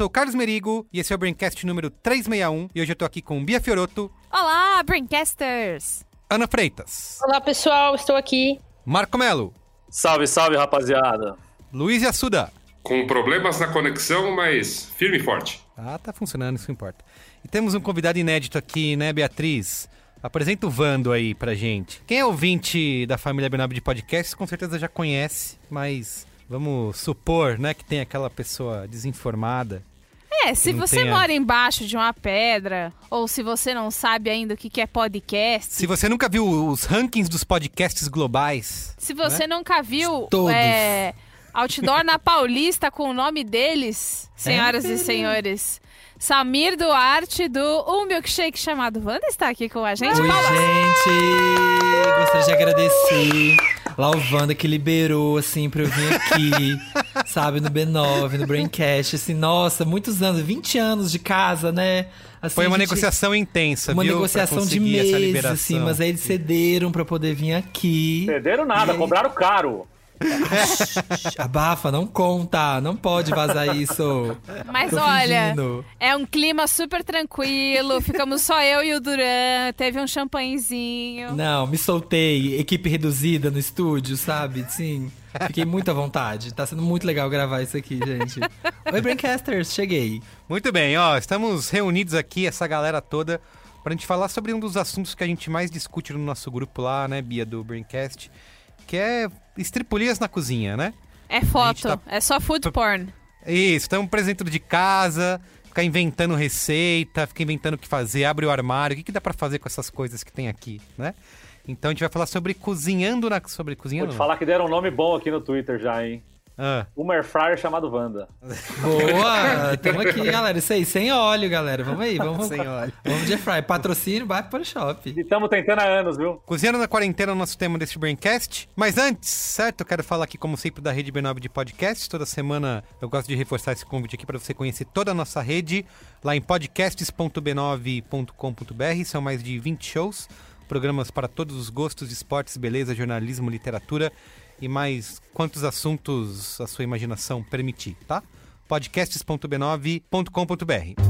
sou o Carlos Merigo e esse é o Braincast número 361 e hoje eu tô aqui com Bia Fioroto, Olá, Braincasters! Ana Freitas, Olá pessoal, estou aqui. Marco Melo, Salve, salve, rapaziada. Luiz Assuda. Com problemas na conexão, mas firme e forte. Ah, tá funcionando, isso importa. E temos um convidado inédito aqui, né, Beatriz? Apresenta o Vando aí pra gente. Quem é ouvinte da família B9 de podcasts, com certeza já conhece, mas vamos supor, né, que tem aquela pessoa desinformada. É, se Não você tem a- mora embaixo de uma pedra, ou se você não sabe ainda o que é podcast, Se você nunca viu os rankings dos podcasts globais, se você nunca viu Todos. é, outdoor na Paulista com o nome deles, senhoras e senhores, Samir Duarte do Um Milkshake chamado Wanda está aqui com a gente. Oi, Palmas. gente! Gostaria de agradecer lá o Wanda que liberou, assim, pra eu vir aqui, sabe, no B9, no Braincast. Assim, nossa, muitos anos, 20 anos de casa, né? Assim, foi uma gente- negociação intensa, Uma viu? negociação de meses, liberação. assim, mas aí eles cederam pra poder vir aqui. Perderam nada, cobraram caro. Abafa, não conta, não pode vazar isso. Mas Tô olha, fingindo. é um clima super tranquilo, ficamos só eu e o Duran, teve um champanhezinho. Não, me soltei, equipe reduzida no estúdio, sabe? Sim. Fiquei muito à vontade. Tá sendo muito legal gravar isso aqui, gente. Oi, Braincasters, cheguei. Muito bem, ó, estamos reunidos aqui, essa galera toda, pra gente falar sobre um dos assuntos que a gente mais discute no nosso grupo lá, né, Bia, do Braincast, que é estripulias na cozinha, né? É foto, tá- é só food porn. Isso, estamos apresentando de casa, ficar inventando receita, fica inventando o que fazer, abre o armário, o que, que dá pra fazer com essas coisas que tem aqui, né? Então a gente vai falar sobre cozinhando na... sobre Vou cozinhando te não. falar que deram um nome bom aqui no Twitter já, hein? Ah, Um air fryer chamado Wanda. Boa! Tamo aqui, galera. Isso aí, sem óleo, galera. Vamos aí, vamos. Sem óleo. Vamos de fry. Patrocínio, vai para o shop. E estamos tentando há anos, viu? Cozinhando na quarentena é o nosso tema desse Braincast. Mas antes, certo? Eu quero falar aqui, como sempre, da rede B9 de podcast. Toda semana eu gosto de reforçar esse convite aqui para você conhecer toda a nossa rede lá em podcasts.b9.com.br. São mais de 20 shows, programas para todos os gostos, esportes, beleza, jornalismo, literatura e mais quantos assuntos a sua imaginação permitir, tá? podcasts.b9.com.br.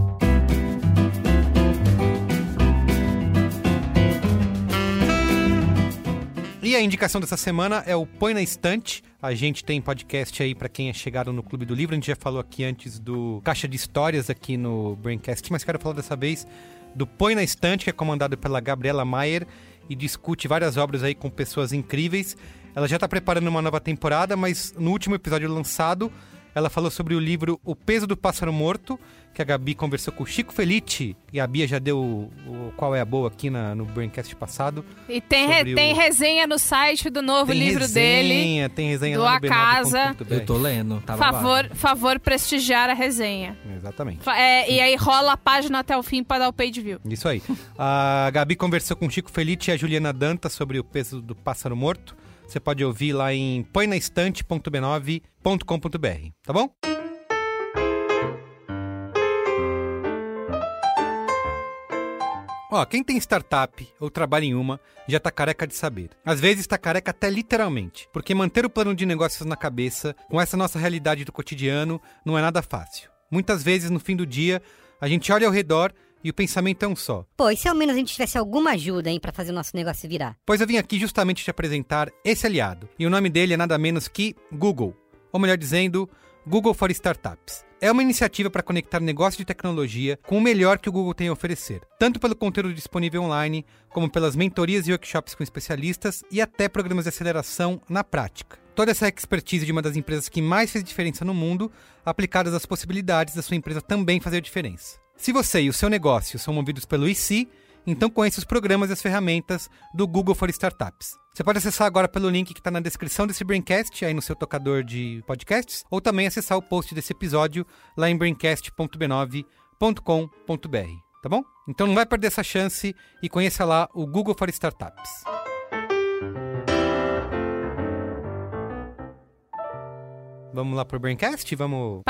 E a indicação dessa semana é o Põe na Estante. A gente tem podcast aí pra quem é chegado no Clube do Livro. A gente já falou aqui antes do Caixa de Histórias aqui no Braincast, mas quero falar dessa vez do Põe na Estante, que é comandado pela Gabriela Maier e discute várias obras aí com pessoas incríveis. Ela já tá preparando uma nova temporada, mas no último episódio lançado, ela falou sobre o livro O Peso do Pássaro Morto, que a Gabi conversou com o Chico Felite, e a Bia já deu o, o qual é a boa aqui na, no Braincast passado. E tem, re- tem o- resenha no site do novo Tem livro dele. resenha, Tem resenha do lá no A Casa. b9.com.br. Eu tô lendo, tá babado. Favor, favor prestigiar a resenha. Exatamente. É, e aí rola a página até o fim pra dar o page view. Isso aí. A Gabi conversou com o Chico Felite e a Juliana Danta sobre o peso do pássaro morto. Você pode ouvir lá em põenaestante.b9.com.br, tá bom? Ó, quem tem startup ou trabalha em uma já tá careca de saber. Às vezes tá careca até literalmente, porque manter o plano de negócios na cabeça, com essa nossa realidade do cotidiano, não é nada fácil. Muitas vezes no fim do dia, a gente olha ao redor e o pensamento é um só. Pô, e se ao menos a gente tivesse alguma ajuda, hein, pra fazer o nosso negócio virar? Pois eu vim aqui justamente te apresentar esse aliado. E o nome dele é nada menos que Google. Ou melhor dizendo, Google for Startups. É uma iniciativa para conectar negócio de tecnologia com o melhor que o Google tem a oferecer, tanto pelo conteúdo disponível online, como pelas mentorias e workshops com especialistas e até programas de aceleração na prática. Toda essa expertise de uma das empresas que mais fez diferença no mundo, aplicadas às possibilidades da sua empresa também fazer diferença. Se você e o seu negócio são movidos pelo IC, Então conheça os programas e as ferramentas do Google for Startups. Você pode acessar agora pelo link que está na descrição desse Braincast, aí no seu tocador de podcasts, ou também acessar o post desse episódio lá em braincast.b9.com.br, tá bom? Então não vai perder essa chance e conheça lá o Google for Startups. Vamos lá pro Braincast? Vamos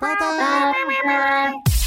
falar... Pá,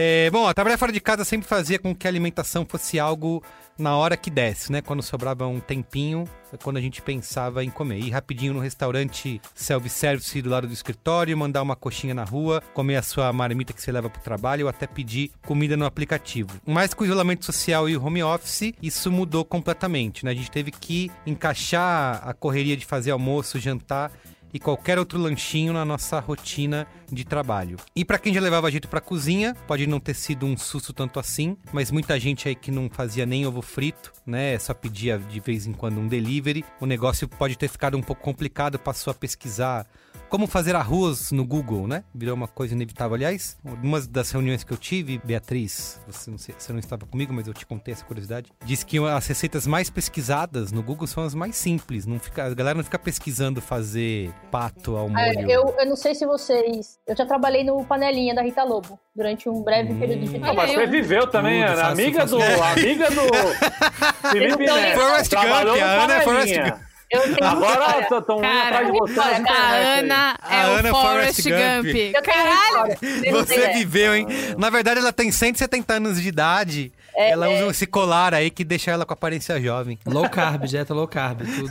É, bom, a trabalhar fora de casa sempre fazia com que a alimentação fosse algo na hora que desce, né? Quando sobrava um tempinho, é quando a gente pensava em comer. Ir rapidinho no restaurante self-service do lado do escritório, mandar uma coxinha na rua, comer a sua marmita que você leva pro trabalho ou até pedir comida no aplicativo. Mas com o isolamento social e o home office, isso mudou completamente, né? A gente teve que encaixar a correria de fazer almoço, jantar e qualquer outro lanchinho na nossa rotina de trabalho. E para quem já levava jeito para cozinha, pode não ter sido um susto tanto assim, mas muita gente aí que não fazia nem ovo frito, né, só pedia de vez em quando um delivery, o negócio pode ter ficado um pouco complicado, passou a pesquisar como fazer arroz no Google, né? Virou uma coisa inevitável. Aliás, uma das reuniões que eu tive, Beatriz, você não, sei, você não estava comigo, mas eu te contei essa curiosidade, disse que as receitas mais pesquisadas no Google são as mais simples. Não fica, a galera não fica pesquisando fazer pato ao É, molho. eu, eu não sei se vocês. Eu já trabalhei no Panelinha da Rita Lobo durante um breve período de Não, tempo. mas eu- você viveu também, Tudo, Ana. faço- Amiga faço- do. Amiga do. Felipe Neto. Forrest Gump, a Ana é Forrest. Gump. Eu tenho Agora indo Cara, atrás de você A aí. Ana A é Ana o Forrest Forrest Gump. Gump. Eu Caralho! Você viveu, hein? Na verdade, ela tem 170 anos de idade. É, ela é. usa esse colar aí que deixa ela com aparência jovem. Low carb, dieta low carb, tudo.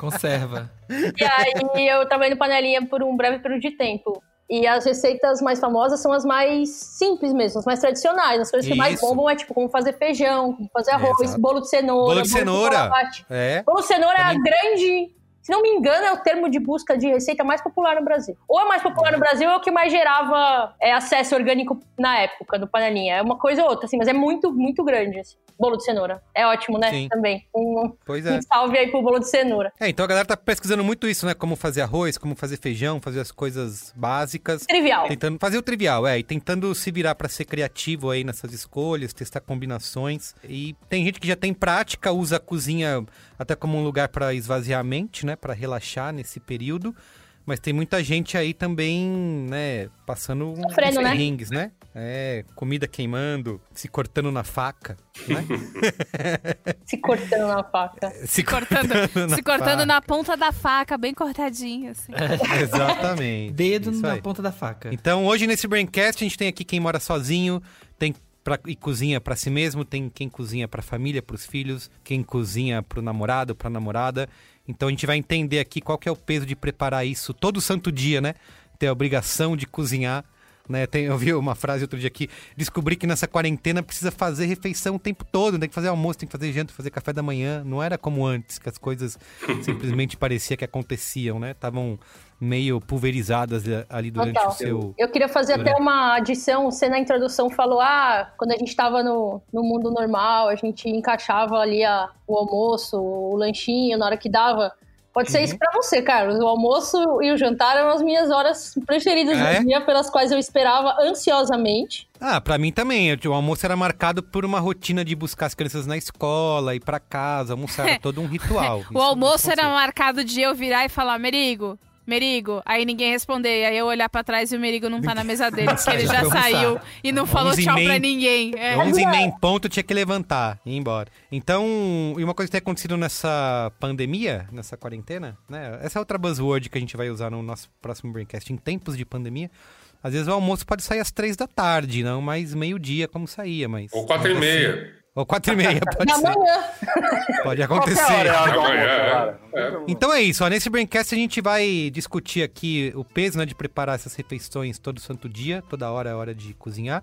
Conserva. E aí eu trabalhei no Panelinha por um breve período de tempo. E as receitas mais famosas são as mais simples mesmo, as mais tradicionais. As coisas que mais bombam é tipo como fazer feijão, como fazer arroz, Exato. bolo de cenoura. Bolo de cenoura. chocolate. É. Bolo de cenoura é a grande. Se não me engano, é o termo de busca de receita mais popular no Brasil. Ou é mais popular no Brasil, ou é o que mais gerava é, acesso orgânico na época do panelinha. É uma coisa ou outra, assim, mas é muito, muito grande. Assim. Bolo de cenoura. É ótimo, né? Sim. Também. Um, Pois é. um salve aí pro bolo de cenoura. É, então a galera tá pesquisando muito isso, né? Como fazer arroz, como fazer feijão, fazer as coisas básicas. Trivial. Tentando fazer o trivial, é, e tentando se virar pra ser criativo aí nessas escolhas, testar combinações. E tem gente que já tem prática, usa a cozinha até como um lugar pra esvaziar a mente, né, Pra relaxar nesse período. Mas tem muita gente aí também, né, passando uns Sofrendo, né? perrengues, né? É, comida queimando, se cortando na faca, né? Se cortando na faca. se Cortando, na se cortando faca. na ponta da faca, bem cortadinho, assim. Exatamente. Dedo Isso na aí. ponta da faca. Então, hoje nesse Braincast, a gente tem aqui quem mora sozinho, tem pra, e cozinha pra si mesmo, tem quem cozinha pra família, pros filhos, quem cozinha pro namorado, pra namorada. Então, a gente vai entender aqui qual que é o peso de preparar isso todo santo dia, né? Ter a obrigação de cozinhar. Né, tem, eu vi uma frase outro dia aqui, descobri que nessa quarentena precisa fazer refeição o tempo todo, tem que fazer almoço, tem que fazer janta, fazer café da manhã. Não era como antes, que as coisas simplesmente parecia que aconteciam, né? Estavam meio pulverizadas ali durante Total. o seu. Eu queria fazer até uma adição. Você na introdução falou: ah, quando a gente tava no, no mundo normal, a gente encaixava ali a, o almoço, o lanchinho, na hora que dava. Pode Uhum. ser isso pra você, Carlos. O almoço e o jantar eram as minhas horas preferidas É? do dia, pelas quais eu esperava ansiosamente. Ah, pra mim também. O almoço era marcado por uma rotina de buscar as crianças na escola, ir pra casa, almoçar, era todo um ritual. O almoço era marcado de eu virar e falar, Merigo, Merigo. Aí ninguém responder. Aí eu olhar pra trás e o Merigo não tá na mesa dele, porque ele já saiu e não falou tchau pra ninguém. É. 11 e ponto tinha que levantar e ir embora. Então, e uma coisa que tem acontecido nessa pandemia, nessa quarentena, né? Essa é outra buzzword que a gente vai usar no nosso próximo Braincast. Em tempos de pandemia, às vezes o almoço pode sair às três da tarde, não mais meio-dia como saía, mas... Ou quatro e meia. Ou quatro e meia, pode ser. manhã. Pode acontecer. Amanhã. É. Então é isso, ó. Nesse Braincast a gente vai discutir aqui o peso né, de preparar essas refeições todo santo dia, toda hora é hora de cozinhar,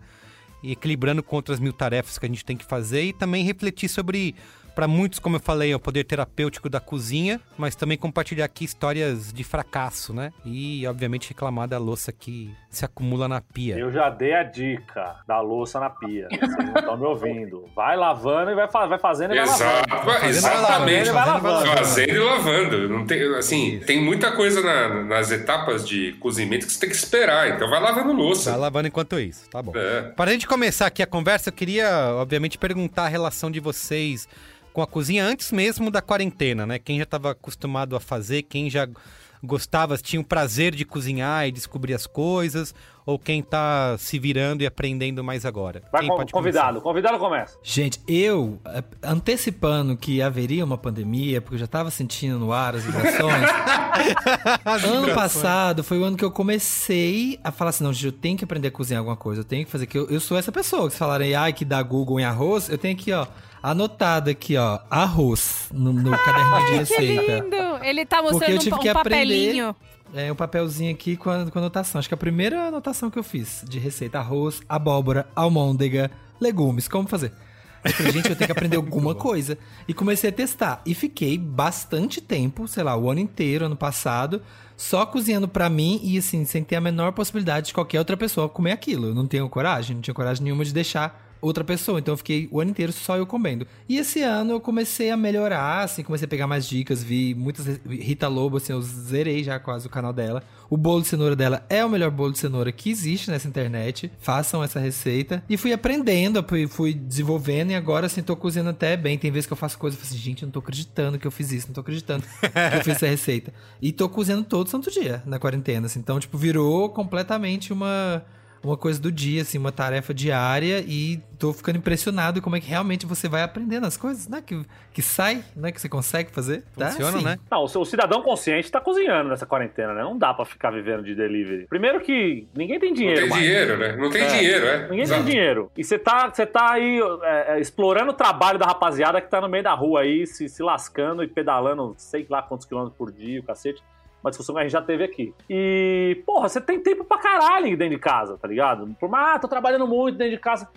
e equilibrando com outras mil tarefas que a gente tem que fazer e também refletir sobre Pra muitos, como eu falei, é o poder terapêutico da cozinha, mas também compartilhar aqui histórias de fracasso, né? E, obviamente, reclamar da louça que se acumula na pia. Eu já dei a dica da louça na pia. Vocês não estão me ouvindo. Vai lavando e vai, fa- vai fazendo e vai Exato, lavando. Vai exatamente. lavando e vai lavando. Fazendo e lavando. Não tem, assim, tem muita coisa na- nas etapas de cozimento que você tem que esperar. Então vai lavando louça. Tá lavando enquanto isso, tá bom. É. Para a gente começar aqui a conversa, eu queria, obviamente, perguntar a relação de vocês com a cozinha antes mesmo da quarentena, né? Quem já estava acostumado a fazer, quem já gostava, tinha o prazer de cozinhar e descobrir as coisas, ou quem tá se virando e aprendendo mais agora. Vai quem com, pode convidado. Convidado começa. Gente, eu, eh, antecipando que haveria uma pandemia, porque eu já tava sentindo no ar as vibrações, ano passado foi o ano que eu comecei a falar assim, não, gente, eu tenho que aprender a cozinhar alguma coisa, eu tenho que fazer, que eu, eu sou essa pessoa, que se falarem, ai, que dá Google em arroz, eu tenho aqui, ó, anotado aqui, ó, arroz, no, no caderninho de Que receita. lindo! Ele tá Porque mostrando eu tive um, que um aprender. papelinho. É um papelzinho aqui com a, com a anotação. Acho que é a primeira anotação que eu fiz de receita: arroz, abóbora, almôndega, legumes. Como fazer? Eu falei, gente, eu tenho que aprender alguma coisa. E comecei a testar. E fiquei bastante tempo, sei lá, o ano inteiro, ano passado, só cozinhando pra mim e assim, sem ter a menor possibilidade de qualquer outra pessoa comer aquilo. Eu não tenho coragem, não tinha coragem nenhuma de deixar outra pessoa. Então eu fiquei o ano inteiro só eu comendo. E esse ano eu comecei a melhorar, assim, comecei a pegar mais dicas, vi muitas. Rita Lobo, assim, eu zerei já quase o canal dela. O bolo de cenoura dela é o melhor bolo de cenoura que existe nessa internet. Façam essa receita. E fui aprendendo, fui- desenvolvendo e agora, assim, tô cozinhando até bem. Tem vezes que eu faço coisa e falo assim, gente, eu não tô acreditando que eu fiz isso, não tô acreditando que eu fiz essa receita. E tô cozinhando todo santo dia na quarentena, assim. Então, tipo, virou completamente uma uma coisa do dia, assim, uma tarefa diária e tô ficando impressionado como é que realmente você vai aprendendo as coisas, né? Que, que sai, né? Que você consegue fazer. Tá, Funciona, assim. né? Não, o, seu- o cidadão consciente tá cozinhando nessa quarentena, né? Não dá pra ficar vivendo de delivery. Primeiro que ninguém tem Não dinheiro. tem mais. dinheiro, né? Não tem dinheiro, é. Ninguém Exato. tem dinheiro. E você tá, você tá aí é, é, explorando o trabalho da rapaziada que tá no meio da rua aí, se, se lascando e pedalando sei lá quantos quilômetros por dia, o cacete. Uma discussão que a gente já teve aqui. E, porra, você tem tempo pra caralho dentro de casa, tá ligado? Por mais, ah, tô trabalhando muito dentro de casa.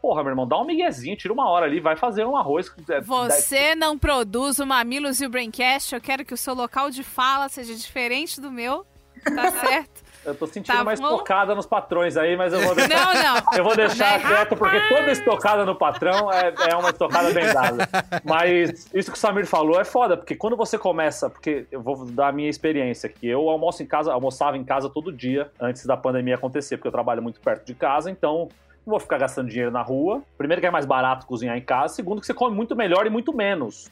Porra, meu irmão, dá um miguezinho, tira uma hora ali, vai fazer um arroz. Você não produz o Mamilos e o Braincast. Eu quero que o seu local de fala seja diferente do meu. Tá certo? Eu tô sentindo Tá uma bom. estocada nos patrões aí, mas eu vou deixar. Não, não. Eu vou deixar Né? quieto, porque toda estocada no patrão é, é uma estocada bem dada. Mas isso que o Samir falou é foda, porque quando você começa, porque eu vou dar a minha experiência aqui, eu almoço em casa, almoçava em casa todo dia antes da pandemia acontecer, porque eu trabalho muito perto de casa, então não vou ficar gastando dinheiro na rua. Primeiro que é mais barato cozinhar em casa, segundo que você come muito melhor e muito menos.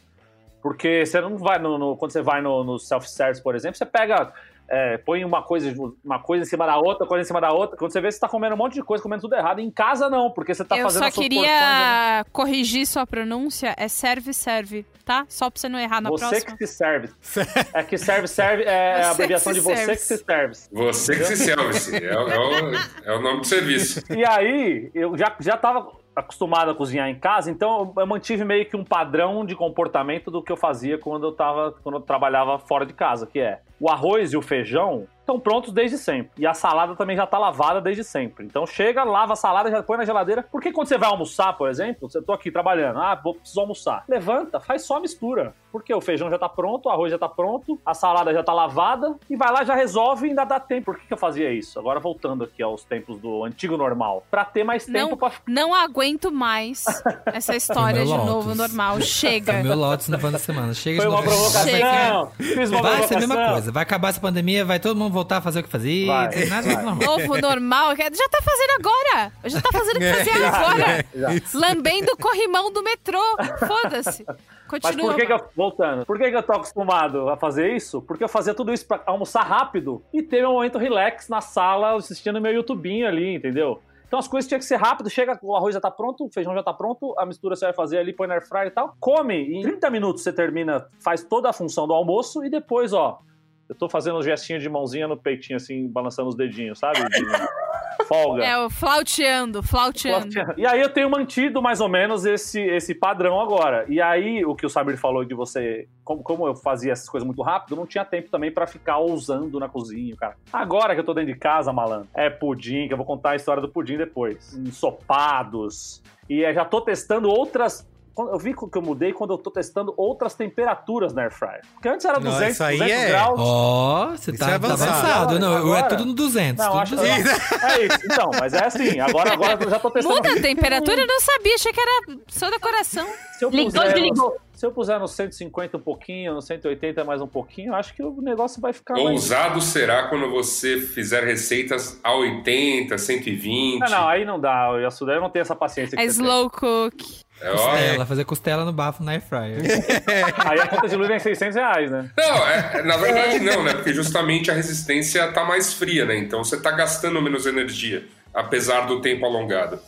Porque você não vai no, no- quando você vai no, no self-service, por exemplo, você pega, é, põe uma coisa, uma coisa em cima da outra, coisa em cima da outra. Quando você vê, você tá comendo um monte de coisa, comendo tudo errado. Em casa, não, porque você tá eu fazendo só queria porções, né? corrigir sua pronúncia. É serve, serve, tá? Só pra você não errar na Você próxima. que se serve. É que serve, serve, é Você a abreviação de você serve. que se serve. Você que se serve. É, o- é o, é o nome do serviço. E aí, eu já, já tava acostumado a cozinhar em casa, então eu, mantive meio que um padrão de comportamento do que eu fazia quando eu tava, quando eu trabalhava fora de casa, que é o arroz e o feijão estão prontos desde sempre. E a salada também já tá lavada desde sempre. Então chega, lava a salada, já põe na geladeira. Porque quando você vai almoçar, por exemplo, você tô aqui trabalhando, ah, vou preciso almoçar. Levanta, faz só a mistura. Porque o feijão já tá pronto, o arroz já tá pronto, a salada já tá lavada e vai lá já resolve e ainda dá tempo. Por que, que eu fazia isso? Agora voltando aqui aos tempos do antigo normal, Pra ter mais tempo Não, pra não aguento mais essa história de Meu novo Lotus. normal. Chega. É meu Lotus no fã da semana. Chega Foi de uma novo. provocação. Chega. Não, fiz uma Vai ser a provocação. mesma coisa. Vai acabar essa pandemia, vai todo mundo voltar a fazer o que fazia. Vai, tem nada vai. normal. Novo normal. Já tá fazendo agora. Já tá fazendo o que fazia agora. Já. Lambendo o corrimão do metrô. Foda-se. Mas Continua. por que, que eu, voltando, por que, que eu tô acostumado a fazer isso? Porque eu fazia tudo isso pra almoçar rápido e ter meu momento relax na sala, assistindo meu YouTubinho ali, entendeu? Então as coisas tinham que ser rápido, chega, o arroz já tá pronto, o feijão já tá pronto, a mistura você vai fazer ali, põe na air fryer e tal. Come, e em 30 minutos você termina, faz toda a função do almoço e depois, ó, eu tô fazendo um gestinho de mãozinha no peitinho, assim, balançando os dedinhos, sabe? De folga. É, o flauteando, flauteando. E aí eu tenho mantido mais ou menos esse, esse padrão agora. E aí, o que o Samir falou de você. Como, como eu fazia essas coisas muito rápido, não tinha tempo também pra ficar ousando na cozinha, cara. Agora que eu tô dentro de casa, malandro, é pudim, que eu vou contar a história do pudim depois. Ensopados. E eu já tô testando outras eu vi que eu mudei quando eu tô testando outras temperaturas na air fryer. Porque antes era Não, 200, isso aí 200 é- graus. Ó, você Isso tá, é tá avançado. avançado. Não, eu é Agora- tudo no 200. Não, tudo acho 200. É isso, então, mas é assim. Agora, agora eu já tô testando. Muda a temperatura? Eu não sabia, achei que era só decoração. Se eu Ligou, puser, desligou. Se eu puser no 150 um pouquinho, no 180 mais um pouquinho, eu acho que o negócio vai ficar mais... Ousado será quando você fizer receitas a 80, 120. Não, não, aí não dá. O eu não tenho essa paciência. que É você tem. slow cook. É, ó, Costela, fazer costela no bafo na air fryer. Aí a conta de luz é 600 reais, né? Não, é- na verdade não, né? Porque justamente a resistência tá mais fria, né? Então você tá gastando menos energia, apesar do tempo alongado.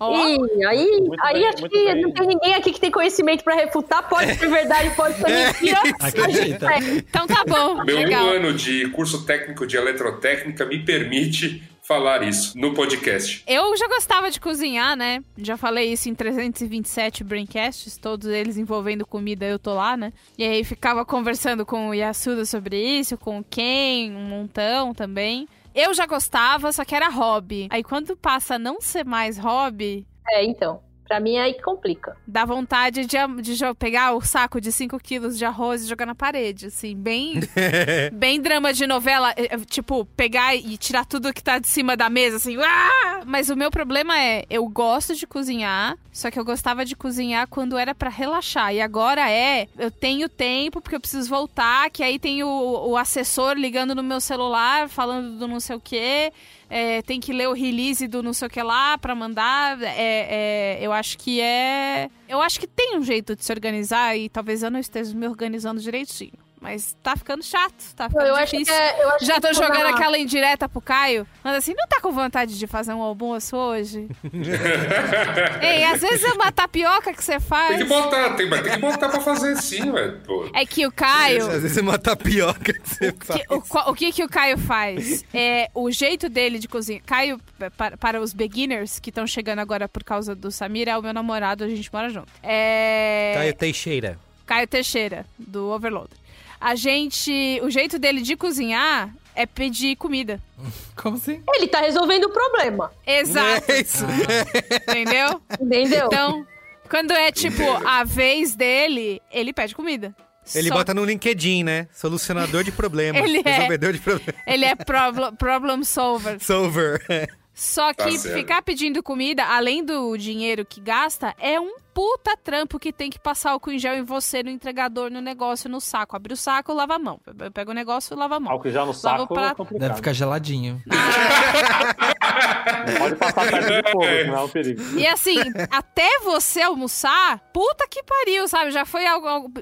Ih, aí, Muito aí bem, acho que bem. não tem ninguém aqui que tem conhecimento pra refutar. Pode ser verdade, pode ser mentira. Acredita. É, então tá bom, Meu legal. um ano de curso técnico de eletrotécnica me permite falar isso no podcast. Eu já gostava de cozinhar, né? Já falei isso em 327 Braincasts, todos eles envolvendo comida, eu tô lá, né? E aí ficava conversando com o Yasuda sobre isso, com o Ken, um montão também. Eu já gostava, só que era hobby. Aí quando passa a não ser mais hobby, É, então. Pra mim aí complica. dá vontade de, de pegar o saco de 5 quilos de arroz e jogar na parede, assim, bem... bem drama de novela, eh, eh, tipo, pegar e tirar tudo que tá de cima da mesa, assim! Mas o meu problema é, eu gosto de cozinhar, só que eu gostava de cozinhar quando era pra relaxar. E agora é, eu tenho tempo, porque eu preciso voltar, que aí tem o, o assessor ligando no meu celular, falando do não sei o quê. é, tem que ler o release do não sei o que lá pra mandar. É, é, eu acho que é. Eu acho que tem um jeito de se organizar e talvez eu não esteja me organizando direitinho. Mas tá ficando chato, tá ficando Eu acho que difícil. é, eu acho Já tô jogando a- aquela indireta pro Caio. Mas assim, não tá com vontade de fazer um almoço hoje? Ei, às vezes é uma tapioca que você Tem faz. que botar, tem, mas tem que botar pra fazer sim, velho. É que o Caio. Às vezes é uma tapioca que você faz. Que- o, o que que o Caio faz? É o jeito dele de cozinhar. Caio, para, para os beginners que estão chegando agora por causa do Samir, é o meu namorado, a gente mora junto. É. Caio Teixeira. Caio Teixeira, do Overload. A gente. O jeito dele de cozinhar é pedir comida. Como assim? Ele tá resolvendo o problema. Exato. É isso. Entendeu? Entendeu? Então, quando é tipo a vez dele, ele pede comida. Ele Só- bota no LinkedIn, né? Solucionador de problemas. Ele é. Resolvedor de problemas. Ele é problem, problem solver. Solver. Só Tá que certo. ficar pedindo comida, além do dinheiro que gasta, é um puta trampo que tem que passar álcool em gel em você, no entregador, no negócio, no saco. Abre o saco, lava a mão. Pega o negócio e lava a mão. Álcool já no saco Lava o prato. é. Deve ficar geladinho. Não pode passar perto de fogo, senão é um perigo. E assim, até você almoçar, puta que pariu, sabe? Já foi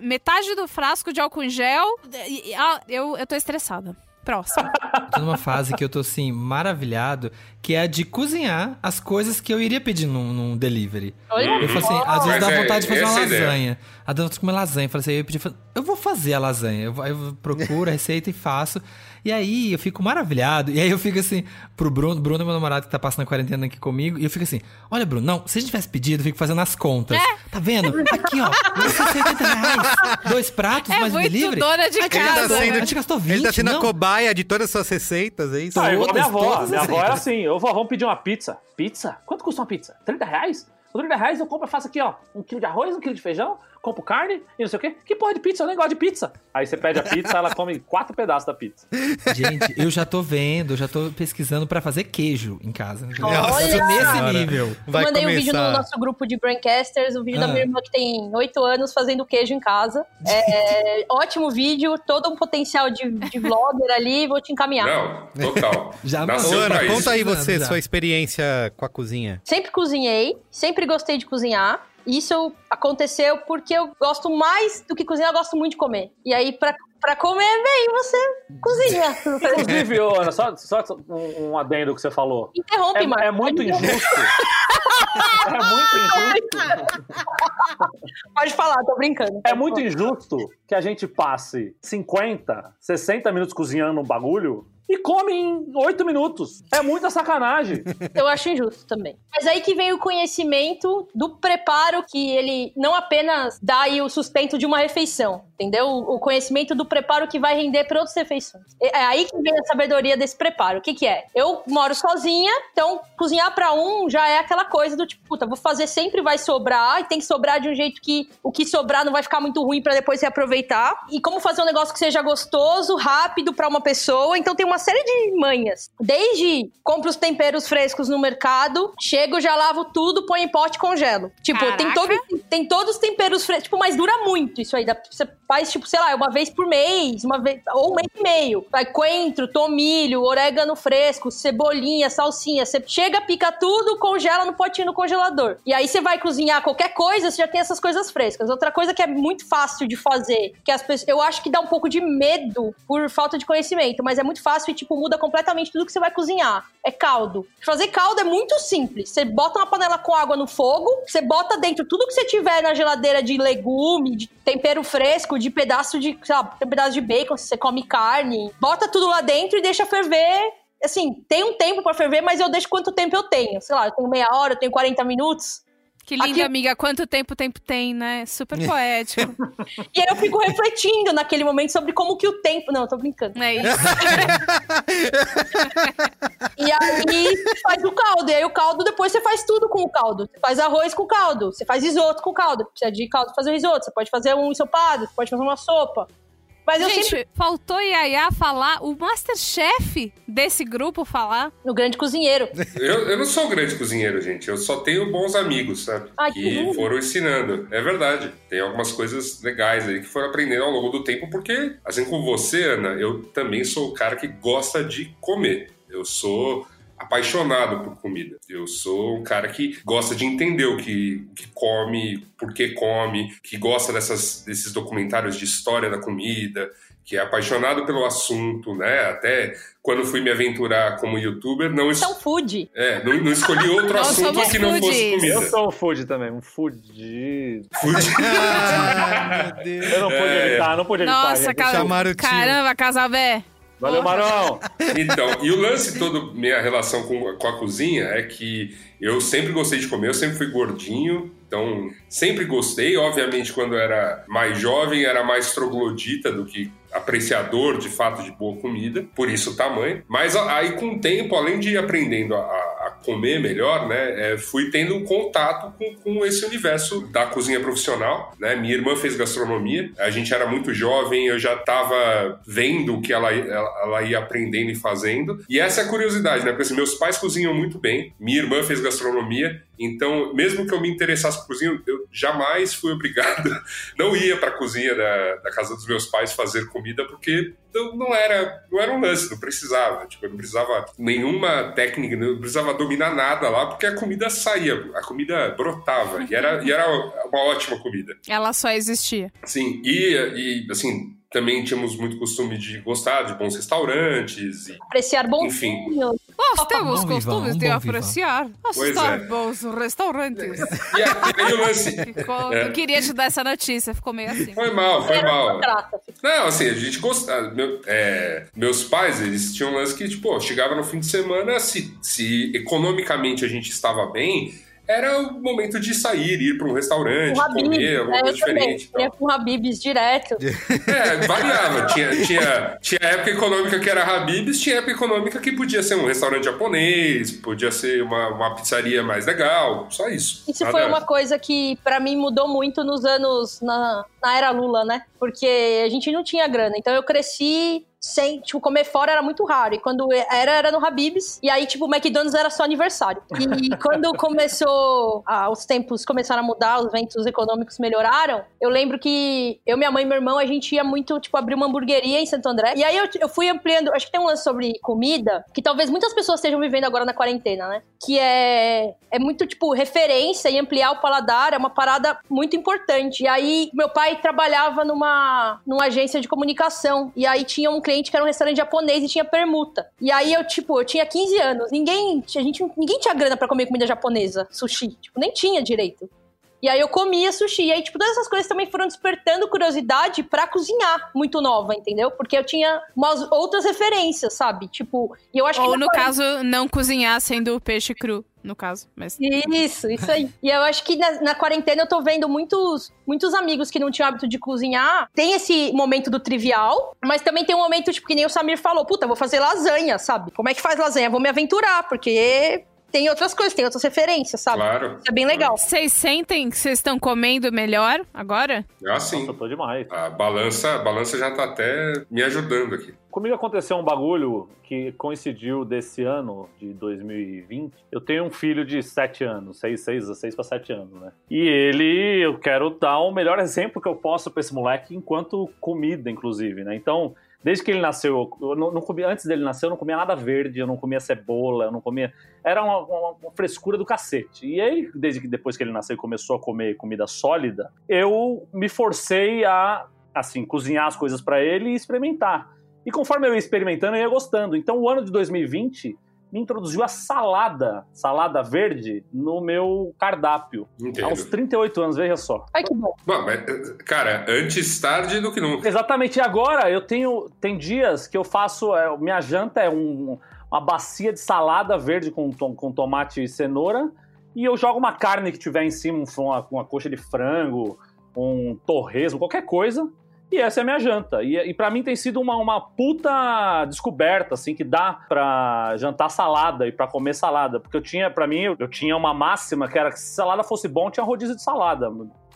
metade do frasco de álcool em gel. E- e- ah, eu, eu tô estressada. Próximo. Tô numa fase que eu tô assim, maravilhado, que é a de cozinhar as coisas que eu iria pedir num, num delivery. Olha, Eu falo assim, às vezes dá é- vontade de fazer uma lasanha. A dona comer lasanha. Eu falei assim, eu pedi, eu vou fazer a lasanha. Eu, vou- eu procuro a receita e faço. E aí eu fico maravilhado. E aí eu fico assim, pro Bruno, Bruno é meu namorado que tá passando a quarentena aqui comigo. E eu fico assim, olha, Bruno, não, se a gente tivesse pedido, eu fico fazendo as contas. É. Tá vendo? Aqui, ó, 180 reais. Dois pratos, É mais um muito delivery. dona de casa, gastou- né? A gente gastou 20, Ele tá sendo não? a cobaia de todas as suas receitas, é isso? Ah, igual minha Todas, avó. todas Minha avó era receitas. assim: eu vou, vamos pedir uma pizza. Pizza? Quanto custa uma pizza? 30 reais? Com 30 reais eu compro, eu faço aqui, ó, um quilo de arroz, um quilo de feijão, compro carne e não sei o quê. Que porra de pizza? Eu nem gosto de pizza. Aí você pede a pizza, ela come quatro pedaços da pizza. Gente, eu já tô vendo, eu já tô pesquisando pra fazer queijo em casa. Já Olha! tô nesse nível. Vai Mandei um começar. vídeo no nosso grupo de Braincasters, um vídeo da Ah. minha irmã que tem 8 anos fazendo queijo em casa. É, ótimo vídeo, todo um potencial de, de vlogger ali, vou te encaminhar. Não, total. Já- Ô, Nasceu Ana, conta aí você, Já. sua experiência com a cozinha. Sempre cozinhei, sempre gostei de cozinhar. Isso aconteceu porque eu gosto mais do que cozinhar, eu gosto muito de comer. E aí, pra, pra comer bem, você cozinha. Inclusive, ô, Ana, só, só um, um adendo que você falou. Interrompe, É, Marcos. é muito injusto. é muito injusto. Pode falar, tô brincando. É muito injusto que a gente passe 50, 60 minutos cozinhando um bagulho e come em oito minutos. É muita sacanagem. Eu acho injusto também. Mas aí que vem o conhecimento do preparo, que ele não apenas dá aí o sustento de uma refeição, entendeu? O conhecimento do preparo que vai render para outras refeições. É aí que vem a sabedoria desse preparo. O que que é? Eu moro sozinha, então cozinhar para um já é aquela coisa do tipo, puta, vou fazer sempre vai sobrar, e tem que sobrar de um jeito que o que sobrar não vai ficar muito ruim para depois reaproveitar. E como fazer um negócio que seja gostoso, rápido para uma pessoa. Então tem uma série de manhas. Desde compro os temperos frescos no mercado, chego, já lavo tudo, põe em pote e congelo. Tipo, tem, todo, tem todos os temperos frescos. Tipo, mas dura muito isso aí. Você faz, tipo, sei lá, uma vez por mês, uma vez, ou um mês e meio. Vai coentro, tomilho, orégano fresco, cebolinha, salsinha. Você chega, pica tudo, congela no potinho no congelador. E aí você vai cozinhar qualquer coisa, você já tem essas coisas frescas. Outra coisa que é muito fácil de fazer, que as pessoas, eu acho que dá um pouco de medo por falta de conhecimento, mas é muito fácil e, tipo, muda completamente tudo que você vai cozinhar. É caldo. Fazer caldo é muito simples. Você bota uma panela com água no fogo, você bota dentro tudo que você tiver na geladeira de legume, de tempero fresco, de pedaço de, lá, um pedaço de bacon, se você come carne. Bota tudo lá dentro e deixa ferver. Assim, tem um tempo para ferver, mas eu deixo quanto tempo eu tenho. Sei lá, eu tenho meia hora, eu tenho 40 minutos. Que linda, Aqui... amiga. Quanto tempo tempo tem, né? Super poético. e aí eu fico refletindo naquele momento sobre como que o tempo... Não, tô brincando. É isso. e aí faz o caldo. E aí o caldo, depois você faz tudo com o caldo. Você faz arroz com caldo. Você faz risoto com caldo. Precisa de caldo pra fazer o risoto. Você pode fazer um ensopado. Você pode fazer uma sopa. Mas Gente, eu sempre... faltou Yaya falar, o Masterchef desse grupo falar. O grande cozinheiro. Eu, eu não sou um grande cozinheiro, gente. Eu só tenho bons amigos, sabe? Ai, que, que foram ensinando. É verdade. Tem algumas coisas legais aí que foram aprendendo ao longo do tempo, porque, assim como você, Ana, eu também sou o cara que gosta de comer. Eu sou apaixonado por comida. Eu sou um cara que gosta de entender o que, que come, por que come, que gosta dessas, desses documentários de história da comida, que é apaixonado pelo assunto, né? Até quando fui me aventurar como youtuber, não... Es... Então food. É, não, não escolhi outro assunto que não fosse comida. Eu sou um food também, um food. Food. ah, meu Deus. Eu não pude é, evitar, não pude evitar. Nossa, cara, caramba, Casabé. Valeu, Marão! Então, e o lance todo, minha relação com, com a cozinha é que eu sempre gostei de comer, eu sempre fui gordinho, então sempre gostei. Obviamente, quando era mais jovem, era mais troglodita do que apreciador de fato de boa comida, por isso o tamanho. Mas aí com o tempo, além de ir aprendendo a, a comer melhor, né, é, fui tendo um contato com, com, esse universo da cozinha profissional. Né? Minha irmã fez gastronomia, a gente era muito jovem, eu já estava vendo o que ela, ela, ela, ia aprendendo e fazendo. E essa é a curiosidade, né? Porque assim, meus pais cozinham muito bem, minha irmã fez gastronomia, então, mesmo que eu me interessasse por cozinha, eu jamais fui obrigado, não ia para a cozinha da, da, casa dos meus pais fazer comida, porque não, não, era, não era um lance, não precisava. Tipo, eu não precisava nenhuma técnica, não precisava dominar nada lá, porque a comida saía, a comida brotava, e era, e era uma ótima comida. Ela só existia. Sim, e, e assim, também tínhamos muito costume de gostar de bons restaurantes. E, Apreciar bons Enfim. Nós temos costumes de apreciar estar é. bons restaurantes. E aí o lance... Ficou, é. Eu queria te dar essa notícia, ficou meio assim. Foi mal, foi mal. Não, assim, a gente gostava. Meu, é, meus pais, eles tinham um lance que, tipo, chegava no fim de semana, se, se economicamente a gente estava bem era o momento de sair, ir para um restaurante, Habib, comer alguma é, coisa diferente. Ia com Habibs direto. É, variava. tinha, tinha, tinha época econômica que era Habibs, tinha época econômica que podia ser um restaurante japonês, podia ser uma, uma pizzaria mais legal, só isso. Isso Nada... foi uma coisa que para mim mudou muito nos anos, na, na era Lula, né? Porque a gente não tinha grana. Então eu cresci sem, tipo, comer fora era muito raro. E quando era, era no Habib's. E aí, tipo, o McDonald's era só aniversário. E quando começou, ah, os tempos começaram a mudar, os ventos econômicos melhoraram, eu lembro que eu, minha mãe e meu irmão, a gente ia muito, tipo, abrir uma hamburgueria em Santo André. E aí eu, eu fui ampliando, acho que tem um lance sobre comida, que talvez muitas pessoas estejam vivendo agora na quarentena, né? Que é, é muito, tipo, referência e ampliar o paladar é uma parada muito importante. E aí, meu pai trabalhava numa, numa agência de comunicação. E aí tinha um cliente cliente que era um restaurante japonês e tinha permuta. E aí eu, tipo, eu tinha 15 anos. Ninguém, a gente, ninguém tinha grana para comer comida japonesa, sushi. Tipo, nem tinha direito. E aí eu comia sushi. E aí, tipo, todas essas coisas também foram despertando curiosidade pra cozinhar muito nova, entendeu? Porque eu tinha umas outras referências, sabe? Tipo, e eu acho que. Ou, no caso, não cozinhar sendo peixe cru, no caso. Mas Isso, isso aí. E eu acho que na, na quarentena eu tô vendo muitos, muitos amigos que não tinham hábito de cozinhar. Tem esse momento do trivial, mas também tem um momento, tipo, que nem o Samir falou: puta, vou fazer lasanha, sabe? Como é que faz lasanha? Vou me aventurar, porque tem outras coisas, tem outras referências, sabe? Claro. Isso é bem legal. vocês sentem que vocês estão comendo melhor agora? Ah, sim. Nossa, eu tô demais. A balança, a balança já tá até me ajudando aqui. Comigo aconteceu um bagulho que coincidiu desse ano, de 2020. Eu tenho um filho de 7 anos, 6, 6, 6 para 7 anos, né? E ele, eu quero dar o melhor exemplo que eu posso pra esse moleque, enquanto comida, inclusive, né? Então, desde que ele nasceu, eu não, não comia, antes dele nascer, eu não comia nada verde, eu não comia cebola, eu não comia. Era uma, uma- uma frescura do cacete. E aí, desde que depois que ele nasceu e começou a comer comida sólida, eu me forcei a, assim, cozinhar as coisas pra ele e experimentar. E conforme eu ia experimentando, eu ia gostando. Então, o ano de 2020 me introduziu a salada, salada verde, no meu cardápio. Entendo. Aos 38 anos, veja só. Ai, que bom. Bom, mas, cara, antes tarde do que nunca. Exatamente. E agora eu tenho. Tem dias que eu faço. é, minha janta é um- uma bacia de salada verde com, tom- com tomate e cenoura. E eu jogo uma carne que tiver em cima, um- uma, uma coxa de frango, um torresmo, qualquer coisa. E essa é a minha janta. E, e para mim tem sido uma, uma puta descoberta, assim, que dá pra jantar salada e pra comer salada. Porque eu tinha, pra mim, eu, eu tinha uma máxima que era que se salada fosse bom, tinha rodízio de salada.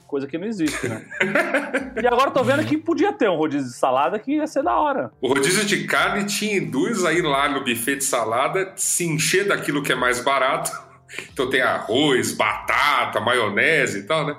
Coisa que não existe, né? e agora eu tô vendo que podia ter um rodízio de salada que ia ser da hora. O rodízio de carne te induz a ir lá no buffet de salada, se encher daquilo que é mais barato. Então tem arroz, batata, maionese e tal, né?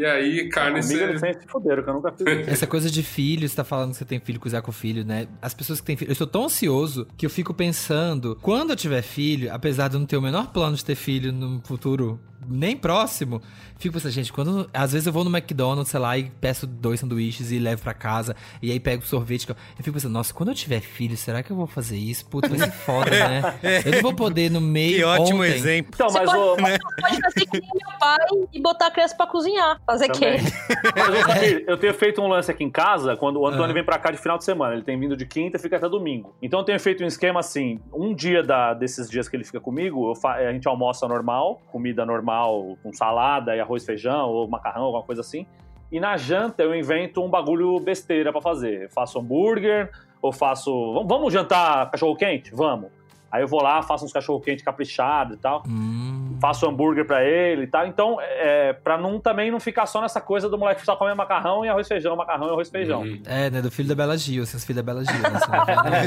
E aí, carne Comigo sempre se fuderam, que eu nunca fiz isso. Essa coisa de filho, você tá falando que você tem filho, cozinhar com filho, né? As pessoas que têm filho. Eu estou tão ansioso que eu fico pensando, quando eu tiver filho, apesar de eu não ter o menor plano de ter filho no futuro nem próximo, fico pensando, gente, quando. Às vezes eu vou no McDonald's, sei lá, e peço dois sanduíches e levo pra casa, e aí pego sorvete. Eu fico pensando, nossa, quando eu tiver filho, será que eu vou fazer isso? Puta, vai ser foda, né? Eu não vou poder no meio. Que ótimo ontem, exemplo. Então, Você mas pode, o, você pode fazer que nem meu pai e botar a criança pra cozinhar. Fazer Também. queijo. Mas, eu tenho feito um lance aqui em casa, quando o Antônio Ah. vem pra cá de final de semana. Ele tem vindo de quinta e fica até domingo. Então eu tenho feito um esquema assim: um dia da- desses dias que ele fica comigo, eu fa- a gente almoça normal, comida normal, com salada e arroz, feijão, ou macarrão, alguma coisa assim. E na janta eu invento um bagulho besteira pra fazer. Eu faço hambúrguer, ou faço. "Vamos- Vamos jantar cachorro quente? Vamos. Aí eu vou lá, faço uns cachorro quente caprichado e tal Hum. Faço hambúrguer pra ele e tal. Então, é, pra não, também não ficar só nessa coisa do moleque só comer macarrão e arroz feijão, macarrão e arroz feijão. Uhum. É, né? Do filho da Bela Gil, os filhos da Bela Gil, né?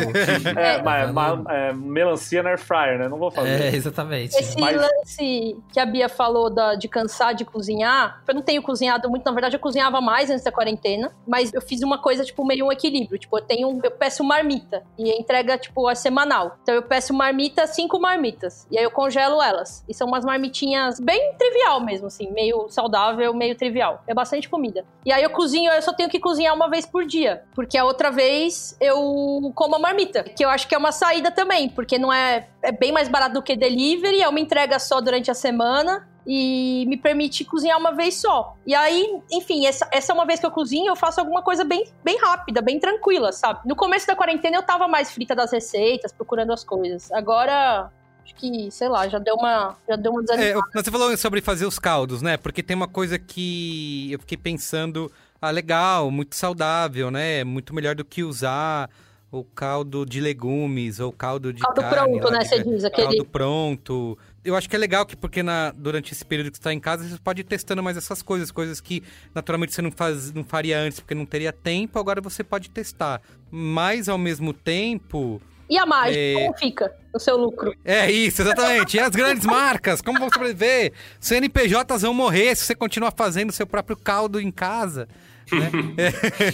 Vendo- É, Tá mas mas, é, melancia na air fryer, né? Não vou fazer. É, exatamente. Esse Mas- lance que a Bia falou da- de cansar de cozinhar, eu não tenho cozinhado muito, na verdade eu cozinhava mais antes da quarentena, mas eu fiz uma coisa, tipo, meio um equilíbrio. Tipo, eu tenho, eu peço marmita e a entrega, tipo, é semanal. Então eu peço marmita, cinco marmitas, e aí eu congelo elas. E são umas marmitinhas bem trivial mesmo, assim, meio saudável, meio trivial. É bastante comida. E aí eu cozinho, eu só tenho que cozinhar uma vez por dia, porque a outra vez eu como a marmita, que eu acho que é uma saída também, porque não é é bem mais barato do que delivery, é uma entrega só durante a semana e me permite cozinhar uma vez só. E aí, enfim, essa, essa é uma vez que eu cozinho, eu faço alguma coisa bem, bem rápida, bem tranquila, sabe? No começo da quarentena eu tava mais frita das receitas, procurando as coisas. Agora, acho que, sei lá, já deu uma, já deu uma É, desanimada. eu- você falou sobre fazer os caldos, né? Porque tem uma coisa que eu fiquei pensando, ah, legal, muito saudável, né? Muito melhor do que usar o caldo de legumes ou caldo de Caldo carne. pronto, né? de- Você diz, aquele. Caldo pronto. Eu acho que é legal que porque na, durante esse período que você está em casa, você pode ir testando mais essas coisas, coisas que naturalmente você não, faz, não faria antes porque não teria tempo, agora você pode testar. Mas ao mesmo tempo, E a margem, É. como fica o seu lucro? é isso, exatamente. E as grandes marcas, como vão sobreviver? CNPJs vão morrer se você continuar fazendo seu próprio caldo em casa. né? É.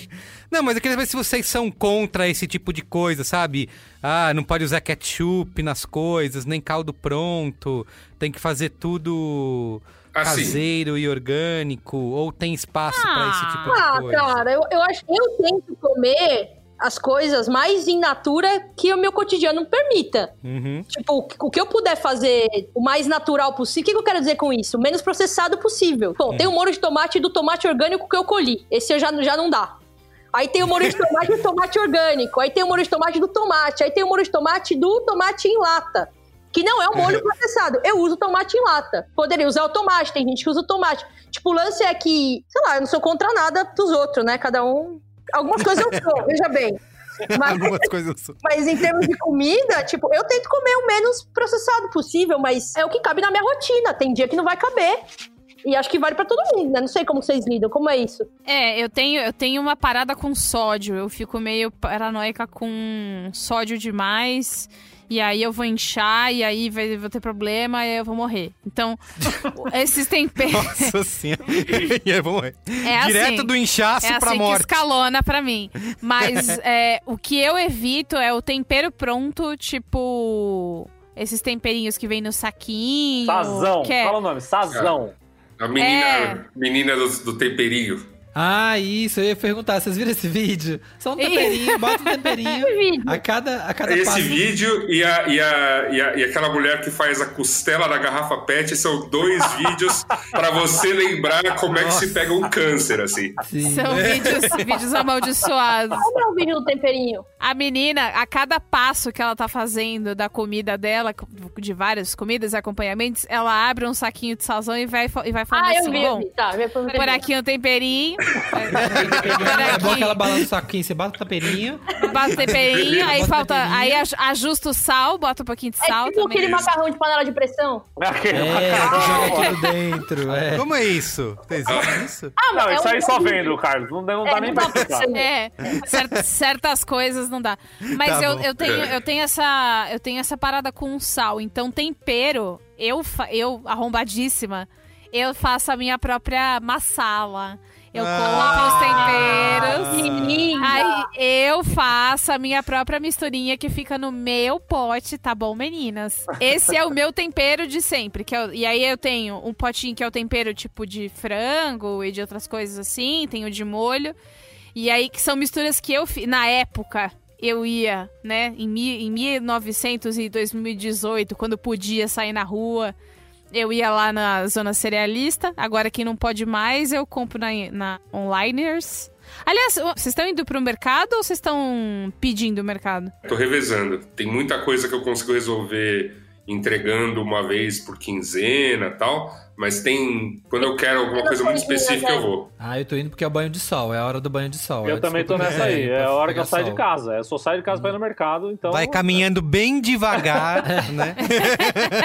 Não, mas eu queria ver se vocês são contra esse tipo de coisa, sabe? Ah, não pode usar ketchup nas coisas, nem caldo pronto, tem que fazer tudo Assim, caseiro e orgânico, ou tem espaço pra esse tipo de Ah, coisa. cara, eu, eu acho eu tento comer as coisas mais in natura que o meu cotidiano permita. Uhum. Tipo, o que eu puder fazer o mais natural possível. O que eu quero dizer com isso? O menos processado possível. Bom, tem o molho de tomate do tomate orgânico que eu colhi. Esse eu já, já não dá. Aí tem o molho de tomate do tomate orgânico. Aí tem o molho de tomate do tomate. Aí tem o molho de tomate do tomate em lata. Que não é um molho processado. Eu uso tomate em lata. Poderia usar o tomate, tem gente que usa o tomate. Tipo, o lance é que, sei lá, eu não sou contra nada dos outros, né? Cada um. Algumas coisas eu sou, veja bem. Mas, Algumas coisas eu sou. mas em termos de comida, tipo, eu tento comer o menos processado possível, mas é o que cabe na minha rotina. Tem dia que não vai caber. E acho que vale pra todo mundo, né? Não sei como vocês lidam, como é isso? É, eu tenho, eu tenho uma parada com sódio. Eu fico meio paranoica com sódio demais. E aí eu vou inchar, e aí vai, vou ter problema, e aí eu vou morrer. Então, esses temperos. Nossa senhora. e aí, vamos ver. É Direto assim, do inchaço É pra assim que morte. escalona pra mim. Mas é, o que eu evito é o tempero pronto, tipo. Esses temperinhos que vem no saquinho. Sazão. Que é, Fala o nome, Sazão. A menina, É. menina do, do temperinho. Ah, isso, eu ia perguntar. Vocês viram esse vídeo? Só um temperinho, bota um temperinho. A cada, a cada Esse passo. vídeo e, a, e, a, e, a- e aquela mulher que faz a costela da garrafa PET são dois vídeos pra você lembrar como é que se pega um câncer, assim. Sim. São vídeos, vídeos amaldiçoados. Como é o vídeo do temperinho? A menina, a cada passo que ela tá fazendo da comida dela, de várias comidas e acompanhamentos, ela abre um saquinho de sazão e vai, e vai falando Ah, eu assim, vi, bom, vi. Tá, por aqui um temperinho, por É bom que ela aqui balança o saquinho, você bota o temperinho. bota o temperinho, aí falta, aí aj- ajusta o sal, bota um pouquinho de É sal tipo também. aquele macarrão de panela de pressão. É, que joga tudo dentro. É. Como é isso? Existe isso? Ah, Não, é isso um- aí só vendo, Carlos. Não, não É, dá nem não pra explicar. É, certas coisas não dá. Mas Tá eu, eu, tenho, eu, tenho essa, eu tenho essa parada com o sal. Então, tempero, eu, eu arrombadíssima, eu faço a minha própria massala. Eu Ah. compro os temperos. Que linda. Aí eu faço a minha própria misturinha que fica no meu pote, tá bom, meninas? Esse é o meu tempero de sempre. Que eu- e aí eu tenho um potinho que é o tempero tipo de frango e de outras coisas assim, tenho de molho. E aí que são misturas que eu fiz. Na época, eu ia, né, em, em 1900 e 2018, quando podia sair na rua. Eu ia lá na zona cerealista. Agora que não pode mais, eu compro na, na Onliners. Aliás, vocês estão indo pro mercado ou vocês estão pedindo o mercado? Tô revezando. Tem muita coisa que eu consigo resolver entregando uma vez por quinzena tal. Mas tem. Quando eu quero alguma coisa muito específica, eu vou. Ah, eu tô indo porque é o banho de sol, é a hora do banho de sol. Eu É também tô nessa aí. pra É a hora que eu saio de casa. Eu só saio de casa pra ir no mercado, então. Vai caminhando bem devagar, né?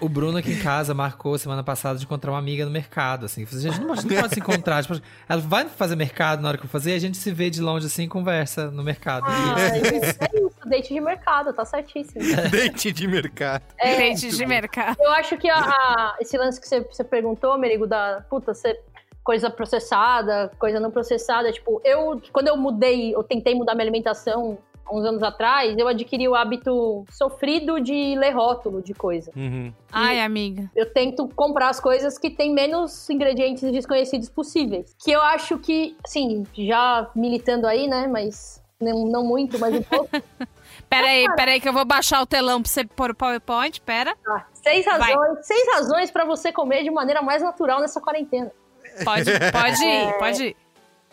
O Bruno aqui em casa marcou semana passada de encontrar uma amiga no mercado, assim. A gente não pode, não pode se encontrar. Tipo, ela vai fazer mercado na hora que eu fazer, a gente se vê de longe assim e conversa no mercado. Ah, é isso, é isso, date de mercado, tá certíssimo. Dente de mercado. É, Dente de mercado. Eu acho que a- a- esse lance que você, você perguntou, Merigo, da puta, você, coisa processada, coisa não processada, tipo, eu, quando eu mudei, eu tentei mudar minha alimentação há uns anos atrás, eu adquiri o hábito sofrido de ler rótulo de coisa. Uhum. Ai, amiga. Eu tento comprar as coisas que têm menos ingredientes desconhecidos possíveis. Que eu acho que, assim, já militando aí, né, mas não, não muito, mas um pouco. Pera aí, pera aí que eu vou baixar o telão pra você pôr o PowerPoint, pera. Tá, seis Vai. razões, seis razões para você comer de maneira mais natural nessa quarentena. Pode, pode ir, pode ir.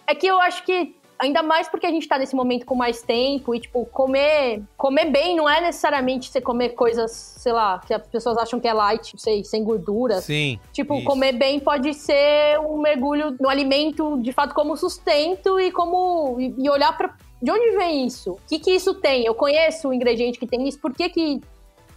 É que eu acho que, ainda mais porque a gente tá nesse momento com mais tempo e, tipo, comer, comer bem não é necessariamente você comer coisas, sei lá, que as pessoas acham que é light, não sei, sem gordura. Sim. Tipo, isso. comer bem pode ser um mergulho no alimento, de fato, como sustento e como. e, e olhar pra. De onde vem isso? O que que isso tem? Eu conheço o ingrediente que tem isso, por que que.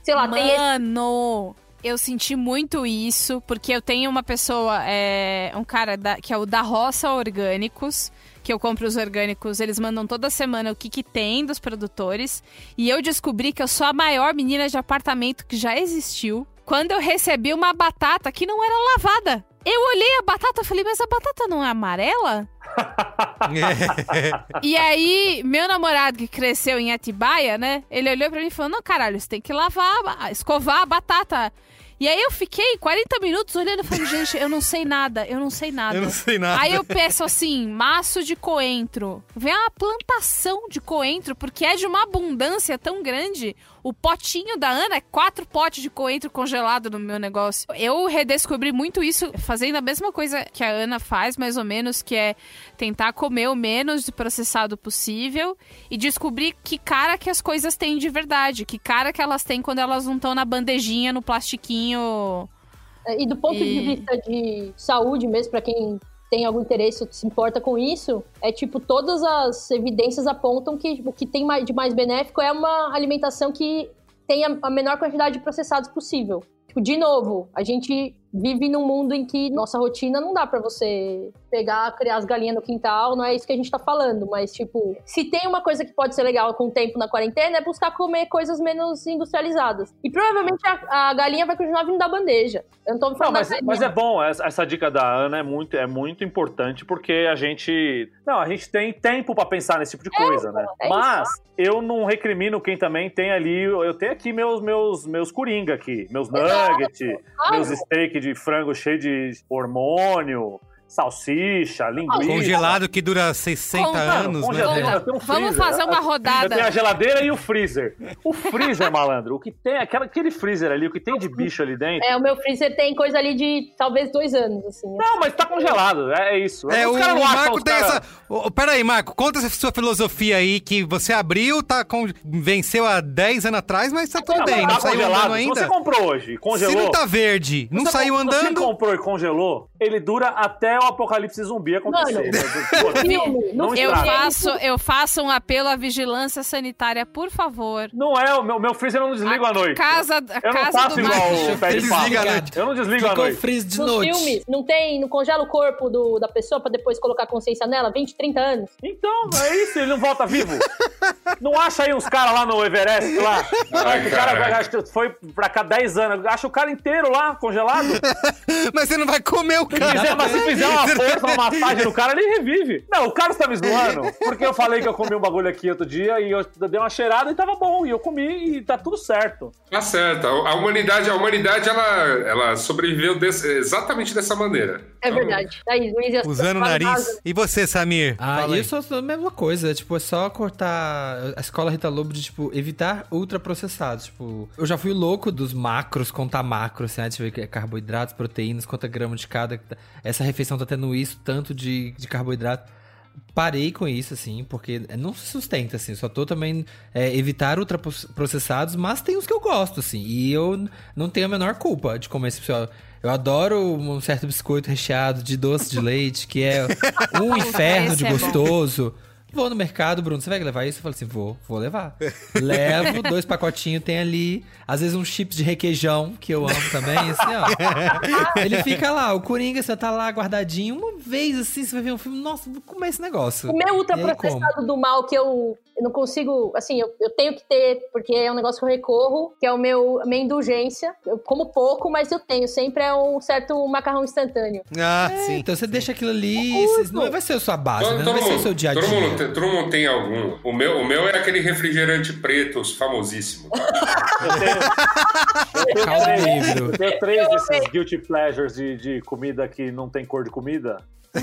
Sei lá, tem esse. Mano, eu senti muito isso, porque eu tenho uma pessoa, é, um cara da- que é o da Roça Orgânicos, que eu compro os orgânicos, eles mandam toda semana o que, que tem dos produtores. E eu descobri que eu sou a maior menina de apartamento que já existiu. Quando eu recebi uma batata que não era lavada. Eu olhei a batata e falei, mas a batata não é amarela? E aí, meu namorado que cresceu em Atibaia, né? Ele olhou pra mim e falou: Não, caralho, você tem que lavar, escovar a batata. E aí eu fiquei 40 minutos olhando e falando, gente, eu não sei nada, eu não sei nada. Eu não sei nada. Aí eu peço assim, maço de coentro. Vem uma plantação de coentro, porque é de uma abundância tão grande. O potinho da Ana é quatro potes de coentro congelado no meu negócio. Eu redescobri muito isso fazendo a mesma coisa que a Ana faz, mais ou menos, que é tentar comer o menos de processado possível e descobrir que cara que as coisas têm de verdade, que cara que elas têm quando elas não estão na bandejinha, no plastiquinho. E do ponto de E- vista de saúde mesmo, pra quem tem algum interesse se importa com isso, é tipo, todas as evidências apontam que o que tem de mais benéfico é uma alimentação que tenha a menor quantidade de processados possível. Tipo, de novo, a gente vive num mundo em que nossa rotina não dá pra você pegar, criar as galinhas no quintal, não é isso que a gente tá falando, mas tipo, se tem uma coisa que pode ser legal com o tempo na quarentena é buscar comer coisas menos industrializadas. E provavelmente a, a galinha vai continuar vindo da bandeja. Eu não tô Não, falando mas, da galinha. mas é bom, essa, essa dica da Ana é muito, é muito importante porque a gente. Não, a gente tem tempo pra pensar nesse tipo de coisa, né? é mas eu não recrimino quem também tem ali. Eu tenho aqui meus, meus, meus coringa aqui, meus nuggets, meus steak de frango cheio de hormônio, salsicha, linguiça. Congelado que dura 60 Com- anos, Congelado. né? Um Vamos fazer uma rodada. Eu tenho a geladeira e o freezer. O freezer, malandro, o que tem, aquela, aquele freezer ali, o que tem de bicho ali dentro. É, o meu freezer tem coisa ali de talvez dois anos, assim. Não, mas tá congelado, é, é isso. É, Os o, o Marco tem caras- essa. Ô, Pera aí, Marco, conta essa sua filosofia aí que você abriu, tá com... venceu há 10 anos atrás, mas tá tudo Não, bem, não tá saiu congelado. andando Se ainda. você comprou hoje, congelou. Se não tá verde, não você saiu com- Se andando. você comprou e congelou, ele dura até o apocalipse zumbi acontecer. Mano, filme, não Eu estraga. faço, eu faço um apelo à vigilância sanitária, por favor. Não é, o meu, meu freezer eu não desligo à noite. Casa, a eu não casa faço do igual o pé de Desliga papo. Eu não desligo à noite. freeze de Nos noite. filmes, não tem, não congela o corpo do- da pessoa pra depois colocar a consciência nela? 20, 30 anos. Então, é isso, ele não volta vivo. Não acha aí uns caras lá no Everest lá? Ai, o cara que foi pra cá 10 anos. Acha o cara inteiro lá, congelado. Mas você não vai comer o cara. mas se fizer uma força, uma massagem no cara, ele revive. Não, o cara está me zoando. Porque eu falei que eu comi um bagulho aqui outro dia e eu dei uma cheirada e tava bom. E eu comi e tá tudo certo. Tá certo. A a humanidade, a humanidade ela, ela sobreviveu desse- exatamente dessa maneira. É verdade. Luiz, e Usando o nariz. E você, Samir? Ah, Fala e só sou a mesma coisa. Tipo, é só cortar. A escola Rita Lobo de, tipo, evitar ultraprocessados. Tipo, eu já fui louco dos macros, contar macros, assim, né? Deixa eu ver que é carboidratos, proteínas, quanta grama de cada. Essa refeição tá tendo isso, tanto de, de carboidrato. Parei com isso, assim, porque não se sustenta, assim. Só tô também é, evitar ultraprocessados, mas tem os que eu gosto, assim. E eu não tenho a menor culpa de comer esse pessoal. Eu adoro um certo biscoito recheado de doce de leite, que é um inferno de é gostoso. Vou no mercado, Bruno, você vai levar isso? Eu falo assim, vou, vou levar. Levo, dois pacotinhos tem ali. Às vezes uns chips de requeijão, que eu amo também, assim, ó. Ele fica lá, o Coringa, você tá lá guardadinho. Uma vez, assim, você vai ver um filme, nossa, vou comer esse negócio. O meu ultraprocessado do mal que eu, eu não consigo, assim, eu, eu tenho que ter, porque é um negócio que eu recorro, que é o meu, a minha indulgência. Eu como pouco, mas eu tenho. Sempre é um certo macarrão instantâneo. Ah, É, sim. então você deixa aquilo ali, não vai ser a sua base, né? Não vai ser o seu dia a dia. Tem- todo mundo tem algum. O meu, o meu é aquele refrigerante preto, famosíssimo. Eu tenho, eu tenho eu tenho três desses guilty pleasures de, de comida que não tem cor de comida.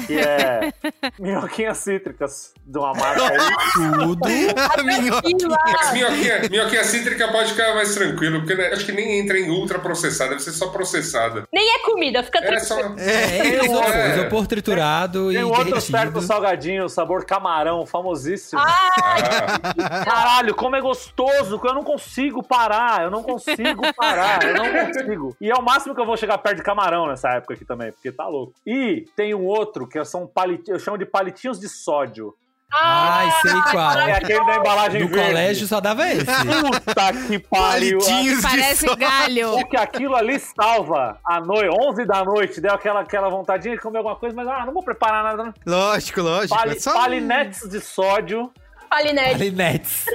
Que é minhoquinhas cítricas de uma marca aí. Tudo. Minhoquinha, minhoquinha cítrica pode ficar mais tranquilo, porque né, acho que nem entra em ultra processada, deve ser só processada. nem é comida, fica É tranquilo. só. É, isopor, É. isopor triturado Tem e um outro certo salgadinho, sabor camarão, famosíssimo. Ah, Caralho, como é gostoso, que eu não consigo parar, eu não consigo parar, eu não consigo. E é o máximo que eu vou chegar perto de camarão nessa época aqui também, porque tá louco. E tem um outro que são palitinhos, eu chamo de palitinhos de sódio. Ai, sei qual. É aquele da embalagem No verde. colégio só dava esse. Puta que pariu. Palitinhos de Parece sol. galho. O que aquilo ali salva à noite, 11 da noite, deu aquela, aquela vontadinha de comer alguma coisa, mas ah, não vou preparar nada. não. Lógico, lógico. Pali, é só um- palinetes de sódio. Palinete. Alinetes.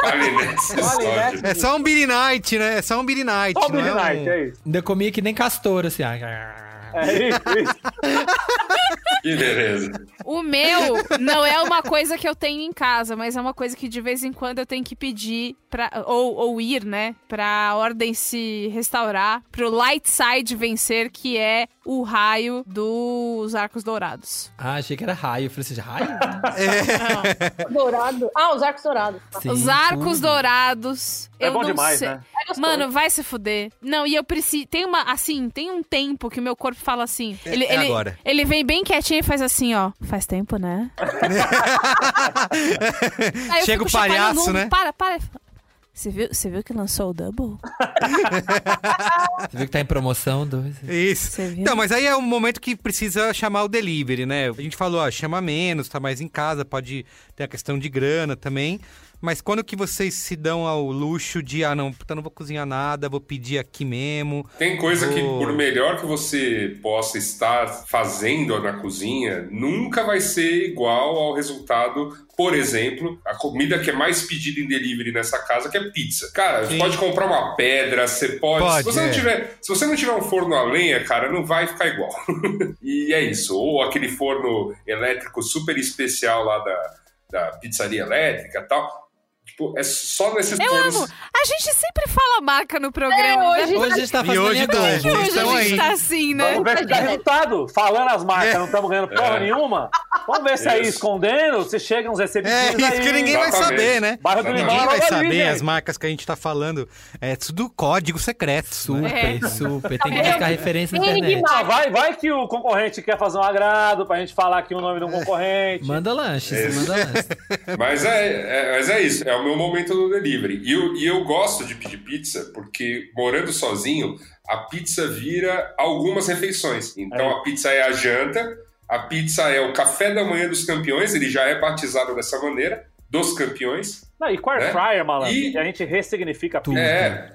Palinete, Palinete. sódio. É só um Billy Night, né? É só um Billy Night. Só o não é Billy Night, um- é isso. Ainda comia que nem castor, assim. ah. É isso, isso. Que beleza. O meu não é uma coisa que eu tenho em casa, mas é uma coisa que de vez em quando eu tenho que pedir pra, ou, ou ir, né, pra ordem se restaurar, pro light side vencer, que é o raio dos arcos dourados. Ah, achei que era raio. Eu falei assim, raio? Dourado. Ah, os arcos dourados. Sim, Os arcos tudo. dourados. É eu bom não demais, sei. né? É. Mano, vai se fuder. Não, e eu preciso. Tem uma. Assim, tem um tempo que o meu corpo fala assim. Ele, é ele, agora. ele vem bem quietinho e faz assim, ó. Faz tempo, né? Chega o palhaço, né? Para, para. Você viu, você viu que lançou o Double? Você viu que tá em promoção? Dois. Isso. Você viu? Então, mas aí é um momento que precisa chamar o delivery, né? A gente falou, ó, chama menos, tá mais em casa, pode ter a questão de grana também. Mas quando que vocês se dão ao luxo de, ah, não, puta, não vou cozinhar nada, vou pedir aqui mesmo. Tem coisa que, Oh. por melhor que você possa estar fazendo na cozinha, nunca vai ser igual ao resultado. Por exemplo, a comida que é mais pedida em delivery nessa casa, que é pizza. Cara, você Sim. pode comprar uma pedra, você pode. Pode, se, você é. não tiver, se você não tiver um forno a lenha, cara, não vai ficar igual. e é isso. Ou aquele forno elétrico super especial lá da, da pizzaria elétrica e tal. Tipo, é só nesses Eu fornos. amo. A gente sempre fala marca no É, programa. hoje- né? Hoje a gente tá E fazendo hoje não, grande. Que hoje a gente aí. tá assim, né? Vamos ver se dá resultado. Falando as marcas, não estamos ganhando porra É. nenhuma. Vamos ver se aí Isso. escondendo, você chega uns É receptivos isso aí. que ninguém vai Exatamente. saber, né? Bairro do. Limão, Ninguém vai logo ali, saber as marcas que a gente tá falando. É tudo código secreto. Super, É. super. Tem que buscar referência na internet. Ah, vai, vai que o concorrente quer fazer um agrado pra gente falar aqui o nome de um concorrente. Manda lanches, Esse. manda lanches. Mas é, é- mas é isso, é o meu momento do delivery. E eu, e eu gosto de pedir pizza porque, morando sozinho, a pizza vira algumas refeições. Então É. a pizza é a janta, a pizza é o café da manhã dos campeões, ele já é batizado dessa maneira, dos campeões. Não, e com air Né? fryer, malandro, E- a gente ressignifica Tudo. É,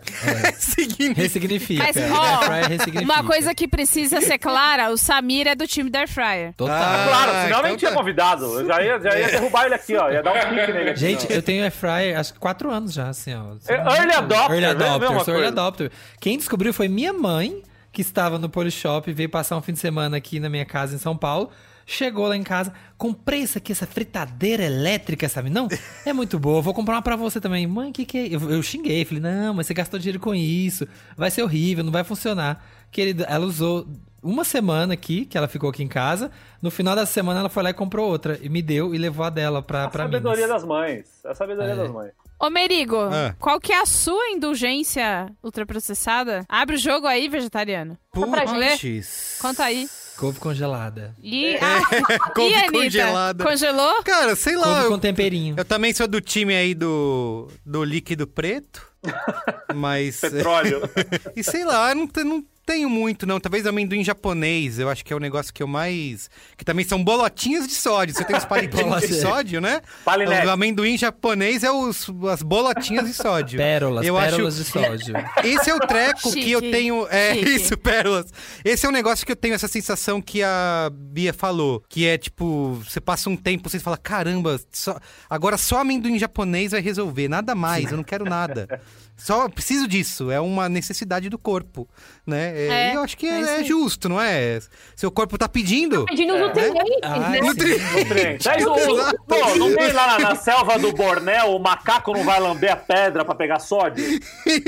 Seguindo. Ressignifica. Mas, ó, ressignifica. Uma coisa que precisa ser clara, o Samir é do time da Air Fryer. Total. Ah, Claro, senão então nem tinha tá. convidado. Eu já ia, já ia derrubar ele aqui, ó. Ia dar um pique nele aqui. Gente, ó. eu tenho air fryer acho que quatro anos já, assim, ó. É, early adopter, Early né? adopter, Mesma sou early adopter. Quem descobriu foi minha mãe, que estava no Polishop, veio passar um fim de semana aqui na minha casa em São Paulo. Chegou lá em casa, comprei isso aqui, essa fritadeira elétrica, sabe? Não, é muito boa, vou comprar uma pra você também. Mãe, o que que é? Eu, eu xinguei, falei, não, mas você gastou dinheiro com isso, vai ser horrível, não vai funcionar. Querida, ela usou uma semana aqui, que ela ficou aqui em casa. No final da semana ela foi lá e comprou outra, e me deu e levou a dela pra, A pra mim. sabedoria das mães. A sabedoria É. das mães. Ô, Merigo, Ah. qual que é a sua indulgência ultraprocessada? Abre o jogo aí, vegetariano. Puts. Conta aí. Couve congelada. E, ah, Couve e Anitta? congelada. Congelou? Cara, sei lá. Couve eu- com temperinho. Eu também sou do time aí do, do líquido preto, mas... Petróleo. e sei lá, não, não tenho muito, não. Talvez amendoim japonês, eu acho que é o negócio que eu mais... Que também são bolotinhas de sódio. Você tem os palitinhos de sódio, né? Palinete. O amendoim japonês é os, as bolotinhas de sódio. Pérolas, eu pérolas acho... de sódio. Esse é o treco Chique. que eu tenho. É Chique. isso, pérolas. Esse é um negócio que eu tenho essa sensação que a Bia falou. Que é tipo, você passa um tempo, você fala: caramba, só- agora só amendoim japonês vai resolver. Nada mais, eu não quero nada. Só preciso disso, é uma necessidade do corpo, né? É, É, e eu acho que é é, é justo, não é? Seu corpo tá pedindo. Pedindo os nutrientes, Ah, né? sim. Nutrientes. Aí, o- pô, não tem lá na, na selva do Bornéu, o macaco não vai lamber a pedra pra pegar sódio?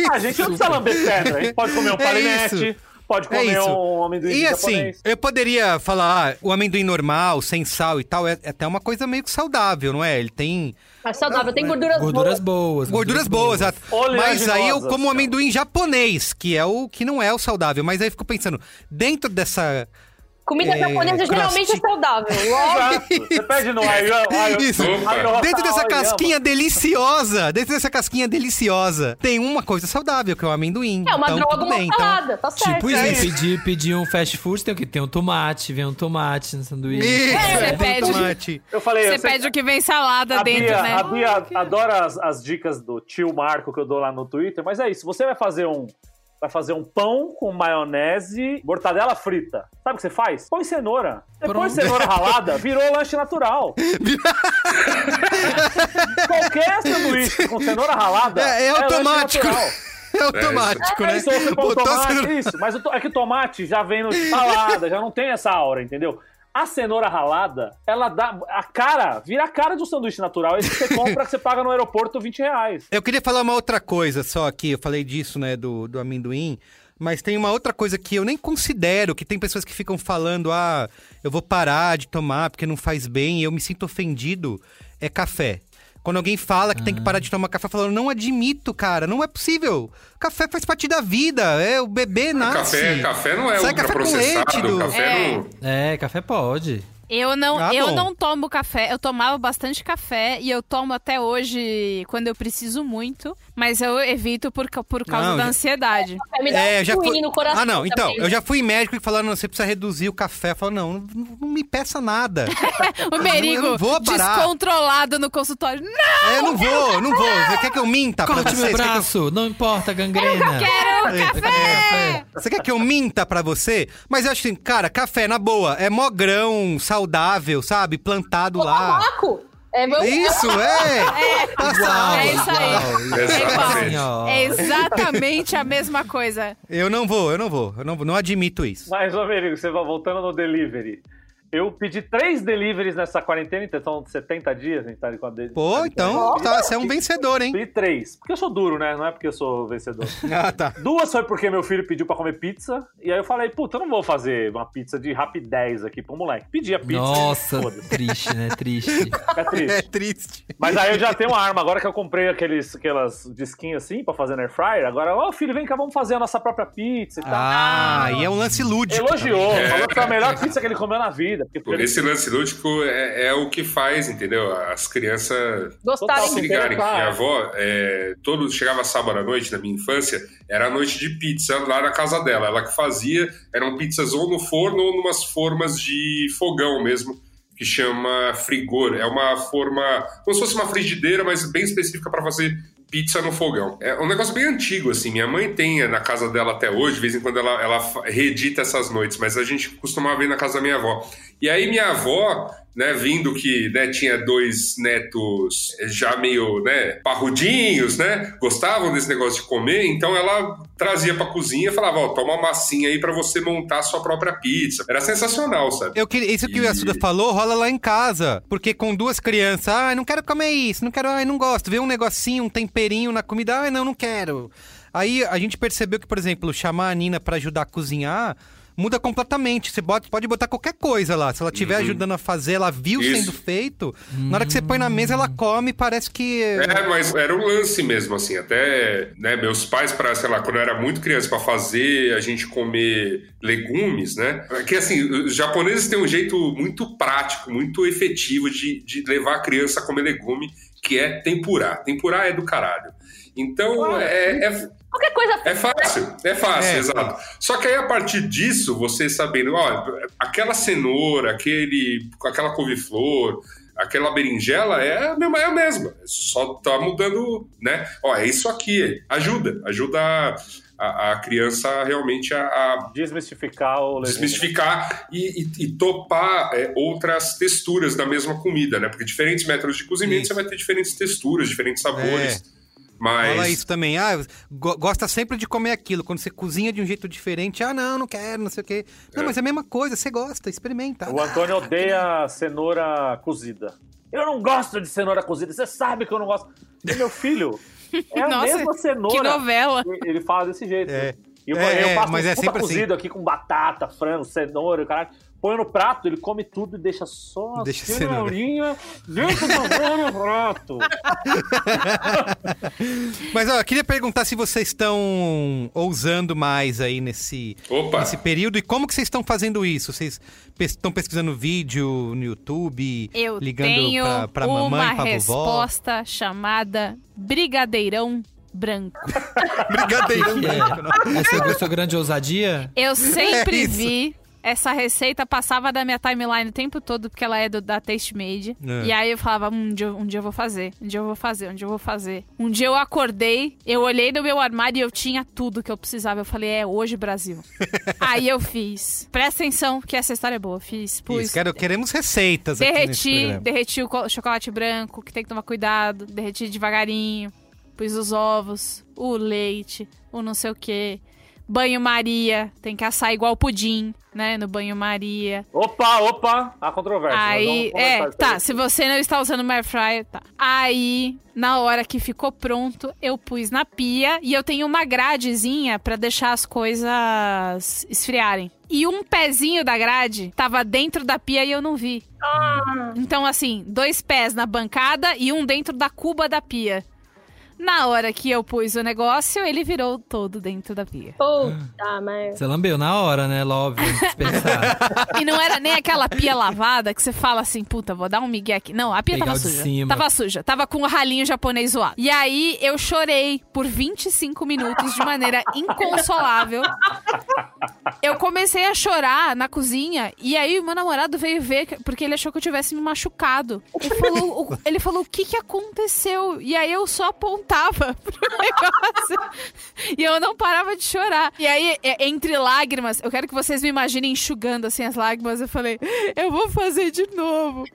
Ah, a gente não precisa lamber pedra. A gente pode comer um É palinete. Pode É comer isso. um amendoim E assim, japonês. eu poderia falar, ah, o amendoim normal, sem sal e tal, é, é até uma coisa meio que saudável, não é? Ele tem É saudável, tem gorduras, Gorduras boas. boas. Gorduras boas. Oleaginosas, Mas aí eu como cara. amendoim japonês, que é o que não é o saudável. Mas aí eu fico pensando, dentro dessa. Comida É, japonesa geralmente é saudável. Logo, Exato. Você pede no Isso. Dentro dessa casquinha deliciosa, dentro dessa casquinha deliciosa, tem uma coisa saudável, que é o amendoim. é uma então, droga, uma bem. Então, salada, tá certo. Tipo É isso, pedir, pedir um fast food, tem o que? Tem um tomate, vem um tomate no sanduíche. Isso, É, é, pede. tomate. Eu falei, Você pede o que vem salada a dentro, Bia, né? a Bia adora as, as dicas do tio Marco que eu dou lá no Twitter, mas é isso. Você vai fazer um. Vai fazer um pão com maionese, mortadela frita. Sabe o que você faz? Põe cenoura. Depois Pronto. cenoura ralada, virou lanche natural. Qualquer sanduíche com cenoura ralada É, é lanche automático. natural. É automático, É né? isso, você Botou tomate, cenoura- isso. Mas é que o tomate já vem no salada, já não tem essa aura, entendeu? A cenoura ralada, ela dá a cara, vira a cara um sanduíche natural. Esse que você compra, que você paga no aeroporto 20 reais. Eu queria falar uma outra coisa só aqui. Eu falei disso, né, do, do amendoim. Mas tem uma outra coisa que eu nem considero, que tem pessoas que ficam falando, ah, eu vou parar de tomar porque não faz bem, eu me sinto ofendido, é café. Quando alguém fala que tem que parar de tomar café, falando, não admito, cara, não é possível. Café faz parte da vida, é o bebê nasce. Café, café não é Sai café com ultraprocessado, leite, café É. não... É, café pode. Eu não, Ah, eu bom. não tomo café. Eu tomava bastante café e eu tomo até hoje quando eu preciso muito, mas eu evito por, por causa Não, da já- ansiedade. É, um eu já fui... no coração Ah, não, então, também. eu já fui médico e falaram, você precisa reduzir o café. Eu falo, não, não, não me peça nada. O Merigo eu não vou parar. descontrolado no consultório. Não, É, eu não vou, não vou. Você quer que eu minta pra Corte você? meu que eu- braço, não importa, gangrena. quero café! Você quer que eu minta pra você? Mas eu acho assim, cara, café, na boa, é mó grão, saudável, sabe? Plantado lá. Tabaco. É meu... Isso, é! Passa Uau, É isso aí. uau. É. É exatamente a mesma coisa. Eu não vou, eu não vou. Eu não, vou, não admito isso. Mas, ô Merigo, você vai voltando no delivery. Eu pedi três deliveries nessa quarentena, então são 70 dias, a gente tá com a de- Pô, então, tá, você é um vencedor, hein? Pedi três. Porque eu sou duro, né? Não é porque eu sou vencedor. Ah, tá. Duas foi porque meu filho pediu pra comer pizza. E aí eu falei, puta, eu não vou fazer uma pizza de rapidez aqui pro moleque. Pedi a pizza. Nossa, Foda-se. triste, né? Triste. É triste. É triste. Mas aí eu já tenho uma arma. Agora que eu comprei aqueles, aquelas disquinhos assim pra fazer na air fryer, agora, ó, filho, vem cá, vamos fazer a nossa própria pizza e tal. Ah, e é um lance lúdico. Elogiou, falou que foi a melhor pizza que ele comeu na vida. Porque Por esse lance lúdico é, é o que faz, entendeu? As crianças Gostarem se de ligarem. interessar. Minha avó, é, todo, chegava sábado à noite, na minha infância, era a noite de pizza lá na casa dela. Ela que fazia, eram pizzas ou no forno ou numas formas de fogão mesmo, que chama frigor. É uma forma, como se fosse uma frigideira, mas bem específica para fazer pizza no fogão. É um negócio bem antigo, assim. Minha mãe tem na casa dela até hoje, de vez em quando ela, ela reedita essas noites, mas a gente costumava ir na casa da minha avó. E aí minha avó, né, vindo que né, tinha dois netos já meio, né, parrudinhos, né, gostavam desse negócio de comer, então ela trazia pra cozinha e falava, ó, toma uma massinha aí pra você montar a sua própria pizza. Era sensacional, sabe? Eu queria, isso que o E- Yasuda falou rola lá em casa. Porque com duas crianças, ah, não quero comer isso, não quero, ai, não gosto. Vê um negocinho, um temperinho na comida, ai, não, não quero. Aí a gente percebeu que, por exemplo, chamar a Nina pra ajudar a cozinhar muda completamente. Você bota- pode botar qualquer coisa lá. Se ela estiver ajudando a fazer, ela viu Isso. sendo feito, na hora que você põe na mesa, ela come, parece que. É, mas era um lance mesmo, assim. Até, né, meus pais, para sei lá, quando eu era muito criança, para fazer a gente comer legumes, né? Que assim, os japoneses têm um jeito muito prático, muito efetivo de, de levar a criança a comer legume, que é tempurar. Tempurar é do caralho. Então, é, é, Qualquer coisa é fácil, é fácil, É. exato. Só que aí a partir disso, você sabendo, ó, aquela cenoura, aquele, aquela couve-flor, aquela berinjela é a mesma, é a mesma. Só tá mudando, né? Ó, é isso aqui. Ajuda, ajuda a, a, a criança realmente a, a Desmistificar o desmistificar e, e- e topar é, outras texturas da mesma comida, né? Porque diferentes métodos de cozimento Isso. você vai ter diferentes texturas, diferentes sabores. Mas Fala isso também. Ah, go- gosta sempre de comer aquilo. Quando você cozinha de um jeito diferente, ah, não, não quero, não sei o quê. Não, É. mas é a mesma coisa, você gosta, experimenta. O Antônio odeia cenoura cozida. Eu não gosto de cenoura cozida, você sabe que eu não gosto. E meu filho, é a Nossa, mesma cenoura. Que novela. Ele fala desse jeito. É. E eu, É, eu é, faço mas um é puta sempre assim. cozido aqui com batata, frango, cenoura, caralho. Põe no prato, ele come tudo e deixa só Deixa a cenourinha dentro do prato. Mas, ó, eu queria perguntar se vocês estão ousando mais aí nesse, Opa! nesse período e como que vocês estão fazendo isso? Vocês estão pesquisando vídeo no YouTube, Eu ligando tenho pra, pra uma mamãe, pra vovó? resposta chamada Brigadeirão Branco. Brigadeirão é? branco. Essa é a sua grande ousadia? Eu sempre É vi essa receita passava da minha timeline o tempo todo, porque ela é do, da Taste Made. É. E aí eu falava, "Hum, um dia, um dia eu vou fazer, um dia eu vou fazer, um dia eu vou fazer. Um dia eu acordei, eu olhei no meu armário e eu tinha tudo que eu precisava. Eu falei, é hoje, Brasil. aí eu fiz. Presta atenção que essa história é boa. Fiz, pus. Isso, quero, queremos receitas Derreti, derreti o co- chocolate branco, que tem que tomar cuidado. Derreti devagarinho. Pus os ovos, o leite, o não sei o quê. Banho-maria, tem que assar igual pudim, né? No banho-maria. Opa, opa, a controvérsia. Aí, é, tá. aí. Se você não está usando uma air fryer, tá. Aí, na hora que ficou pronto, eu pus na pia e eu tenho uma gradezinha pra deixar as coisas esfriarem. E um pezinho da grade tava dentro da pia e eu não vi. Então, assim, dois pés na bancada e um dentro da cuba da pia. Na hora que eu pus o negócio, ele virou todo dentro da pia. Puta merda. Você lambeu na hora, né? Óbvio, dispensar. E não era nem aquela pia lavada que você fala assim, puta, vou dar um migué aqui. Não, a pia Pegar tava suja. cima. Tava suja. Tava com o ralinho japonês zoado. E aí eu chorei por 25 minutos de maneira inconsolável. Eu comecei a chorar na cozinha e aí o meu namorado veio ver que- porque ele achou que eu tivesse me machucado. Ele falou, o, ele falou o que que aconteceu? E aí eu só apontava pro negócio e eu não parava de chorar. E aí é, entre lágrimas, eu quero que vocês me imaginem enxugando assim as lágrimas. Eu falei, eu vou fazer de novo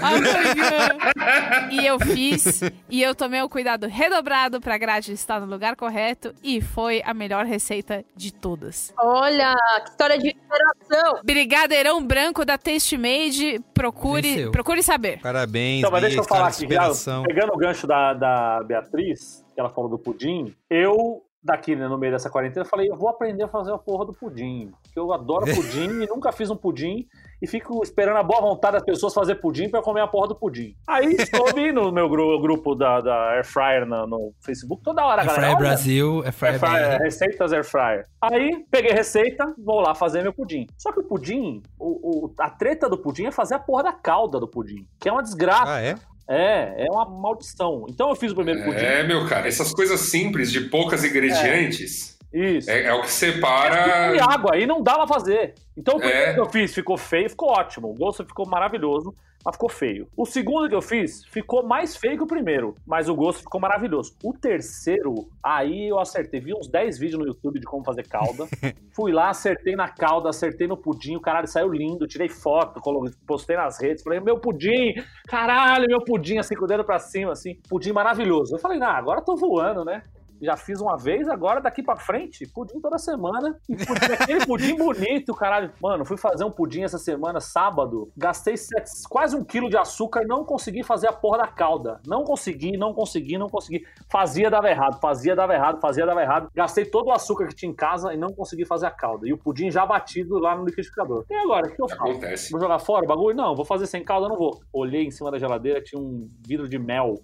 amanhã. e eu fiz e eu tomei o cuidado redobrado pra grade estar no lugar correto e foi a melhor receita de todas. Olha, que história de superação. Brigadeirão branco da Taste Made, procure, Venceu. procure saber. Parabéns, Então, mas deixa eu falar aqui, já, pegando o gancho da, da Beatriz, que ela falou do pudim, eu, daqui né, no meio dessa quarentena, falei, eu vou aprender a fazer a porra do pudim. Porque eu adoro pudim e nunca fiz um pudim. E fico esperando a boa vontade das pessoas fazer pudim pra eu comer a porra do pudim. Aí soube no meu gru- grupo da, da Air Fryer no, no Facebook, toda hora, É galera. Brasil, é Air fryer, BR. receitas air fryer. Aí, peguei receita, vou lá fazer meu pudim. Só que o pudim, o, o- a treta do pudim é fazer a porra da calda do pudim, que é uma desgraça. Ah, é? É, é uma maldição. Então eu fiz o primeiro pudim. É, meu cara, essas coisas simples de poucas ingredientes Isso. é, é o que E separa. água, aí não dá pra fazer. Então o primeiro É. que eu fiz ficou feio, ficou ótimo. O gosto ficou maravilhoso, mas ficou feio. O segundo que eu fiz ficou mais feio que o primeiro, mas o gosto ficou maravilhoso. O terceiro, aí eu acertei. Vi uns 10 vídeos no YouTube de como fazer calda. Fui lá, acertei na calda, acertei no pudim, o caralho saiu lindo. Tirei foto, postei nas redes. Falei, meu pudim, caralho, meu pudim, assim, com o dedo pra cima, assim. Pudim maravilhoso. Eu falei, nah, agora eu tô voando, né? Já fiz uma vez, agora daqui pra frente, pudim toda semana. E pudim, aquele pudim bonito, caralho. Mano, fui fazer um pudim essa semana, sábado. Gastei sete- quase um quilo de açúcar, não consegui fazer a porra da calda. Não consegui, não consegui, não consegui. Fazia, dava errado, fazia, dava errado, fazia, dava errado. Gastei todo o açúcar que tinha em casa e não consegui fazer a calda. E o pudim já batido lá no liquidificador. E agora, o que eu faço? Acontece. Vou jogar fora o bagulho? Não, vou fazer sem calda, não vou. Olhei em cima da geladeira, tinha um vidro de mel.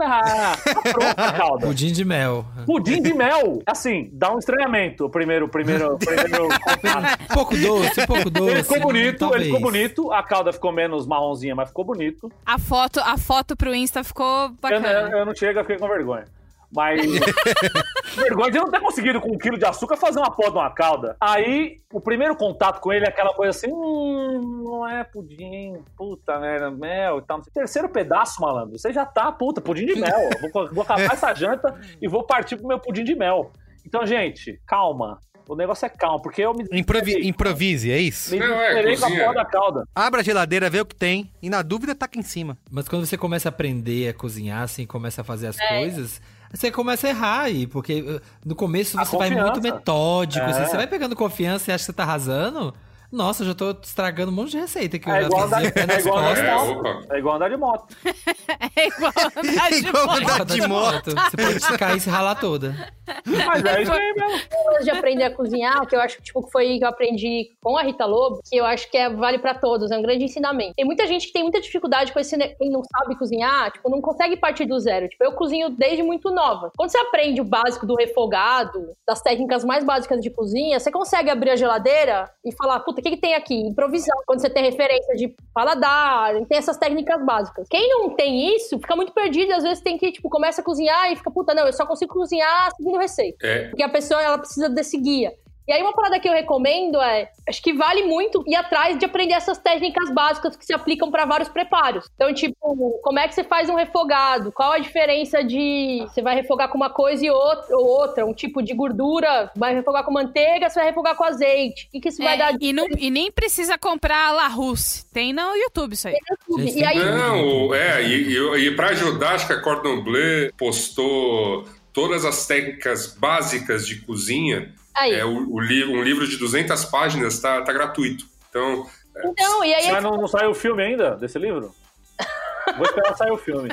Ah, tá pronta a calda. Pudim de mel. Pudim de mel. Assim, dá um estranhamento. o Primeiro, primeiro, primeiro contato. Um pouco doce, um pouco doce. Ele ficou bonito, talvez. ele ficou bonito. A calda ficou menos marronzinha, mas ficou bonito. A foto, a foto pro Insta ficou Eu, bacana. eu- eu não chego, eu fiquei com vergonha. Mas. vergonha de não ter conseguido com um quilo de açúcar fazer uma porra de uma calda. Aí, o primeiro contato com ele é aquela coisa assim: hum, não é pudim, puta merda, mel e tal. Terceiro pedaço, malandro, você já tá, puta, pudim de mel. Vou, vou acabar essa janta e vou partir pro meu pudim de mel. Então, gente, calma. O negócio é calma, porque eu me. Improvi- improvise, é isso? Me Não, é, com a porra da calda. Abra a geladeira, vê o que tem e na dúvida taca em cima. Mas quando você começa a aprender a cozinhar, assim, começa a fazer as É. coisas, você começa a errar aí, porque uh, no começo você vai muito metódico, É. assim, você vai pegando confiança e acha que você tá arrasando. Nossa, eu já tô estragando um monte de receita que eu É já andar, fazia é igual andar de. É, moto. É igual andar de moto. É igual andar de Igual moto. andar de moto. Você pode cair e se ralar toda. Mas é isso aí mesmo. coisa de aprender a cozinhar, que eu acho que tipo, que foi que eu aprendi com a Rita Lobo, que eu acho que é, vale pra todos, é um grande ensinamento. Tem muita gente que tem muita dificuldade com esse, quem não sabe cozinhar, tipo, não consegue partir do zero. Tipo, eu cozinho desde muito nova. Quando você aprende o básico do refogado, das técnicas mais básicas de cozinha, você consegue abrir a geladeira e falar, puta, o que, que tem aqui? Improvisar. Quando você tem referência de paladar, tem essas técnicas básicas. Quem não tem isso, fica muito perdido, às vezes tem que, tipo, começa a cozinhar e fica, puta, não, eu só consigo cozinhar seguindo receita. É, Porque a pessoa ela precisa desse guia. E aí, uma parada que eu recomendo é: acho que vale muito ir atrás de aprender essas técnicas básicas que se aplicam para vários preparos. Então, tipo, como é que você faz um refogado? Qual a diferença de você vai refogar com uma coisa e outra, ou outra? Um tipo de gordura, vai refogar com manteiga, você vai refogar com azeite. O que, que isso vai É, dar e, não- e nem precisa comprar a La Russe. Tem no YouTube isso aí. Gente, E aí, Não, é, e, e, e para ajudar, acho que a Cordon Bleu postou todas as técnicas básicas de cozinha Aí. É, o, o li- um livro de 200 páginas tá, tá gratuito. Então, Então, e aí Mas não, não saiu o filme ainda desse livro? Vou esperar sair o filme.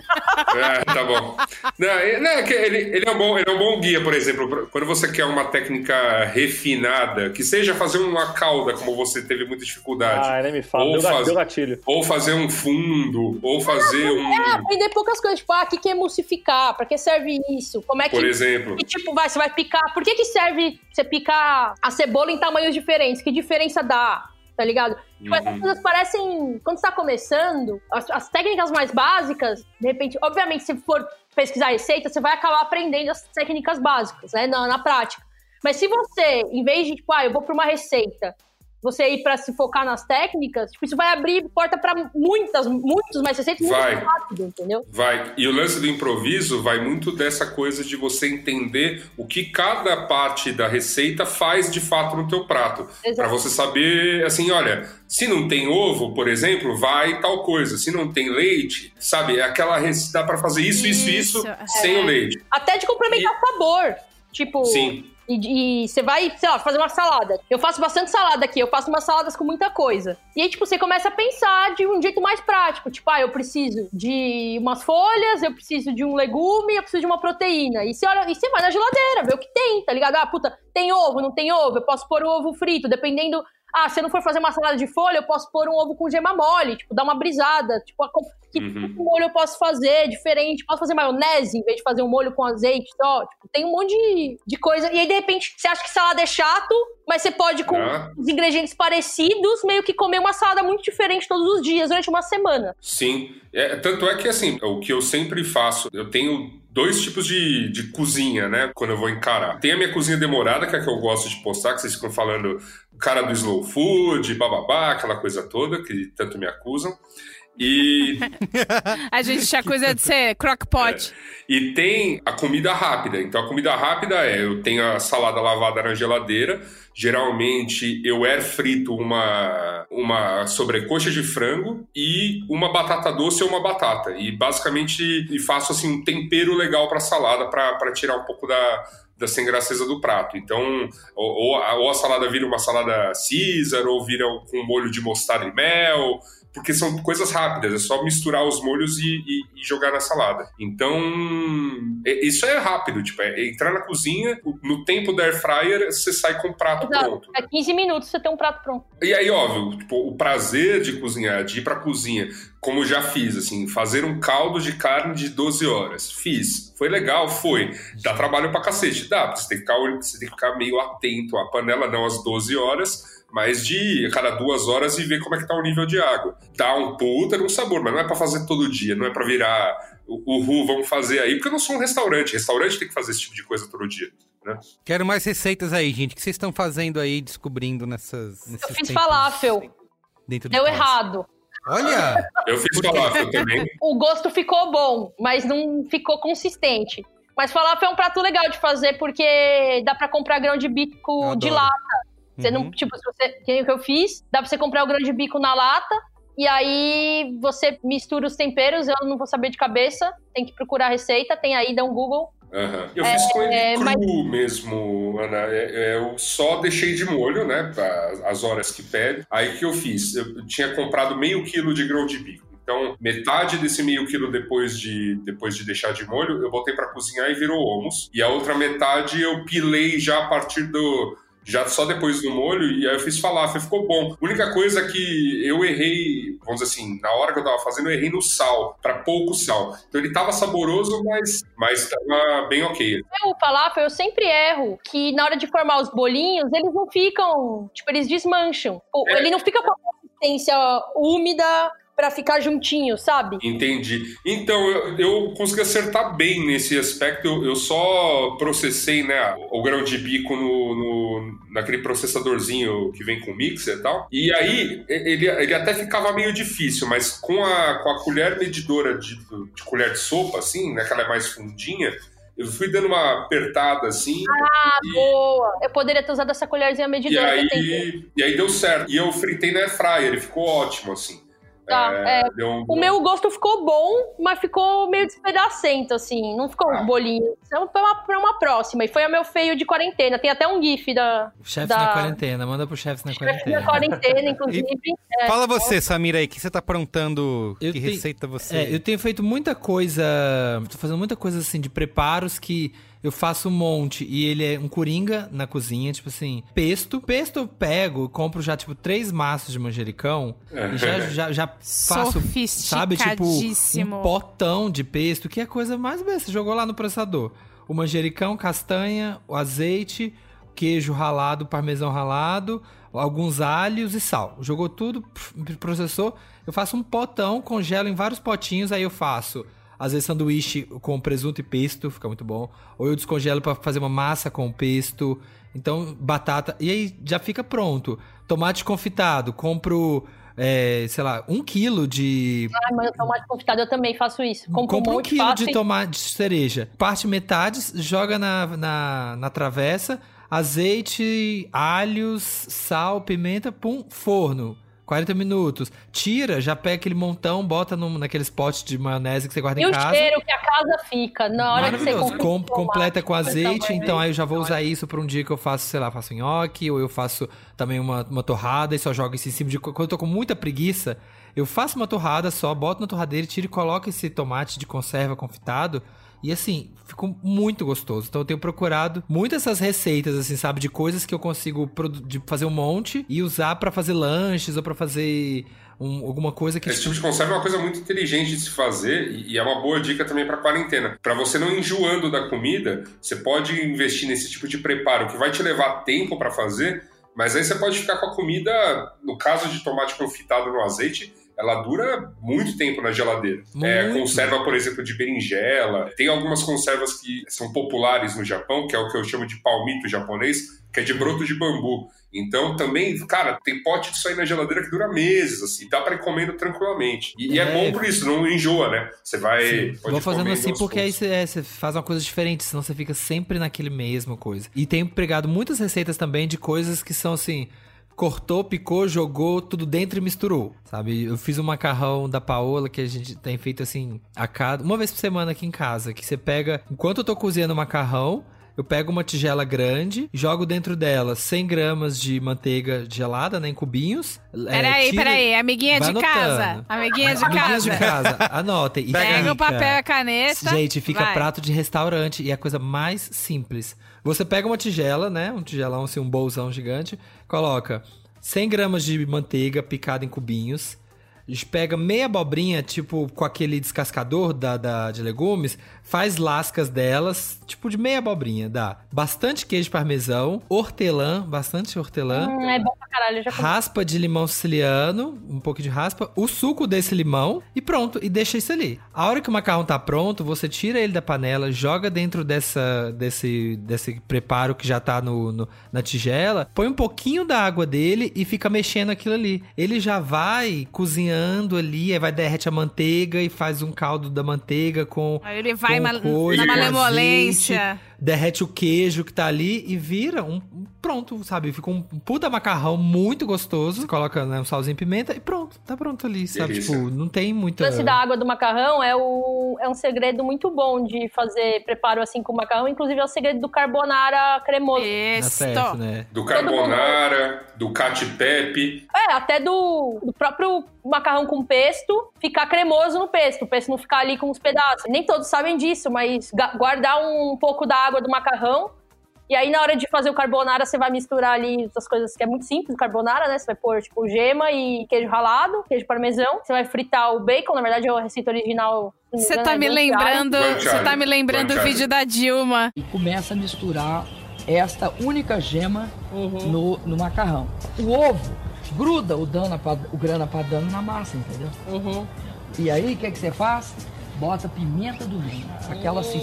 É, tá bom. Não, é- não, é que ele, ele, é um bom, ele é um bom guia, por exemplo, pra- quando você quer uma técnica refinada, que seja fazer uma cauda, como você teve muita dificuldade, Ah, nem me fala. Ou faz- deu gatilho. ou fazer um fundo, ou fazer É, um. aprender poucas coisas, tipo, ah, o que, que é emulsificar? Pra que serve isso? Como é que. Por exemplo. que, tipo, vai, você vai picar. Por que, que serve você picar a cebola em tamanhos diferentes? Que diferença dá? Tá ligado? Tipo, essas Uhum. coisas parecem. Quando você tá começando, as, as técnicas mais básicas, de repente, obviamente, se for pesquisar receita, você vai acabar aprendendo as técnicas básicas, né? Na, na prática. Mas se você, em vez de, tipo, ah, eu vou pra uma receita, você ir pra se focar nas técnicas, tipo, isso vai abrir porta pra muitas, muitos mais receitas muito Vai. rápido, entendeu? Vai. E o lance do improviso vai muito dessa coisa de você entender o que cada parte da receita faz de fato no teu prato. Exato. Pra você saber, assim, olha, se não tem ovo, por exemplo, vai tal coisa. Se não tem leite, sabe, é aquela receita dá pra fazer isso, isso, isso, Isso, sem o leite. Até de complementar sabor. Tipo, Sim. E, e você vai, sei lá, fazer uma salada. Eu faço bastante salada aqui, eu faço umas saladas com muita coisa. E aí, tipo, você começa a pensar de um jeito mais prático. Tipo, ah, eu preciso de umas folhas, eu preciso de um legume, eu preciso de uma proteína. E você, olha, e você vai na geladeira, vê o que tem, tá ligado? Ah, puta, tem ovo, não tem ovo, eu posso pôr o ovo frito, dependendo. Ah, se eu não for fazer uma salada de folha, eu posso pôr um ovo com gema mole, tipo, dar uma brisada. Tipo, que Uhum. tipo de molho eu posso fazer diferente? Posso fazer maionese em vez de fazer um molho com azeite só? Tipo, tem um monte de, de coisa. E aí, de repente, você acha que salada é chato, mas você pode, com Ah. os ingredientes parecidos, meio que comer uma salada muito diferente todos os dias durante uma semana. Sim. É, tanto é que, assim, o que eu sempre faço, eu tenho dois tipos de, de cozinha, né? Quando eu vou encarar. Tem a minha cozinha demorada, que é a que eu gosto de postar, que vocês ficam falando cara do slow food, bababá, aquela coisa toda, que tanto me acusam. E, A gente tinha coisa de ser crockpot. e tem a comida rápida. Então, a comida rápida é: eu tenho a salada lavada na geladeira. Geralmente, eu air frito uma, uma sobrecoxa de frango e uma batata doce ou uma batata. E basicamente e faço assim um tempero legal para salada para tirar um pouco da, da sem graceza do prato. Então, ou, ou a, ou a salada vira uma salada Caesar, ou vira com molho de mostarda e mel, porque são coisas rápidas, é só misturar os molhos e, e- e jogar na salada. Então, é- isso é rápido, tipo, é entrar na cozinha, no tempo da air fryer, você sai com o prato Exato. pronto. É 15 minutos você tem um prato pronto. E aí, óbvio, tipo, o prazer de cozinhar, de ir pra cozinha, como já fiz, assim, fazer um caldo de carne de 12 horas. Fiz. Foi legal? Foi. Dá trabalho pra cacete. Dá, você tem que ficar, você tem que ficar meio atento à panela, não às 12 horas, mas de cada duas horas e ver como é que tá o nível de água. Dá um puta um sabor, mas não é pra fazer todo dia, não é pra virar o Ru, vamos fazer aí, porque eu não sou um restaurante. Restaurante tem que fazer esse tipo de coisa todo dia. Né? Quero mais receitas aí, gente. O que vocês estão fazendo aí, descobrindo nessas. nesses Eu fiz tempos falafel. Dentro de Deu casa? errado. Olha! Eu fiz falafel também. O gosto ficou bom, mas não ficou consistente. Mas falafel é um prato legal de fazer porque dá pra comprar grão de bico de lata. Você Uhum. não, tipo, se você, que o que eu fiz, dá pra você comprar o grão de bico na lata e aí você mistura os temperos, eu não vou saber de cabeça, tem que procurar a receita, tem aí, dá um Google. Aham. Eu fiz com ele É, cru mas- mesmo, Ana. É, é, eu só deixei de molho, né? pra- As horas que pede. Aí o que eu fiz? Eu tinha comprado meio quilo de grão de bico. Então, metade desse meio quilo depois de, depois de deixar de molho, eu botei pra cozinhar e virou hummus. E a outra metade eu pilei já a partir do. Já só depois do molho, e aí eu fiz falafel, ficou bom. A única coisa que eu errei, vamos dizer assim, na hora que eu tava fazendo, eu errei no sal, pra pouco sal. Então ele tava saboroso, mas, mas tava bem ok. Eu, falafel, eu sempre erro que na hora de formar os bolinhos, eles não ficam, tipo, eles desmancham. É. Ele não fica com a consistência úmida pra ficar juntinho, sabe? Entendi. Então, eu, eu consegui acertar bem nesse aspecto. Eu, eu só processei né, o grão de bico no, no- naquele processadorzinho que vem com mixer e tal. E aí, ele, ele até ficava meio difícil, mas com a, com a colher medidora de, de colher de sopa, assim, né, que ela é mais fundinha, eu fui dando uma apertada assim. Ah, e- boa! Eu poderia ter usado essa colherzinha E medidora tenho. aí, e aí deu certo. E eu fritei na air fryer, ele ficou ótimo, assim. Tá, É, é. um- O meu gosto ficou bom, mas ficou meio despedacento, assim. Não ficou um bolinho. Então, foi uma, pra uma próxima. E foi o meu feio de quarentena. Tem até um gif da Chefes Da- na quarentena, manda pro chefes na quarentena. quarentena, inclusive. É, Fala você, Samira, aí, que você tá aprontando? Eu que tenho- receita você? É, eu tenho feito muita coisa. Tô fazendo muita coisa assim de preparos que eu faço um monte e ele é um coringa na cozinha, tipo assim, pesto. Pesto eu pego, compro já, tipo, três maços de manjericão e já, já, já faço, sabe, tipo, um potão de pesto, que é a coisa mais besta. Jogou lá no processador. O manjericão, castanha, o azeite, queijo ralado, parmesão ralado, alguns alhos e sal. Jogou tudo, processou. Eu faço um potão, congelo em vários potinhos, aí eu faço. Às vezes sanduíche com presunto e pesto, fica muito bom. Ou eu descongelo pra fazer uma massa com pesto. Então, batata. E aí já fica pronto. Tomate confitado, compro, é, sei lá, um quilo de Ai, mas tomate confitado eu também faço isso. Compro Compra um um quilo de tomate de cereja. Parte metade, joga na, na, na travessa, azeite, alhos, sal, pimenta, pum, forno. 40 minutos. Tira, já pega aquele montão, bota num, naqueles potes de maionese que você guarda E em o casa. cheiro que a casa fica na hora que você Com- o completa com azeite, tamanho. então aí eu já vou usar isso pra um dia que eu faço, sei lá, faço nhoque, ou eu faço também uma, uma torrada e só jogo isso em cima de. Quando eu tô com muita preguiça, eu faço uma torrada só, boto na torradeira, tiro e coloco esse tomate de conserva confitado. E assim, ficou muito gostoso. Então eu tenho procurado muitas essas receitas, assim, sabe? De coisas que eu consigo de fazer um monte e usar pra fazer lanches ou pra fazer um- alguma coisa que. Esse tipo de conserva é uma coisa muito inteligente de se fazer e e é uma boa dica também para quarentena. Para você não enjoando da comida, você pode investir nesse tipo de preparo que vai te levar tempo para fazer, mas aí você pode ficar com a comida, no caso de tomate confitado no azeite, ela dura muito tempo na geladeira. É, conserva, por exemplo, de berinjela. Tem algumas conservas que são populares no Japão, que é o que eu chamo de palmito japonês, que é de broto de bambu. Então também, cara, tem pote disso aí na geladeira que dura meses, assim, dá pra ir comendo tranquilamente. E é, É. bom por isso, não enjoa, né? Você vai. Vou fazendo assim porque aí você, é, você faz uma coisa diferente, senão você fica sempre naquele mesmo coisa. E tenho pregado muitas receitas também de coisas que são assim. Cortou, picou, jogou tudo dentro e misturou, sabe? Eu fiz um macarrão da Paola que a gente tem feito assim a cada uma vez por semana aqui em casa, que você pega, enquanto eu tô cozinhando o macarrão, eu pego uma tigela grande, jogo dentro dela 100 gramas de manteiga gelada, né, em cubinhos. é, Peraí, tira- peraí, amiguinha de anotando. casa. Amiguinha de Amiguinhas casa. de casa, anotem. Pega o papel e a caneta. Gente, fica vai. prato de restaurante e é a coisa mais simples. Você pega uma tigela, né? Um tigelão, assim, um bolsão gigante, coloca 100 gramas de manteiga picada em cubinhos. Pega meia abobrinha, tipo, com aquele descascador da, da- de legumes, faz lascas delas, tipo de meia abobrinha, dá. Bastante queijo parmesão, hortelã, bastante hortelã. Hum, é bom pra caralho, já comi. Raspa de limão siciliano, um pouco de raspa, o suco desse limão e pronto, e deixa isso ali. A hora que o macarrão tá pronto, você tira ele da panela, joga dentro dessa, desse, desse preparo que já tá no, no- na tigela, põe um pouquinho da água dele e fica mexendo aquilo ali. Ele já vai cozinhando ali, aí vai derrete a manteiga e faz um caldo da manteiga com Aí ele vai com mal- coisa, na malemolência. azeite, derrete o queijo que tá ali e vira um pronto, sabe? Fica um puta macarrão muito gostoso. Você coloca né, um salzinho e pimenta e pronto, tá pronto ali, sabe? Delícia. Tipo, não tem O muita. lance da água do macarrão é, o, é um segredo muito bom de fazer preparo assim com macarrão. Inclusive é o segredo do carbonara cremoso. Isso. né? Do carbonara, do cacio pepe. É, até do, do próprio macarrão com pesto ficar cremoso no pesto. O pesto não ficar ali com os pedaços. Nem todos sabem disso, mas guardar um pouco da água do macarrão. E aí, na hora de fazer o carbonara, você vai misturar ali as coisas que é muito simples, o carbonara, né? Você vai pôr, tipo, gema e queijo ralado, queijo parmesão. Você vai fritar o bacon, na verdade, é a receita original. Você tá é me lembrando, você tá me lembrando o vídeo da Dilma. e começa a misturar esta única gema no, no macarrão. O ovo gruda o, dana, o grana padano na massa, entendeu? E aí, o que, que você faz? Bota pimenta do reino. Aquela assim.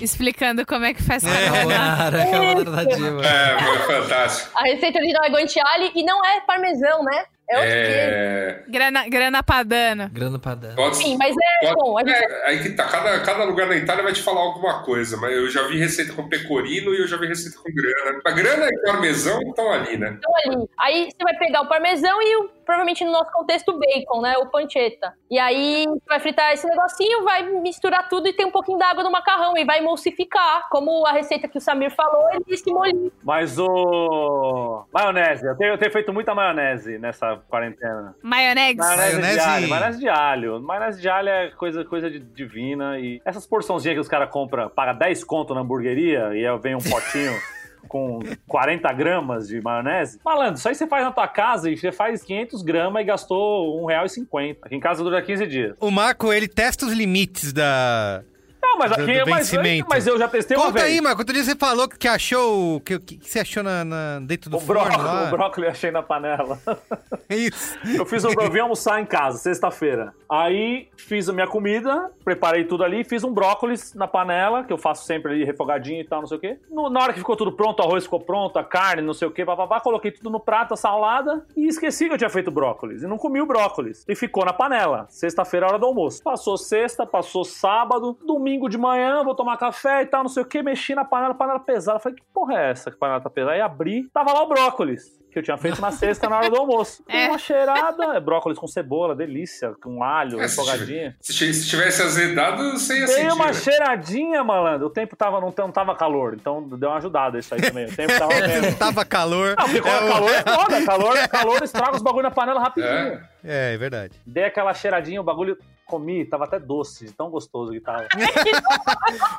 Explicando como é que faz Carbonara, carbonara. carbonara da Dilma. É, foi fantástico. A receita original é guanciale e não é parmesão, né? É outro queijo. É, Grana, grana padano. Grana padano. pode Enfim, mas é, é bom. A gente É, aí que tá, cada, cada lugar na Itália vai te falar alguma coisa, mas eu já vi receita com pecorino e eu já vi receita com grana. A grana e parmesão estão ali, né? estão ali. Aí você vai pegar o parmesão e o, provavelmente no nosso contexto o bacon, né? O pancetta. E aí você vai fritar esse negocinho, vai misturar tudo e tem um pouquinho d'água no macarrão e vai emulsificar. Como a receita que o Samir falou, ele disse molhinho. Mas o. Maionese. Eu tenho, eu tenho feito muita maionese nessa quarentena. Maionese. Maionese, Maionese- de alho. Maionese de alho. Maionese de alho é coisa, coisa de- divina. E essas porçãozinhas que os caras compram, paga 10 conto na hamburgueria e aí vem um potinho. Com 40 gramas de maionese. Malandro, isso aí você faz na tua casa e você faz 500 gramas e gastou R$1,50. Aqui em casa dura 15 dias. O Marco, ele testa os limites da. Não, mas aqui mas, vencimento. mas eu já testei uma Conta vez. aí, Marco. Outro dia você falou que achou. O que, que você achou na, na- dentro do O forno brócolis, lá? o brócolis eu achei na panela. Isso. Eu fiz um, eu vim almoçar em casa, sexta-feira. Aí fiz a minha comida, preparei tudo ali, fiz um brócolis na panela, que eu faço sempre ali refogadinho e tal, não sei o quê. No- na hora que ficou tudo pronto, o arroz ficou pronto, a carne, não sei o quê, papapá, coloquei tudo no prato, a salada, e esqueci que eu tinha feito brócolis. E não comi o brócolis. E ficou na panela. Sexta-feira, hora do almoço. Passou sexta, passou sábado, domingo de manhã, vou tomar café e tal, não sei o quê, mexi na panela, panela pesada. Falei, que porra é essa que a panela tá pesada? Aí abri, tava lá o brócolis. Que eu tinha feito na sexta na hora do almoço. É. Uma cheirada, é brócolis com cebola, delícia, com alho, É, tive- se, se tivesse azedado, você ia Dei sentir. uma né? cheiradinha, malandro. O tempo tava, não, não tava calor, então deu uma ajudada isso aí também. O tempo tava Não menos. tava calor. Não, porque quando É, calor é foda. Calor, calor estraga os bagulho na panela rapidinho. É. É, é verdade. Dei aquela cheiradinha, o bagulho comi, tava até doce, tão gostoso que tava.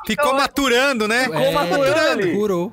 Ficou maturando, né? Ficou maturando ali. Curou.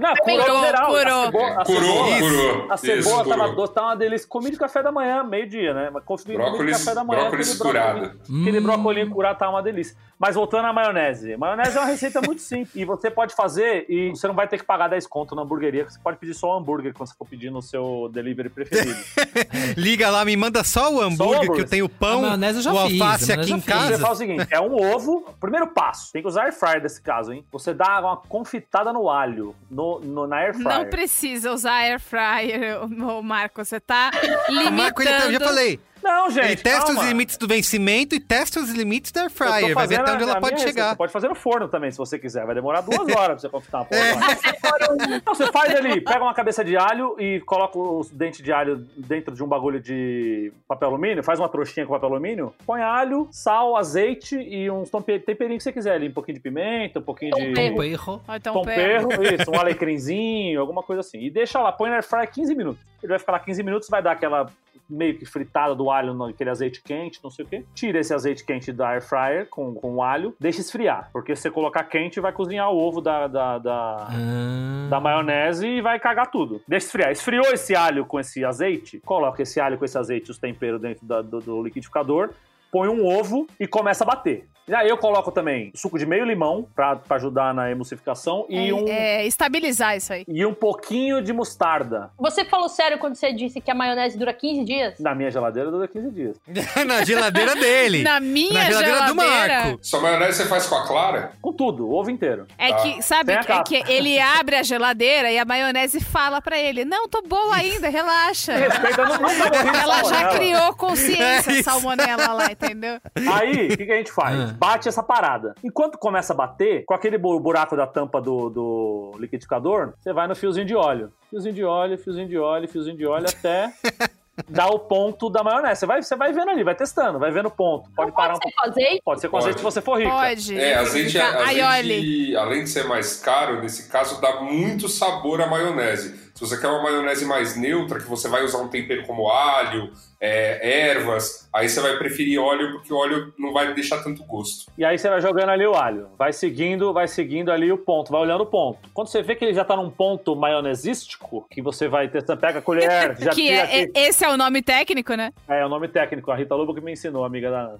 Não, curou Curou, geral. curou. A cebola, a Curou, cebola, curou. A cebola Isso, tava curou. doce, tava uma delícia. Comi de café da manhã, meio-dia, né? Mas comi, comi de Brócolis- café da manhã. brócolis aquele brócolis- curado. Aquele Hum. brócolis curado tava uma delícia. Mas voltando à maionese. Maionese é uma receita muito simples. E você pode fazer e você não vai ter que pagar 10 conto na hamburgueria. Você pode pedir só o hambúrguer quando você for pedir no seu delivery preferido. Liga lá, me manda só o hambúrguer, que hambúrguer. eu tenho o pão, A maionese eu já o fiz, alface a aqui em fiz. Você casa. faz o seguinte: é um ovo. Primeiro passo, tem que usar air fryer nesse caso, hein? Você dá uma confitada no alho, no, no- na air fryer. Não precisa usar air fryer, Marco. Você tá limitando. Marco, ele, eu já falei, Não, gente. ele testa calma. os limites do vencimento e testa os limites da air fryer. Vai ver até onde ela pode chegar. Você pode fazer no forno também, se você quiser. Vai demorar duas horas pra você confitar uma porra. É. Então você faz ali, pega uma cabeça de alho e coloca os dentes de alho dentro de um bagulho de papel alumínio, faz uma trouxinha com papel alumínio, põe alho, sal, azeite e uns tempe- temperinhos que você quiser ali. Um pouquinho de pimenta, um pouquinho de Tempero. Perro. Ó, então, tom pera. perro, isso, um alecrimzinho, alguma coisa assim. E deixa lá, põe na air fryer 15 minutos. Ele vai ficar lá 15 minutos, vai dar aquela meio que fritada do alho naquele azeite quente, não sei o quê. Tira esse azeite quente da air fryer com, com o alho, deixa esfriar. Porque se você colocar quente, vai cozinhar o ovo da, da, da, Ah. da maionese e vai cagar tudo. Deixa esfriar. Esfriou esse alho com esse azeite, coloca esse alho com esse azeite os temperos dentro da- do, do liquidificador, põe um ovo e começa a bater. E aí eu coloco também suco de meio limão pra, pra ajudar na emulsificação e, É, um, é, estabilizar isso aí. e um pouquinho de mostarda. Você falou sério quando você disse que a maionese dura 15 dias? Na minha geladeira dura 15 dias. Na geladeira dele. Na minha Na geladeira do geladeira, Marco. Sua maionese você faz com a clara? Com tudo, o ovo inteiro. É Tá. que, sabe, é que ele abre a geladeira e a maionese fala pra ele: Não, tô boa ainda, relaxa. Respeita, não, de Ela já criou consciência, É salmonela lá, entendeu? Aí, o que, que a gente faz? Bate essa parada. Enquanto começa a bater, com aquele bu- buraco da tampa do, do liquidificador, você vai no fiozinho de óleo. Fiozinho de óleo, fiozinho de óleo, fiozinho de óleo, até dar o ponto da maionese. Você vai, você vai vendo ali, vai testando, vai vendo o ponto. Pode Não parar um pode pouco. ser com azeite? Pode ser com Pode. azeite se você for rica. Pode. É, azeite, é- aioli. azeite além de ser mais caro, nesse caso, dá muito sabor à maionese. Se você quer uma maionese mais neutra, que você vai usar um tempero como alho, é, ervas, aí você vai preferir óleo, porque o óleo não vai deixar tanto gosto. E aí você vai jogando ali o alho. Vai seguindo, vai seguindo ali o ponto, vai olhando o ponto. Quando você vê que ele já tá num ponto maionesístico, que você vai testando, pega a colher, já Que tira é, aqui. é- esse é o nome técnico, né? É, é o nome técnico, a Rita Lobo que me ensinou, amiga da Ana.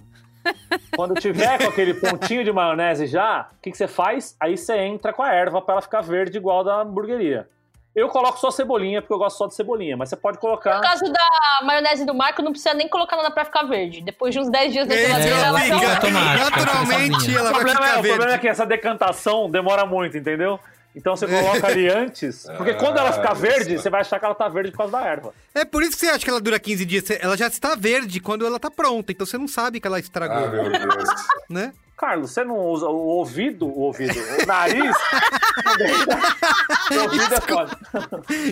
Quando tiver com aquele pontinho de maionese já, o que, que você faz? Aí você entra com a erva pra ela ficar verde igual da hamburgueria. Eu coloco só cebolinha, porque eu gosto só de cebolinha, mas você pode colocar. No caso da maionese do Marco, não precisa nem colocar nada pra ficar verde. Depois de uns 10 dias É, geladeira, ela ela fica- naturalmente ela O vai problema, é, ficar o problema é verde. que essa decantação demora muito, entendeu? Então você coloca ali antes, porque quando ela ficar Ah, verde, isso. você vai achar que ela tá verde por causa da erva. É por isso que você acha que ela dura 15 dias. Ela já está verde quando ela tá pronta. Então você não sabe que ela estragou, Ah, meu Deus. né? Carlos, você não usa o ouvido, o ouvido, o nariz? o ouvido é foda.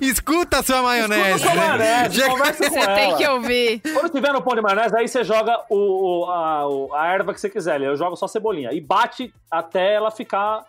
Escuta a sua maionese. Escuta a sua né? maionese, Já- conversa com Você tem ela. que ouvir. Quando tiver no pão de maionese, aí você joga o, o- a, a erva que você quiser. Eu jogo só cebolinha. E bate até ela ficar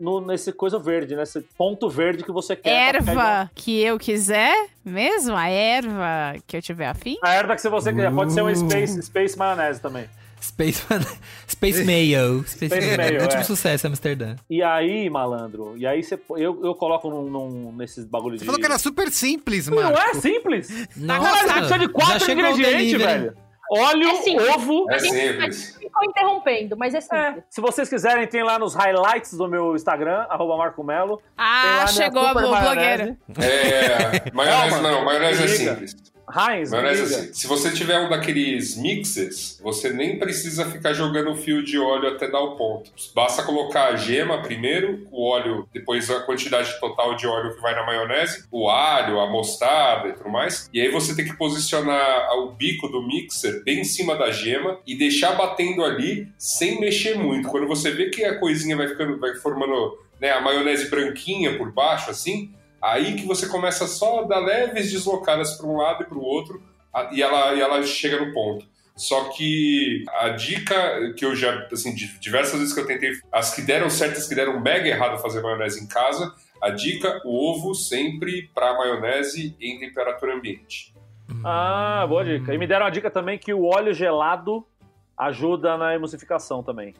no, nesse coisa verde, nesse ponto verde que você quer. Erva que eu quiser mesmo, a erva que eu tiver afim. A erva que você quiser. Pode ser um Uh. Space, space Maionese também. Space, Space Mayo. Space, Space Mayo. Mayo, Último é. sucesso, Amsterdã. E aí, malandro, e aí você, eu, eu coloco num, num- nesses bagulho de... Você falou que era super simples, Não mano. é simples. Nossa, Caralho, precisa de quatro ingredientes, velho. Óleo, É ovo... É simples. Ficou interrompendo, mas é simples. É, se vocês quiserem, tem lá nos highlights do meu Instagram, arroba Marco Melo. Ah, chegou a super blogueira. É, maionese não, maionese é simples. Heinz, Maionese simples. Se você tiver um daqueles mixes, você nem precisa ficar jogando o fio de óleo até dar o ponto. Basta colocar a gema primeiro, o óleo, depois a quantidade total de óleo que vai na maionese, o alho, a mostarda e tudo mais. E aí você tem que posicionar o bico do mixer bem em cima da gema e deixar batendo ali sem mexer muito. Quando você vê que a coisinha vai ficando, vai formando né, a maionese branquinha por baixo, assim, Aí que você começa só a dar leves deslocadas para um lado e para o outro e ela, e ela chega no ponto. Só que a dica que eu já, assim, diversas vezes que eu tentei, as que deram certo, as que deram mega errado fazer maionese em casa, a dica, o ovo sempre para maionese em temperatura ambiente. Ah, boa dica. E me deram a dica também que o óleo gelado ajuda na emulsificação também.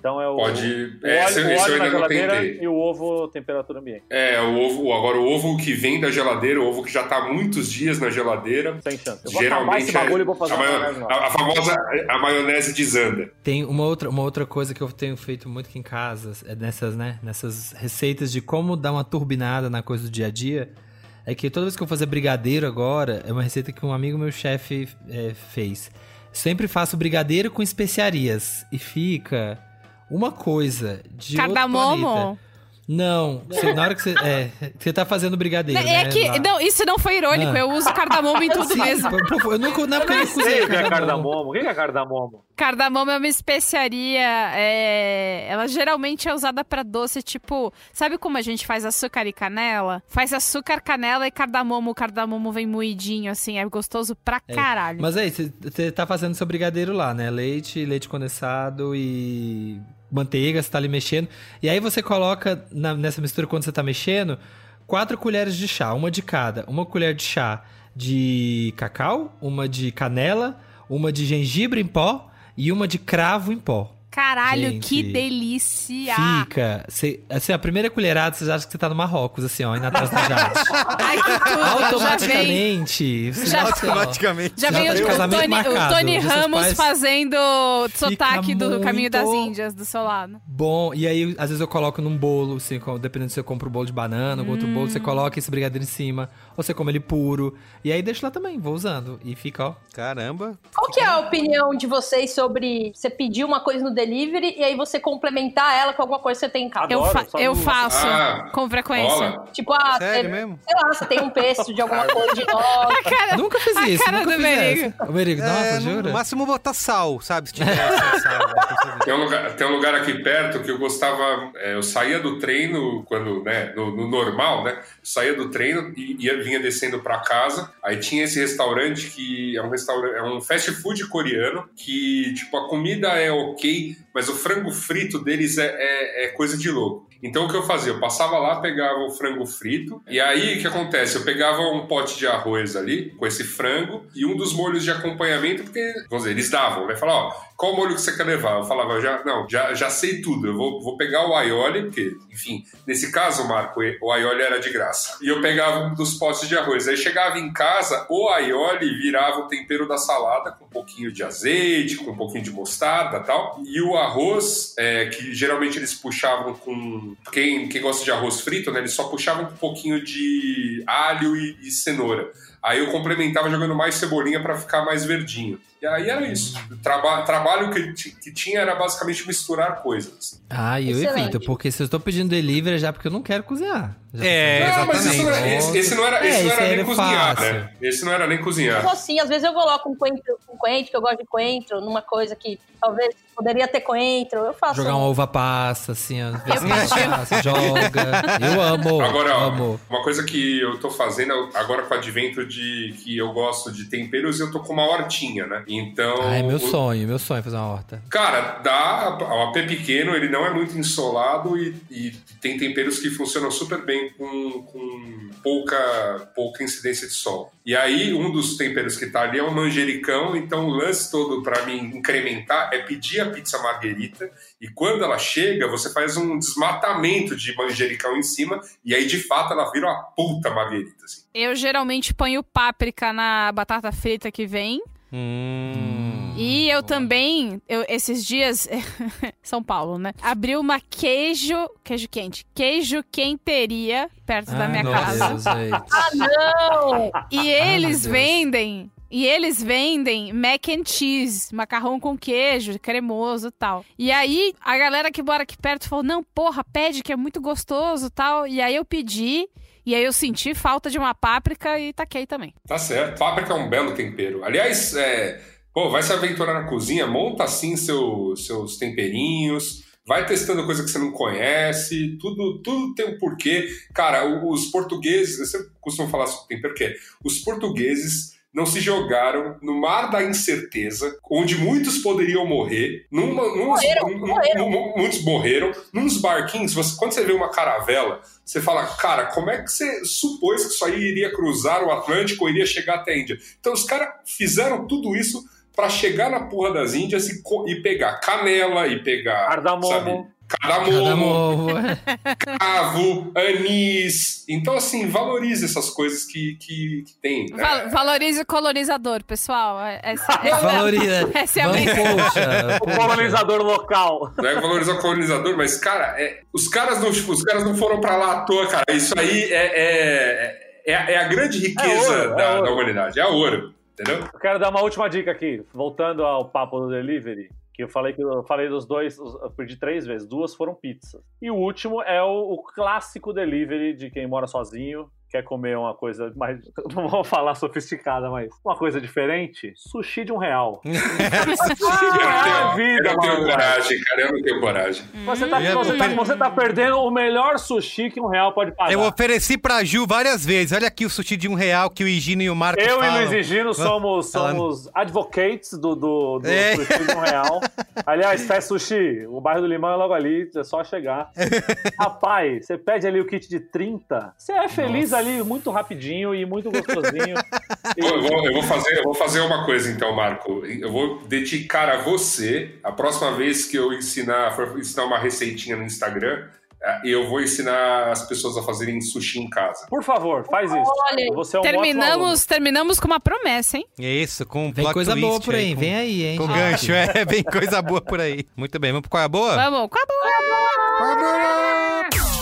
Então é o, Pode- o é, óleo, esse- o esse óleo eu na ainda não geladeira tentei. e o ovo temperatura ambiente. É, o ovo, agora o ovo que vem da geladeira, o ovo que já está há muitos dias na geladeira, Sem chance. Eu vou acabar esse geralmente é- bagulho e vou fazer a, maionese a- a famosa a maionese desanda. Tem uma outra, uma outra coisa que eu tenho feito muito aqui em casa, é nessas, né, nessas receitas de como dar uma turbinada na coisa do dia a dia, é que toda vez que eu fazer brigadeiro agora, é uma receita que um amigo meu chefe é, fez. Sempre faço brigadeiro com especiarias e fica uma coisa de outro planeta. Cardamomo. Não, você- na hora que você, é, você tá fazendo brigadeiro, É né, que, lá. não, isso não foi irônico. Ah. Eu uso cardamomo em tudo Sim, mesmo. eu nunca, na época eu Nem não sei cozinhei o que é cardamomo. cardamomo. O que é cardamomo? Cardamomo é uma especiaria. é, Ela geralmente é usada pra doce, tipo. Sabe como a gente faz açúcar e canela? Faz açúcar, canela e cardamomo. O cardamomo vem moidinho, assim. É gostoso pra caralho. Mas aí, você tá fazendo seu brigadeiro lá, né? Leite, leite condensado e manteiga, você tá ali mexendo. E aí você coloca na- nessa mistura, quando você tá mexendo, quatro colheres de chá, uma de cada. Uma colher de chá de cacau, uma de canela, uma de gengibre em pó e uma de cravo em pó. Caralho, Gente, que delícia! Fica. Cê, assim, a primeira colherada, você acha que você tá no Marrocos, assim, ó, indo atrás da Jade. Ai, que tudo! Já vem, Automaticamente. você Já- Automaticamente. já Já vem tá o, o Tony, o marcado, Tony os seus Ramos pais- fazendo sotaque do Caminho das Índias, do seu lado. Bom, e aí às vezes eu coloco num bolo, assim, dependendo se eu compro um bolo de banana, ou outro bolo, Hum. você coloca esse brigadeiro em cima, você come ele puro. E aí deixa lá também, vou usando. E fica, ó. Caramba. Qual que é a opinião de vocês sobre você pedir uma coisa no delivery e aí você complementar ela com alguma coisa que você tem em casa? Eu, fa- eu faço Ah, com frequência. Rola. Tipo, ah, Sério é- mesmo? sei lá, você tem um pesto de alguma coisa de nós. Cara, Nunca fiz a isso, cara nunca do fiz Merigo. O Merigo, nossa, É, jura? No máximo botar sal, sabe? Se tiver sal. né? Tem um, lugar, tem um lugar aqui perto que eu gostava. é, eu saía do treino quando, né, no, no normal, né? Saía do treino e ia, vinha descendo pra casa. Aí tinha esse restaurante que é um restaurante, é um fast food coreano que, tipo, a comida é ok, mas o frango frito deles é, é- é coisa de louco. Então o que eu fazia? Eu passava lá, pegava o frango frito, e aí o que acontece? Eu pegava um pote de arroz ali, com esse frango, e um dos molhos de acompanhamento, porque, vamos dizer, eles davam, né? Falavam, ó, qual molho que você quer levar? Eu falava, já, não, já, já sei tudo, eu vou, vou pegar o aioli, porque, enfim, nesse caso, Marco, o aioli era de graça. E eu pegava um dos potes de arroz. Aí chegava em casa, o aioli virava o tempero da salada, com um pouquinho de azeite, com um pouquinho de mostarda e tal. E o arroz, é, que geralmente eles puxavam com. Quem, quem gosta de arroz frito, né? Eles só puxavam com um pouquinho de alho e, e cenoura. Aí eu complementava jogando mais cebolinha para ficar mais verdinho. E aí era isso. O traba trabalho que, que tinha era basicamente misturar coisas. Ah, eu Excelente. evito, porque se eu tô pedindo delivery é já porque eu não quero cozinhar. Já É, não, mas isso não, exatamente. é- esse, esse não era, É, esse não isso era aí nem cozinhar, fácil. né? Esse não era nem cozinhar. Tipo assim, às vezes eu coloco um coentro, um coentro, que eu gosto de coentro, numa coisa que talvez poderia ter coentro. Eu faço. Jogar uma uva passa, assim, ó. vê se passa, joga. Eu amo. Agora, ó, amo. uma coisa que eu tô fazendo agora com o advento de que eu gosto de temperos, eu tô com uma hortinha, né? Então. Ah, é meu o- sonho, meu sonho fazer uma horta. Cara, dá. O AP pequeno, ele não é muito insolado e, e tem temperos que funcionam super bem com, com pouca, pouca incidência de sol. E aí, um dos temperos que tá ali é o manjericão, então o lance todo pra mim incrementar é pedir a pizza marguerita e quando ela chega, você faz um desmatamento de manjericão em cima e aí, de fato, ela vira uma puta marguerita, assim. Eu geralmente ponho páprica na batata frita que vem. Hum. E eu também, eu, esses dias, São Paulo, né? Abri uma queijo, queijo quente, queijo quenteria perto da Ai, minha casa. Deus. Ah, não! E eles Deus. vendem. E eles vendem mac and cheese, macarrão com queijo, cremoso e tal. E aí, a galera que mora aqui perto falou: não, porra, pede que é muito gostoso e tal. E aí eu pedi, e aí eu senti falta de uma páprica e taquei também. Tá certo. Páprica é um belo tempero. Aliás, é, pô, vai se aventurar na cozinha, monta assim seu, seus temperinhos, vai testando coisa que você não conhece, tudo, tudo tem um porquê. Cara, os portugueses, eu sempre costumo falar sobre tempero, que é, os portugueses não se jogaram no mar da incerteza, onde muitos poderiam morrer, numa, Morreram, num- morreram. num- muitos morreram, nos barquinhos, você, quando você vê uma caravela, você fala, cara, como é que você supôs que isso aí iria cruzar o Atlântico ou iria chegar até a Índia? Então os caras fizeram tudo isso pra chegar na porra das Índias e, e pegar canela e pegar Cardamomo. cardamomo, ovo. cravo, anis. Então assim, valorize essas coisas que, que, que tem. né? Val- valorize o colonizador, pessoal. É- Essa, essa- Valoriza. Essa é a poxa. O colonizador local. Não é valorizar o colonizador, mas, cara, é- os, caras não, tipo, os caras não foram pra lá à toa, cara. Isso aí é, é, é, a- é a grande riqueza ouro, é da, ouro. da humanidade. É ouro, entendeu? Eu quero dar uma última dica aqui, voltando ao papo do delivery. Que eu falei que eu falei dos dois, eu perdi três vezes, duas foram pizzas. E o último é o, o clássico delivery de quem mora sozinho, quer comer uma coisa mais. Não vou falar sofisticada, mas uma coisa diferente. Sushi de um real. sushi de um real é eu, vida, eu não tenho mano. coragem, cara. Eu não tenho coragem. Você tá, Eu você, tá, você tá perdendo o melhor sushi que um real pode pagar. Eu ofereci pra Ju várias vezes. Olha aqui o sushi de um real que o Higino e o Marcos Eu e falam. Luiz e Gino somos, Falando. somos advocates do, do, do É. sushi de um real. Aliás, Fast Sushi, o bairro do Limão é logo ali, é só chegar. Rapaz, você pede ali o kit de 30, você é feliz ali muito rapidinho e muito gostosinho. E- Eu vou, eu vou fazer, eu vou fazer uma coisa então, Marco. Eu vou dedicar a você, a próxima vez que eu ensinar, for ensinar uma receitinha no Instagram, eh, eu vou ensinar as pessoas a fazerem sushi em casa. Por favor, faz isso. Olha, Você é um. Terminamos, terminamos com uma promessa, hein? Isso, com um Vem plot coisa boa twist por aí, com- vem aí, hein? Com gente. gancho, é, vem coisa boa por aí. Muito bem, vamos pro qual é a boa? Vamos, acabou! Qual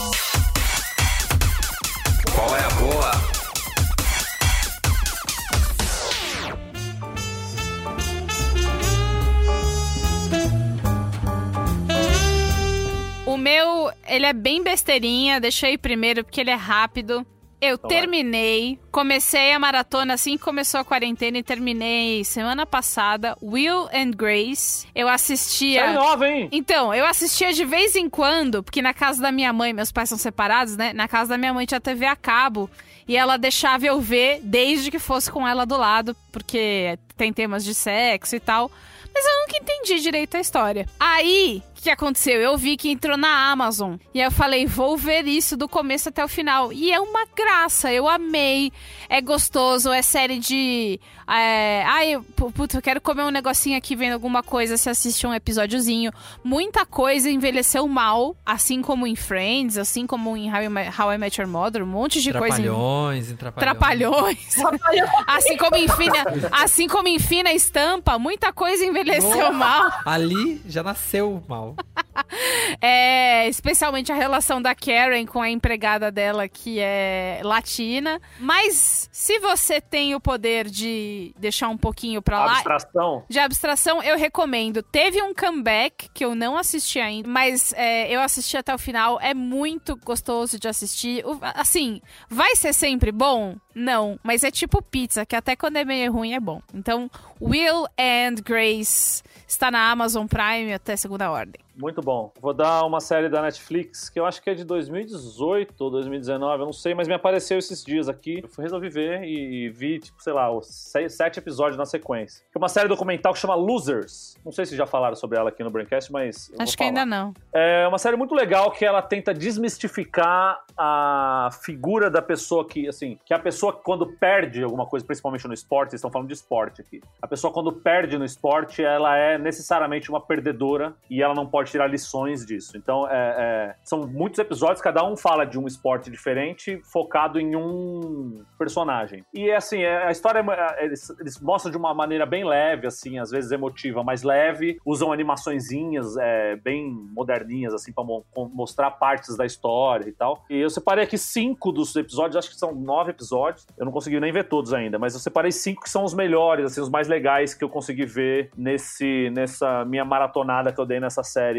meu, ele é bem besteirinha, deixei primeiro porque ele é rápido. Eu vai. terminei, comecei a maratona assim que começou a quarentena e terminei semana passada. Will and Grace. Eu assistia. É nova, hein? Então, eu assistia de vez em quando, porque na casa da minha mãe, meus pais são separados, né? Na casa da minha mãe tinha TV a cabo. E ela deixava eu ver desde que fosse com ela do lado, porque tem temas de sexo e tal. Mas eu nunca entendi direito a história. Aí, que aconteceu? Eu vi que entrou na Amazon. E aí eu falei, vou ver isso do começo até o final. E é uma graça, eu amei. É gostoso, é série de. É... Ai, pu- puta, eu quero comer um negocinho aqui vendo alguma coisa, se assiste um episódiozinho. Muita coisa envelheceu mal, assim como em Friends, assim como em How I, Met- How I Met Your Mother, um monte de coisa. em- Trapalhões, trapalhões. Trapalhões. assim como em fina, assim como em fina estampa, muita coisa envelheceu mal. Ali já nasceu mal. É, especialmente a relação da Karen com a empregada dela, que é latina. Mas se você tem o poder de deixar um pouquinho pra lá. Abstração. De abstração, eu recomendo. Teve um comeback que eu não assisti ainda, mas é, eu assisti até o final. É muito gostoso de assistir. Assim, vai ser sempre bom? Não, mas é tipo pizza, que até quando é meio ruim é bom. Então, Will and Grace está na Amazon Prime até segunda ordem. Muito bom. Vou dar uma série da Netflix que eu acho que é de 2018 ou 2019, eu não sei, mas me apareceu esses dias aqui. Eu resolvi ver e, e vi, tipo, sei lá, os seis, sete episódios na sequência. Que é uma série documental que chama Losers. Não sei se já falaram sobre ela aqui no Braincast, mas. Acho que ainda não. É uma série muito legal que ela tenta desmistificar a figura da pessoa que, assim, que a pessoa quando perde alguma coisa, principalmente no esporte, estão falando de esporte aqui. A pessoa quando perde no esporte, ela é necessariamente uma perdedora e ela não pode tirar lições disso. Então, é- é, são muitos episódios, cada um fala de um esporte diferente, focado em um personagem. E, assim, é- a história, é- eles, eles mostram de uma maneira bem leve, assim, às vezes emotiva, mas leve, usam animaçõezinhas é, bem moderninhas, assim, pra mo- mostrar partes da história e tal. E eu separei aqui cinco dos episódios, acho que são nove episódios. Eu não consegui nem ver todos ainda, mas eu separei cinco que são os melhores, assim, os mais legais que eu consegui ver nesse, nessa minha maratonada que eu dei nessa série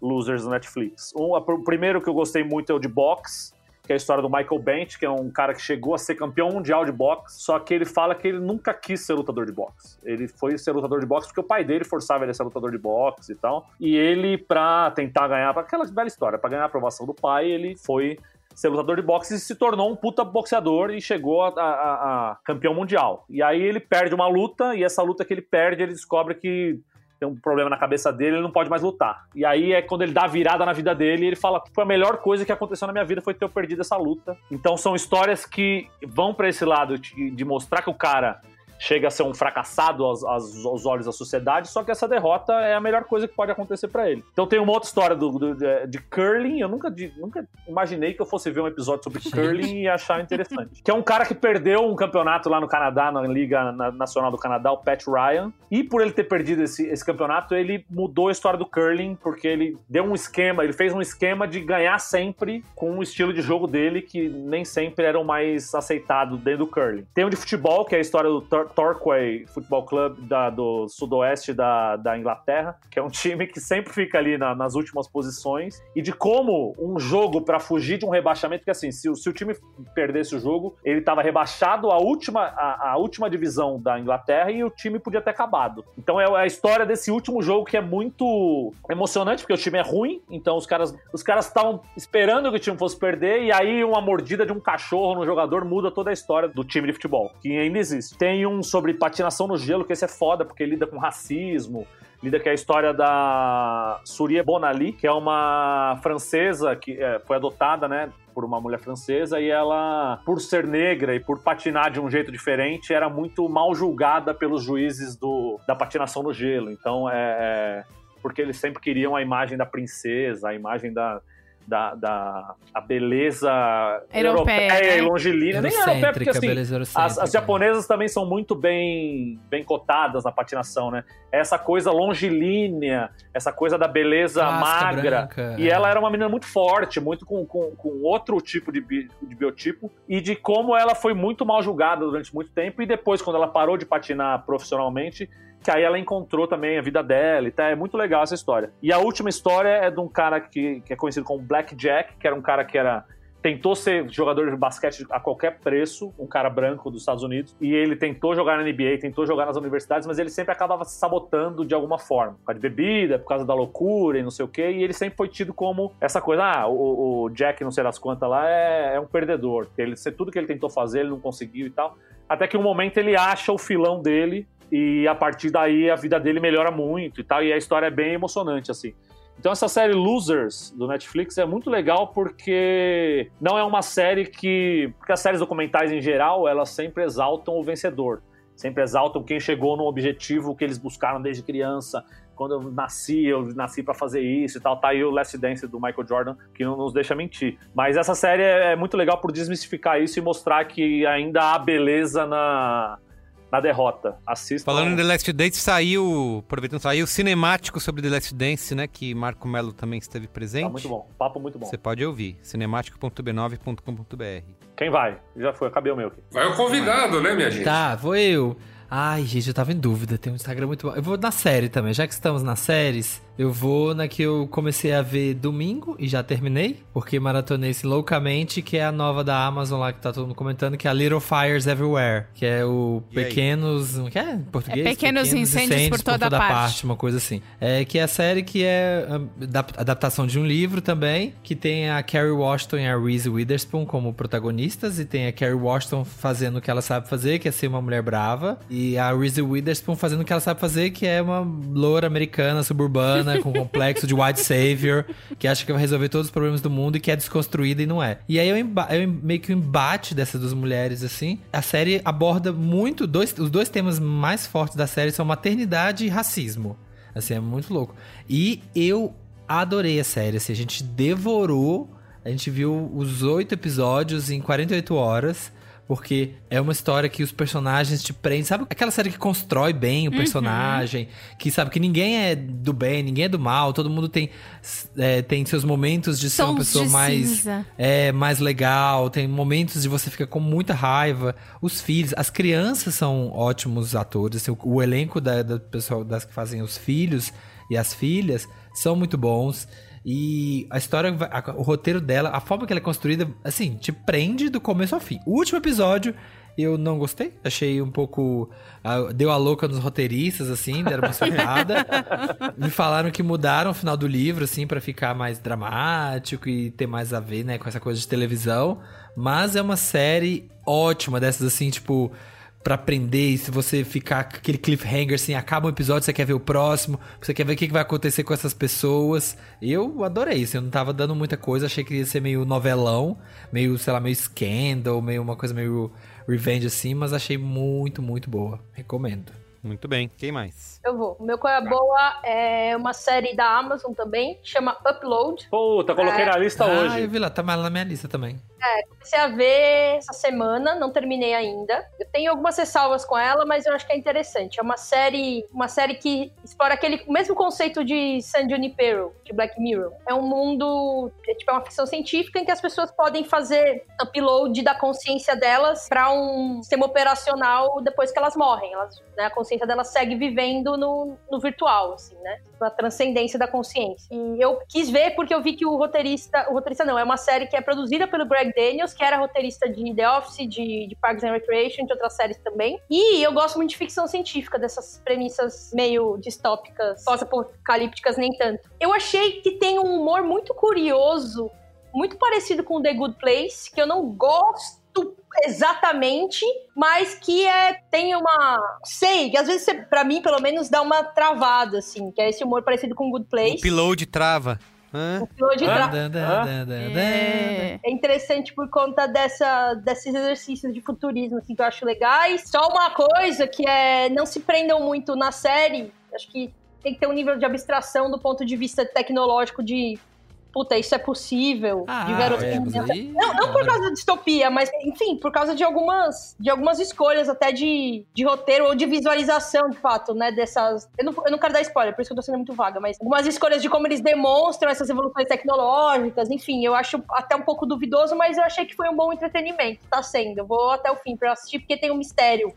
Losers do Netflix. Um, a- o primeiro que eu gostei muito é o de boxe, que é a história do Michael Bent, que é um cara que chegou a ser campeão mundial de boxe, só que ele fala que ele nunca quis ser lutador de boxe. Ele foi ser lutador de boxe porque o pai dele forçava ele a ser lutador de boxe e tal. E ele, pra tentar ganhar, aquela velha história, pra ganhar a aprovação do pai, ele foi ser lutador de boxe e se tornou um puta boxeador e chegou a- a- a campeão mundial. E aí ele perde uma luta, e essa luta que ele perde, ele descobre que tem um problema na cabeça dele, ele não pode mais lutar. E aí é quando ele dá a virada na vida dele, ele fala: foi a melhor coisa que aconteceu na minha vida foi ter perdido essa luta. Então são histórias que vão pra esse lado de mostrar que o cara chega a ser um fracassado aos, aos- olhos da sociedade, só que essa derrota é a melhor coisa que pode acontecer pra ele. Então tem uma outra história do, do- de, de curling, eu nunca, de- nunca imaginei que eu fosse ver um episódio sobre curling e achar interessante. Que é um cara que perdeu um campeonato lá no Canadá, na Liga Na- Nacional do Canadá, o Pat Ryan, e por ele ter perdido esse, esse campeonato, ele mudou a história do curling, porque ele deu um esquema, ele fez um esquema de ganhar sempre com o estilo de jogo dele, que nem sempre era o mais aceitado dentro do curling. Tem o de futebol, que é a história do Torquay Football Club da- do sudoeste da, da Inglaterra, que é um time que sempre fica ali na- nas últimas posições, e de como um jogo para fugir de um rebaixamento, porque assim, se, o- se o time perdesse o jogo, ele estava rebaixado à última, à, à última divisão da Inglaterra e o time podia ter acabado. Então é a história desse último jogo que é muito emocionante, porque o time é ruim, então os caras os caras estavam esperando que o time fosse perder, e aí uma mordida de um cachorro no jogador muda toda a história do time de futebol, que ainda existe. Tem um sobre patinação no gelo, que esse é foda, porque lida com racismo, lida com a história da Surya Bonali, que é uma francesa que é, foi adotada, né, por uma mulher francesa e ela, por ser negra e por patinar de um jeito diferente, era muito mal julgada pelos juízes do, da patinação no gelo. Então, é, é porque eles sempre queriam a imagem da princesa, a imagem da da, da a beleza Europeia, europeia e né? longilínea. Nem europeia, porque assim, as, as japonesas também são muito bem, bem cotadas na patinação, né? Essa coisa longilínea, essa coisa da beleza magra. branca, e é. ela era uma menina muito forte, muito com, com, com outro tipo de, bi- de biotipo, e de como ela foi muito mal julgada durante muito tempo, e depois, quando ela parou de patinar profissionalmente, que aí ela encontrou também a vida dela e tá, é muito legal essa história. E a última história é de um cara que, que é conhecido como Black Jack, que era um cara que era tentou ser jogador de basquete a qualquer preço, um cara branco dos Estados Unidos, e ele tentou jogar na NBA, tentou jogar nas universidades, mas ele sempre acabava se sabotando de alguma forma, por causa de bebida, por causa da loucura e não sei o quê, e ele sempre foi tido como essa coisa, ah, o, o Jack, não sei das quantas lá, é, é um perdedor, ele, tudo que ele tentou fazer, ele não conseguiu e tal, até que um momento ele acha o filão dele, e a partir daí a vida dele melhora muito e tal, e a história é bem emocionante, assim. Então essa série Losers do Netflix é muito legal porque não é uma série que, porque as séries documentais em geral, elas sempre exaltam o vencedor, sempre exaltam quem chegou no objetivo que eles buscaram desde criança. Quando eu nasci, eu nasci pra fazer isso e tal. Tá aí o Last Dance do Michael Jordan, que não nos deixa mentir. Mas essa série é é muito legal por desmistificar isso e mostrar que ainda há beleza na, na derrota. Assistam. Falando em The Last Dance, saiu, aproveitando, saiu cinemático sobre The Last Dance, né? Que Marco Melo também esteve presente. Tá muito bom. Papo muito bom. Você pode ouvir, cinemático.b9.com.br. Quem vai? Já foi, acabei o meu aqui. Vai o convidado, né, minha gente? Tá, vou eu. Ai, gente, eu tava em dúvida. Tem um Instagram muito bom. Eu vou na série também. Já que estamos nas séries, eu vou na que eu comecei a ver domingo e já terminei. Porque maratonei esse loucamente, que é a nova da Amazon lá que tá todo mundo comentando, que é a Little Fires Everywhere. Que é o E aí? Pequenos. O que é em português? É Pequenos Incêndios por toda parte. Uma coisa assim. É que é a série que é a adap- adaptação de um livro também, que tem a Carrie Washington e a Reese Witherspoon como protagonistas, e tem a Carrie Washington fazendo o que ela sabe fazer, que é ser uma mulher brava, e a Reese Witherspoon fazendo o que ela sabe fazer, que é uma loura americana, suburbana, com complexo de white savior, que acha que vai resolver todos os problemas do mundo e que é desconstruída e não é. E aí o é o meio que o embate dessas duas mulheres, assim. A série aborda muito, dois, os dois temas mais fortes da série são maternidade e racismo. Assim, é muito louco. E eu adorei a série, assim, a gente devorou, a gente viu os oito episódios em 48 horas, porque é uma história que os personagens te prendem. Sabe aquela série que constrói bem o personagem, que sabe que ninguém é do bem, ninguém é do mal, todo mundo tem, é, tem seus momentos de ser uma pessoa mais cinza. é mais legal, tem momentos de você ficar com muita raiva. Os filhos, as crianças são ótimos atores, assim, o, o elenco da, da pessoal das que fazem os filhos e as filhas são muito bons. E a história, a- o roteiro dela, a forma que ela é construída, assim, te prende do começo ao fim. O último episódio eu não gostei, achei um pouco. ah, deu a louca nos roteiristas, assim, deram uma surtada. Me falaram que mudaram o final do livro, assim, pra ficar mais dramático e ter mais a ver, né, com essa coisa de televisão. Mas é uma série ótima, dessas assim, tipo, pra aprender. E se você ficar com aquele cliffhanger, assim, acaba um episódio, você quer ver o próximo, você quer ver o que vai acontecer com essas pessoas. Eu adorei, assim, eu não tava dando muita coisa, achei que ia ser meio novelão, meio, sei lá, meio scandal, meio uma coisa meio revenge, assim, mas achei muito, muito boa. Recomendo. Muito bem. Quem mais? Eu vou. O meu Coisa Boa é uma série da Amazon também, chama Upload. Puta, coloquei na lista ah, hoje. eu vi lá, tá mais na minha lista também. É, comecei a ver essa semana, não terminei ainda. Eu tenho algumas ressalvas com ela, mas eu acho que é interessante. É uma série, uma série que explora aquele mesmo conceito de San Junipero, de Black Mirror. É um mundo, é, tipo, é uma ficção científica em que as pessoas podem fazer upload da consciência delas para um sistema operacional depois que elas morrem. Elas, né, a consciência delas segue vivendo no, no virtual, assim, né? A transcendência da consciência. E eu quis ver porque eu vi que o roteirista, o roteirista não, é uma série que é produzida pelo Greg Daniels, que era roteirista de The Office, de, de Parks and Recreation, de outras séries também. E eu gosto muito de ficção científica, dessas premissas meio distópicas, pós-apocalípticas, nem tanto. Eu achei que tem um humor muito curioso, muito parecido com The Good Place, que eu não gosto exatamente, mas que é tem uma, sei, que às vezes para mim pelo menos dá uma travada assim, que é esse humor parecido com Good O Place. upload trava. Hã? O de tra- Dan, dan, dan, dan, dan. É. é interessante por conta dessa, desses exercícios de futurismo assim, que eu acho legais. Só uma coisa que é não se prendam muito na série. Acho que tem que ter um nível de abstração do ponto de vista tecnológico de puta, isso é possível. Ah, de é, verosimilhança. mas aí- Não, não por causa da distopia, mas, enfim, por causa de algumas, de algumas escolhas até de, de roteiro ou de visualização, de fato, né, dessas... Eu não, eu não quero dar spoiler, por isso que eu tô sendo muito vaga, mas algumas escolhas de como eles demonstram essas evoluções tecnológicas, enfim, eu acho até um pouco duvidoso, mas eu achei que foi um bom entretenimento, tá sendo. Eu vou até o fim pra assistir, porque tem um mistério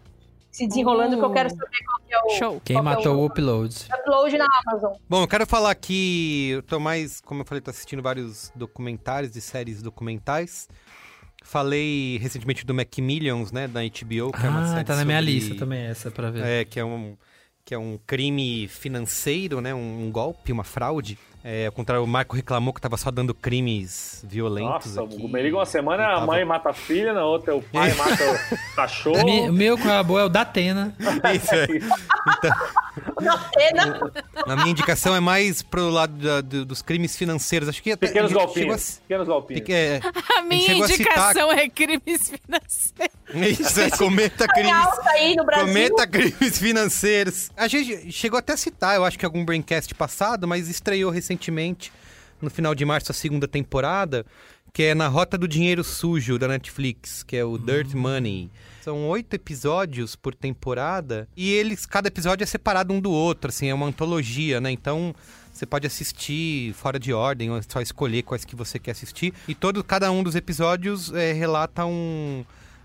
se desenrolando que eu quero saber qual que é o... Show. Quem é matou o o upload? upload na Amazon. Bom, eu quero falar que eu tô mais, como eu falei, tô assistindo vários documentários e séries documentais. Falei recentemente do Macmillions, né, da HBO, que é uma Ah, série tá na minha sobre- lista também essa pra ver. É, que é um que é um crime financeiro, né, um, um golpe, uma fraude. É, ao contrário, o Marco reclamou que tava só dando crimes violentos Nossa, aqui. o me liga uma semana, Eu a tava- mãe mata a filha, na outra o pai mata o cachorro. A o meu com a boa é o da Atena. Isso, é. Na cena, A minha indicação é mais pro lado da- do- dos crimes financeiros. Acho que até Pequenos a golpinhos. Pequenos golpinhos. É, A minha chegou a citar- indicação é crimes financeiros. Isso, é, cometa crimes. alta aí no Brasil. Cometa crimes financeiros. A gente chegou até a citar, eu acho que algum Braincast passado, mas estreou recentemente, no final de março, a segunda temporada, que é Na Rota do Dinheiro Sujo, da Netflix, que é o Dirt Money. São oito episódios por temporada e eles, cada episódio é separado um do outro, assim, é uma antologia, né? Então você pode assistir fora de ordem, ou só escolher quais que você quer assistir. E todo, cada um dos episódios é, relata um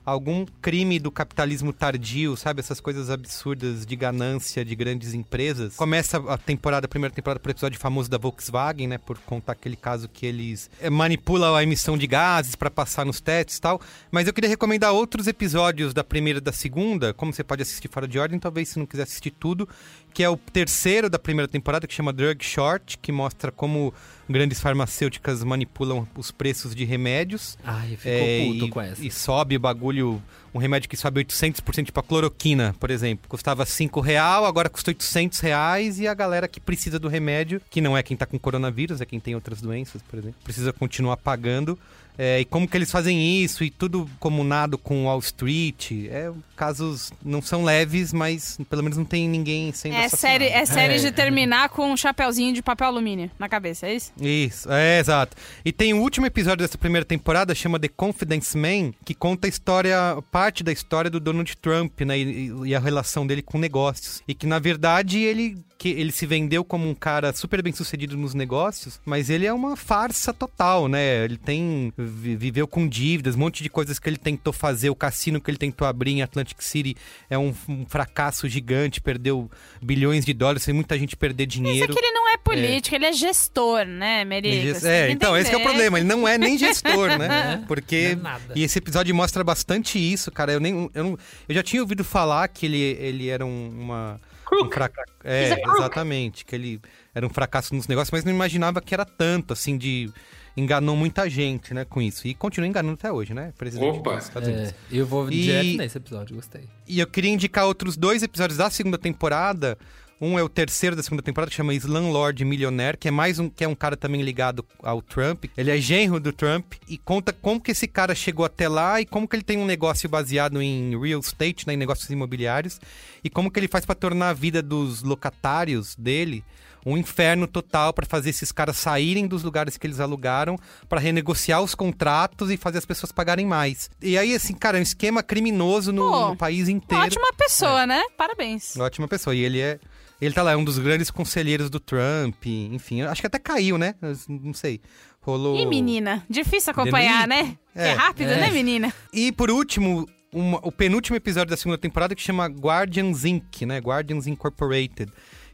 algum crime do capitalismo tardio, sabe? Essas coisas absurdas de ganância de grandes empresas. Começa a temporada, a primeira temporada, por episódio famoso da Volkswagen, né? Por contar aquele caso que eles é, manipulam a emissão de gases para passar nos testes e tal. Mas eu queria recomendar outros episódios da primeira e da segunda, como você pode assistir fora de ordem, talvez se não quiser assistir tudo, que é o terceiro da primeira temporada, que chama Drug Short, que mostra como grandes farmacêuticas manipulam os preços de remédios. Ai, ficou É, puto e, com essa. e sobe o bagulho, um remédio que sobe 800%, tipo a cloroquina, por exemplo. Custava 5 real, agora custa 800 reais e a galera que precisa do remédio, que não é quem tá com coronavírus, é quem tem outras doenças, por exemplo, precisa continuar pagando. É, e como que eles fazem isso e tudo comunado com Wall Street. É, casos não são leves, mas pelo menos não tem ninguém sendo É assassinado. série, é série É. de terminar com um chapeuzinho de papel alumínio na cabeça, é isso? Isso, é, exato. E tem o último episódio dessa primeira temporada, chama The Confidence Man, que conta a história, parte da história do Donald Trump, né, e, e a relação dele com negócios. E que, na verdade, ele, que ele se vendeu como um cara super bem sucedido nos negócios, mas ele é uma farsa total, né? Ele tem, vi- viveu com dívidas, um monte de coisas que ele tentou fazer, o cassino que ele tentou abrir em Atlantic City é um, um fracasso gigante, perdeu bilhões de dólares, tem muita gente perder Mas dinheiro. é que ele não é político, ele é gestor, né, Merica? Você É, que então, esse que é o problema. Ele não é nem gestor, né? Porque. Não é nada. E esse episódio mostra bastante isso, cara. Eu nem. Eu, não- eu já tinha ouvido falar que ele, ele era um, uma. Um fraca... É, crook. exatamente. Que ele era um fracasso nos negócios, mas não imaginava que era tanto, assim, de. Enganou muita gente, né, com isso. E continua enganando até hoje, né? Presidente Opa. dos Estados Unidos. É, eu vou E- direto nesse episódio, gostei. E eu queria indicar outros dois episódios da segunda temporada. Um é o terceiro da segunda temporada, que chama Slumlord Millionaire, que é mais um que é um cara também ligado ao Trump. Ele é genro do Trump e conta como que esse cara chegou até lá e como que ele tem um negócio baseado em real estate, né, em negócios imobiliários, e como que ele faz para tornar a vida dos locatários dele um inferno total para fazer esses caras saírem dos lugares que eles alugaram para renegociar os contratos e fazer as pessoas pagarem mais. E aí, assim, cara, é um esquema criminoso no, Pô, no país inteiro. Ótima pessoa, né? Parabéns. Ótima pessoa. E ele é. Ele tá lá, é um dos grandes conselheiros do Trump, enfim. Acho que até caiu, né? Não sei. Rolou. E menina, difícil acompanhar, Denise? né? É. é rápido, É. né, menina? E por último, uma- o penúltimo episódio da segunda temporada que chama Guardians Inc., né? Guardians Incorporated.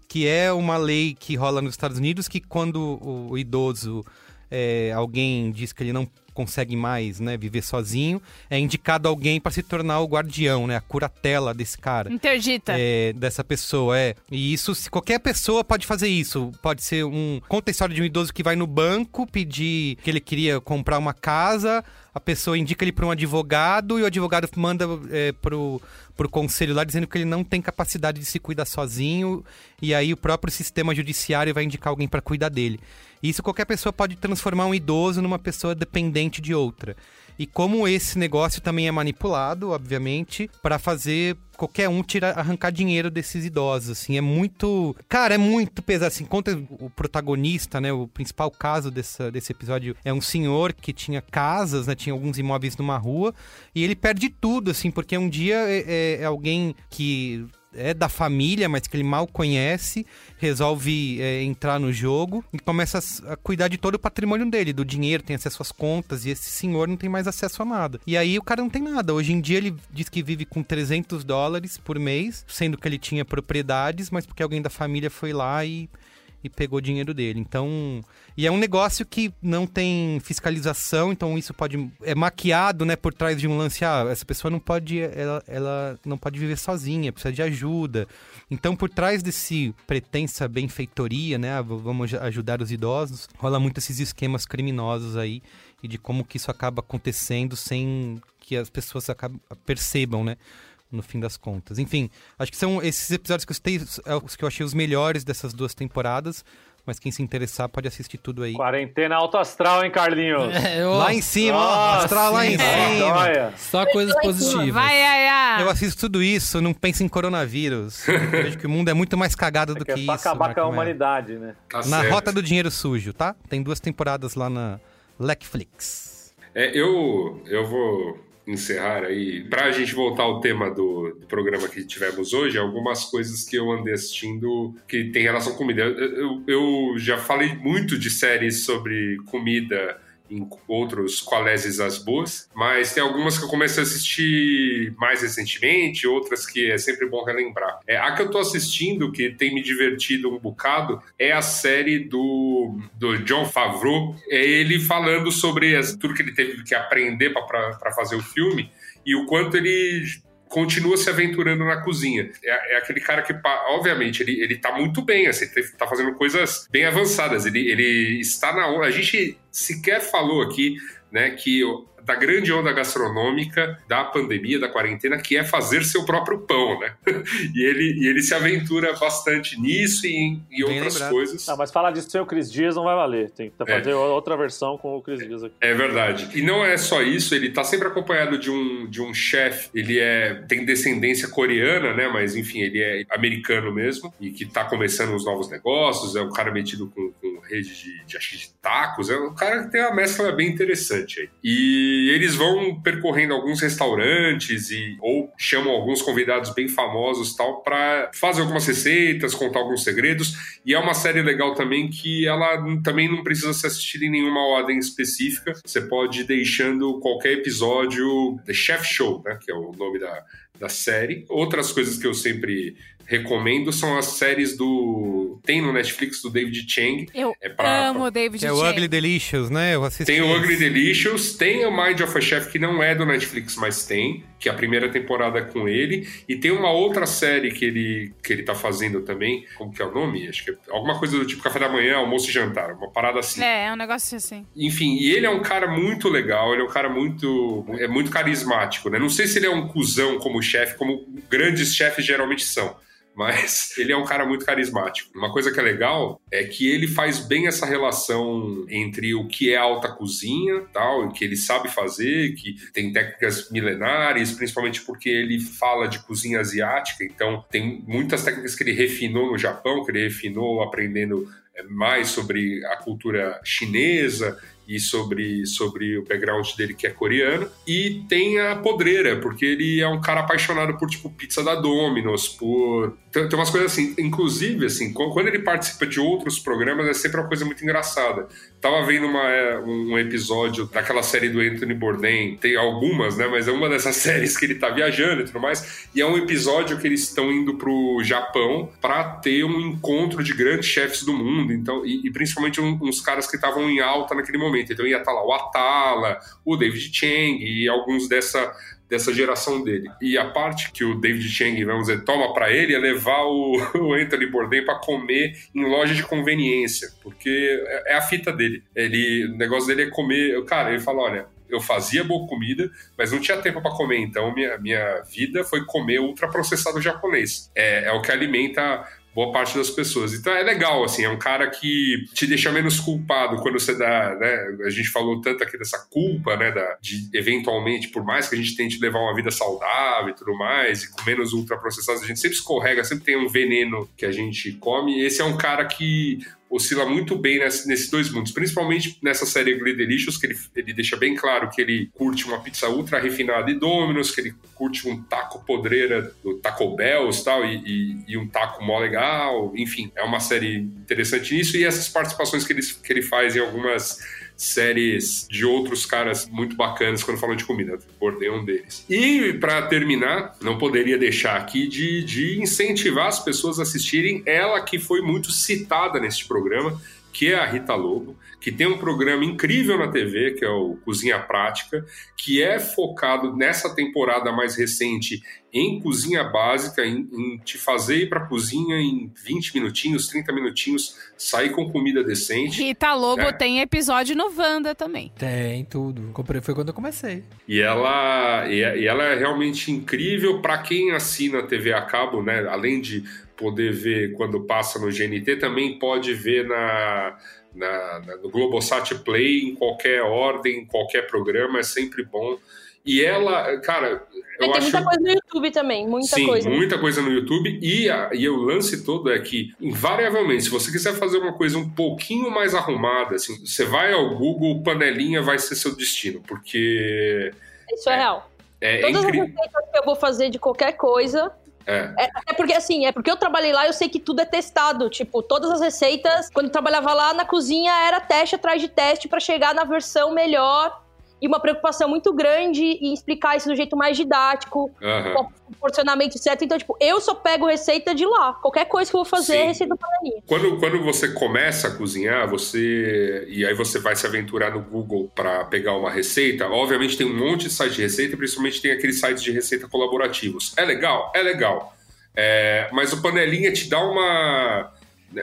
Que é uma lei que rola nos Estados Unidos que quando o, o idoso, é, alguém diz que ele não consegue mais né, viver sozinho, é indicado alguém para se tornar o guardião, né? A curatela desse cara. Interdita. é, dessa pessoa, é. E isso, se qualquer pessoa pode fazer isso. Pode ser um. Conta a história de um idoso que vai no banco pedir que ele queria comprar uma casa, a pessoa indica ele para um advogado e o advogado manda é, pro, pro conselho lá dizendo que ele não tem capacidade de se cuidar sozinho e aí o próprio sistema judiciário vai indicar alguém para cuidar dele. Isso qualquer pessoa pode transformar um idoso numa pessoa dependente de outra. E como esse negócio também é manipulado, obviamente, para fazer qualquer um tirar, arrancar dinheiro desses idosos, assim, é muito, cara, é muito pesado, assim, conta o protagonista, né, o principal caso dessa, desse episódio é um senhor que tinha casas, né, tinha alguns imóveis numa rua, e ele perde tudo, assim, porque um dia é, é- é alguém que é da família, mas que ele mal conhece, resolve é, entrar no jogo e começa a cuidar de todo o patrimônio dele, do dinheiro, tem acesso às contas, e esse senhor não tem mais acesso a nada. E aí o cara não tem nada. Hoje em dia ele diz que vive com 300 dólares por mês, sendo que ele tinha propriedades, mas porque alguém da família foi lá e e pegou dinheiro dele. Então, e é um negócio que não tem fiscalização, então isso pode é maquiado, né, por trás de um lance, ah, essa pessoa não pode ela, ela não pode viver sozinha, precisa de ajuda. Então, por trás desse pretensa benfeitoria, né, vamos aj- ajudar os idosos, rola muito esses esquemas criminosos aí e de como que isso acaba acontecendo sem que as pessoas acabam, percebam, né? No fim das contas. Enfim, acho que são esses episódios que eu citei, é os que eu achei os melhores dessas duas temporadas. Mas quem se interessar pode assistir tudo aí. Quarentena alto astral, hein, Carlinhos? É, ó, Lá em cima, Nossa, astral lá em cima. Olha. Só coisas positivas. Vai, ai, ai. Eu assisto tudo isso, não penso em coronavírus. Eu vejo que o mundo é muito mais cagado do Que que, é pra isso. acabar Marco com a humanidade, né? Tá Na certo. Rota do Dinheiro Sujo, tá? Tem duas temporadas lá na Netflix. É, eu, eu vou encerrar aí, para a gente voltar ao tema do, do, programa que tivemos hoje, algumas coisas que eu andei assistindo que tem relação com comida. Eu, eu, eu já falei muito de séries sobre comida em outros Qualeses as Boas, mas tem algumas que eu comecei a assistir mais recentemente, outras que é sempre bom relembrar. É, a que eu tô assistindo, que tem me divertido um bocado, é a série do, do John Favreau, é ele falando sobre as, tudo que ele teve que aprender para fazer o filme e o quanto ele continua se aventurando na cozinha. É, é, aquele cara que, obviamente, ele, ele tá muito bem, assim, tá fazendo coisas bem avançadas. Ele, ele está na. A gente sequer falou aqui, né, que da grande onda gastronômica da pandemia, da quarentena, que é fazer seu próprio pão, né? e, ele, e ele se aventura bastante nisso e em e outras lembrado. coisas. Não, mas falar disso sem o Cris Dias não vai valer. Tem que fazer é. outra versão com o Cris Dias aqui. É verdade. E não é só isso, ele tá sempre acompanhado de um, de um chefe. Ele é, tem descendência coreana, né? Mas enfim, ele é americano mesmo e que tá começando os novos negócios. É um cara metido com, com rede de, de, de tacos. É um cara que tem uma mescla bem interessante aí. E e eles vão percorrendo alguns restaurantes e ou chamam alguns convidados bem famosos tal para fazer algumas receitas, contar alguns segredos. E é uma série legal também que ela também não precisa ser assistida em nenhuma ordem específica. Você pode ir deixando qualquer episódio The Chef Show, né, que é o nome da, da série. Outras coisas que eu sempre recomendo são as séries do. Tem no Netflix do David Chang. Eu é pra, amo pra... David Chang. É o Ugly Delicious, né? Eu assisti. Tem o Ugly Delicious, tem o Mind of a Chef, que não é do Netflix, mas tem, que é a primeira temporada é com ele. E tem uma outra série que ele, que ele tá fazendo também. Como que é o nome? Acho que é alguma coisa do tipo café da manhã, almoço e jantar. Uma parada assim. É, é um negócio assim. Enfim, e ele é um cara muito legal, ele é um cara muito. É muito carismático, né? Não sei se ele é um cuzão como chefe, como grandes chefes geralmente são mas ele é um cara muito carismático. Uma coisa que é legal é que ele faz bem essa relação entre o que é alta cozinha, tal, que ele sabe fazer, que tem técnicas milenares, principalmente porque ele fala de cozinha asiática, então tem muitas técnicas que ele refinou no Japão, que ele refinou aprendendo é, mais sobre a cultura chinesa e sobre, sobre o background dele que é coreano. E tem a podreira, porque ele é um cara apaixonado por, tipo, pizza da Domino's, por... Tem, tem umas coisas assim, inclusive, assim, quando ele participa de outros programas, é sempre uma coisa muito engraçada. Tava vendo uma, é, um episódio daquela série do Anthony Bourdain, tem algumas, né, mas é uma dessas séries que ele tá viajando e tudo mais, e é um episódio que eles estão indo pro Japão para ter um encontro de grandes chefes do mundo, então, e, e principalmente um, uns caras que estavam em alta naquele momento. Então ia estar lá o Atala, o David Chang e alguns dessa, dessa geração dele. E a parte que o David Chang, vamos dizer, toma para ele é levar o, o Anthony Bourdain para comer em loja de conveniência, porque é, é a fita dele. Ele, o negócio dele é comer. Cara, ele fala: olha, eu fazia boa comida, mas não tinha tempo para comer. Então, minha, minha vida foi comer ultraprocessado japonês. É, é o que alimenta boa parte das pessoas. Então é legal, assim, é um cara que te deixa menos culpado quando você dá, né? A gente falou tanto aqui dessa culpa, né? Da, de eventualmente, por mais que a gente tente levar uma vida saudável e tudo mais, e com menos ultraprocessados, a gente sempre escorrega, sempre tem um veneno que a gente come. Esse é um cara que oscila muito bem nesse, nesses dois mundos, principalmente nessa série Glee Delicious, que ele, ele deixa bem claro que ele curte uma pizza ultra refinada e Domino's, que ele curte um taco podreira do Taco Bell's tal, e, e, e um taco mó legal, enfim, é uma série interessante nisso, e essas participações que ele, que ele faz em algumas séries de outros caras muito bacanas quando falam de comida. Bordei um deles. E para terminar, não poderia deixar aqui de, de incentivar as pessoas a assistirem ela que foi muito citada neste programa, que é a Rita Lobo, que tem um programa incrível na TV, que é o Cozinha Prática, que é focado nessa temporada mais recente em cozinha básica, em, em te fazer ir para a cozinha em 20 minutinhos, 30 minutinhos, sair com comida decente. Rita Lobo né? tem episódio no Wanda também. Tem, tudo. Comprei, foi quando eu comecei. E ela, e, e ela é realmente incrível para quem assina TV a cabo, né? Além de poder ver quando passa no GNT, também pode ver na, na, na, no Globosat Play, em qualquer ordem, em qualquer programa, é sempre bom. E ela, cara, eu É, tem acho. muita coisa no YouTube também, muita Sim, coisa. muita coisa no YouTube. E, a- e o lance todo é que, invariavelmente, se você quiser fazer uma coisa um pouquinho mais arrumada, assim, você vai ao Google, panelinha vai ser seu destino, porque Isso é, real. é, é Todas as incrível. receitas que eu vou fazer de qualquer coisa. É. É, porque assim, é porque eu trabalhei lá, eu sei que tudo é testado. Tipo, todas as receitas, quando eu trabalhava lá na cozinha, era teste atrás de teste pra chegar na versão melhor. E uma preocupação muito grande em explicar isso do jeito mais didático, Aham. com o porcionamento certo. Então, tipo, eu só pego receita de lá. Qualquer coisa que eu vou fazer Sim. é receita panelinha. Quando, quando você começa a cozinhar, você e aí você vai se aventurar no Google para pegar uma receita. Obviamente tem um monte de sites de receita, principalmente tem aqueles sites de receita colaborativos. É legal, é legal. É, mas o panelinha te dá uma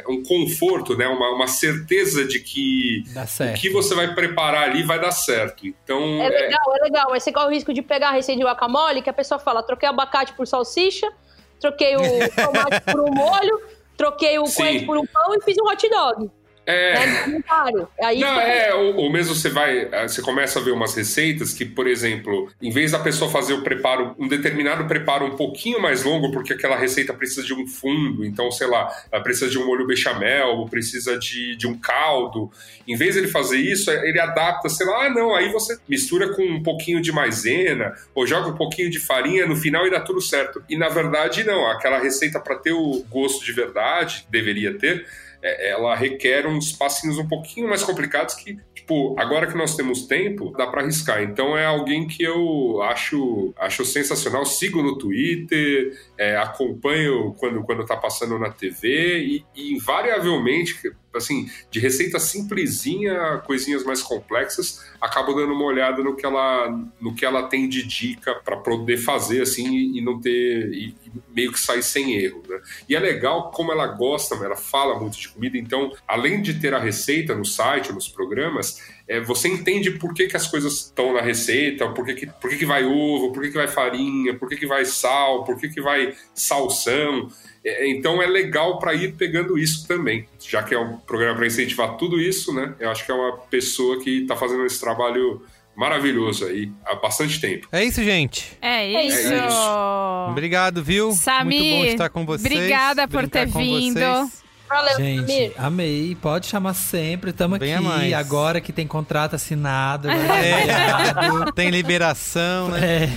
um conforto, né? Uma, uma certeza de que o que você vai preparar ali vai dar certo. Então, É é, legal, é legal. Mas você corre o risco de pegar a receita de guacamole, que a pessoa fala, troquei o abacate por salsicha, troquei o tomate por um molho, troquei o Sim. coentro por um pão e fiz um hot dog. É, Né? Comentário. Aí Não, é, ou, ou mesmo você vai, eh, você começa a ver umas receitas que, por exemplo, em vez da pessoa fazer o preparo, um determinado preparo um pouquinho mais longo, porque aquela receita precisa de um fundo, então, sei lá, ela precisa de um molho bechamel, ou precisa de, de um caldo. Em vez de ele fazer isso, eh, ele adapta, sei lá, ah, não, aí você mistura com um pouquinho de maisena, ou joga um pouquinho de farinha no final e dá tudo certo. E na verdade, não, aquela receita para ter o gosto de verdade, deveria ter, é, ela requer uns passinhos um pouquinho mais complicados que, tipo, agora que nós temos tempo, dá pra arriscar. Então é alguém que eu acho, acho sensacional. Sigo no Twitter, é, acompanho quando, quando tá passando na TV e, e invariavelmente, assim, de receita simplesinha coisinhas mais complexas, acabo dando uma olhada no que ela, no que ela tem de dica pra poder fazer, assim, e, não ter... E, meio que sair sem erro, né? E é legal como ela gosta, ela fala muito de comida, então, além de ter a receita no site, nos programas, é, você entende por que, que as coisas estão na receita, por que, que, por que, que vai ovo, por que, que vai farinha, por que, que vai sal, por que, que vai salsão. É, então é legal para ir pegando isso também. Já que é um programa para incentivar tudo isso, né? Eu acho que é uma pessoa que está fazendo esse trabalho maravilhoso aí há bastante tempo. É isso, gente. É isso. É isso. Obrigado, viu? Samir, Muito bom estar com vocês. obrigada por ter vindo. vocês. Valeu, Gente, Samir. amei. Pode chamar sempre. Tamo Venha aqui mais. agora que tem contrato assinado. É, tem liberação, né? É.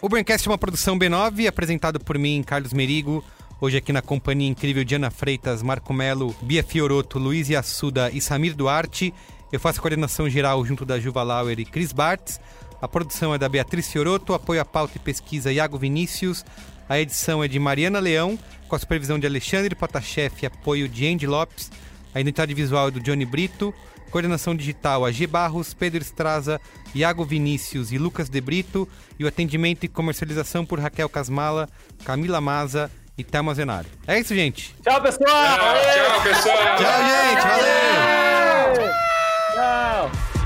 O Braincast é uma produção B9, apresentado por mim, Carlos Merigo. Hoje aqui na companhia incrível de Ana Freitas, Marco Melo, Bia Fioroto, Luiz Assuda e Samir Duarte. Eu faço a coordenação geral junto da Juva Lauer e Cris Bartz. A produção é da Beatriz Fioroto, apoio à pauta e pesquisa Iago Vinícius. A edição é de Mariana Leão, com a supervisão de Alexandre Potashev e apoio de Andy Lopes. A identidade visual é do Johnny Brito. Coordenação digital a G Barros, Pedro Estraza, Iago Vinícius e Lucas De Brito. E o atendimento e comercialização por Raquel Casmala, Camila Maza e Thelma Zenário. É isso, gente. Tchau, pessoal! Tchau, pessoal! Tchau, gente. Valeu!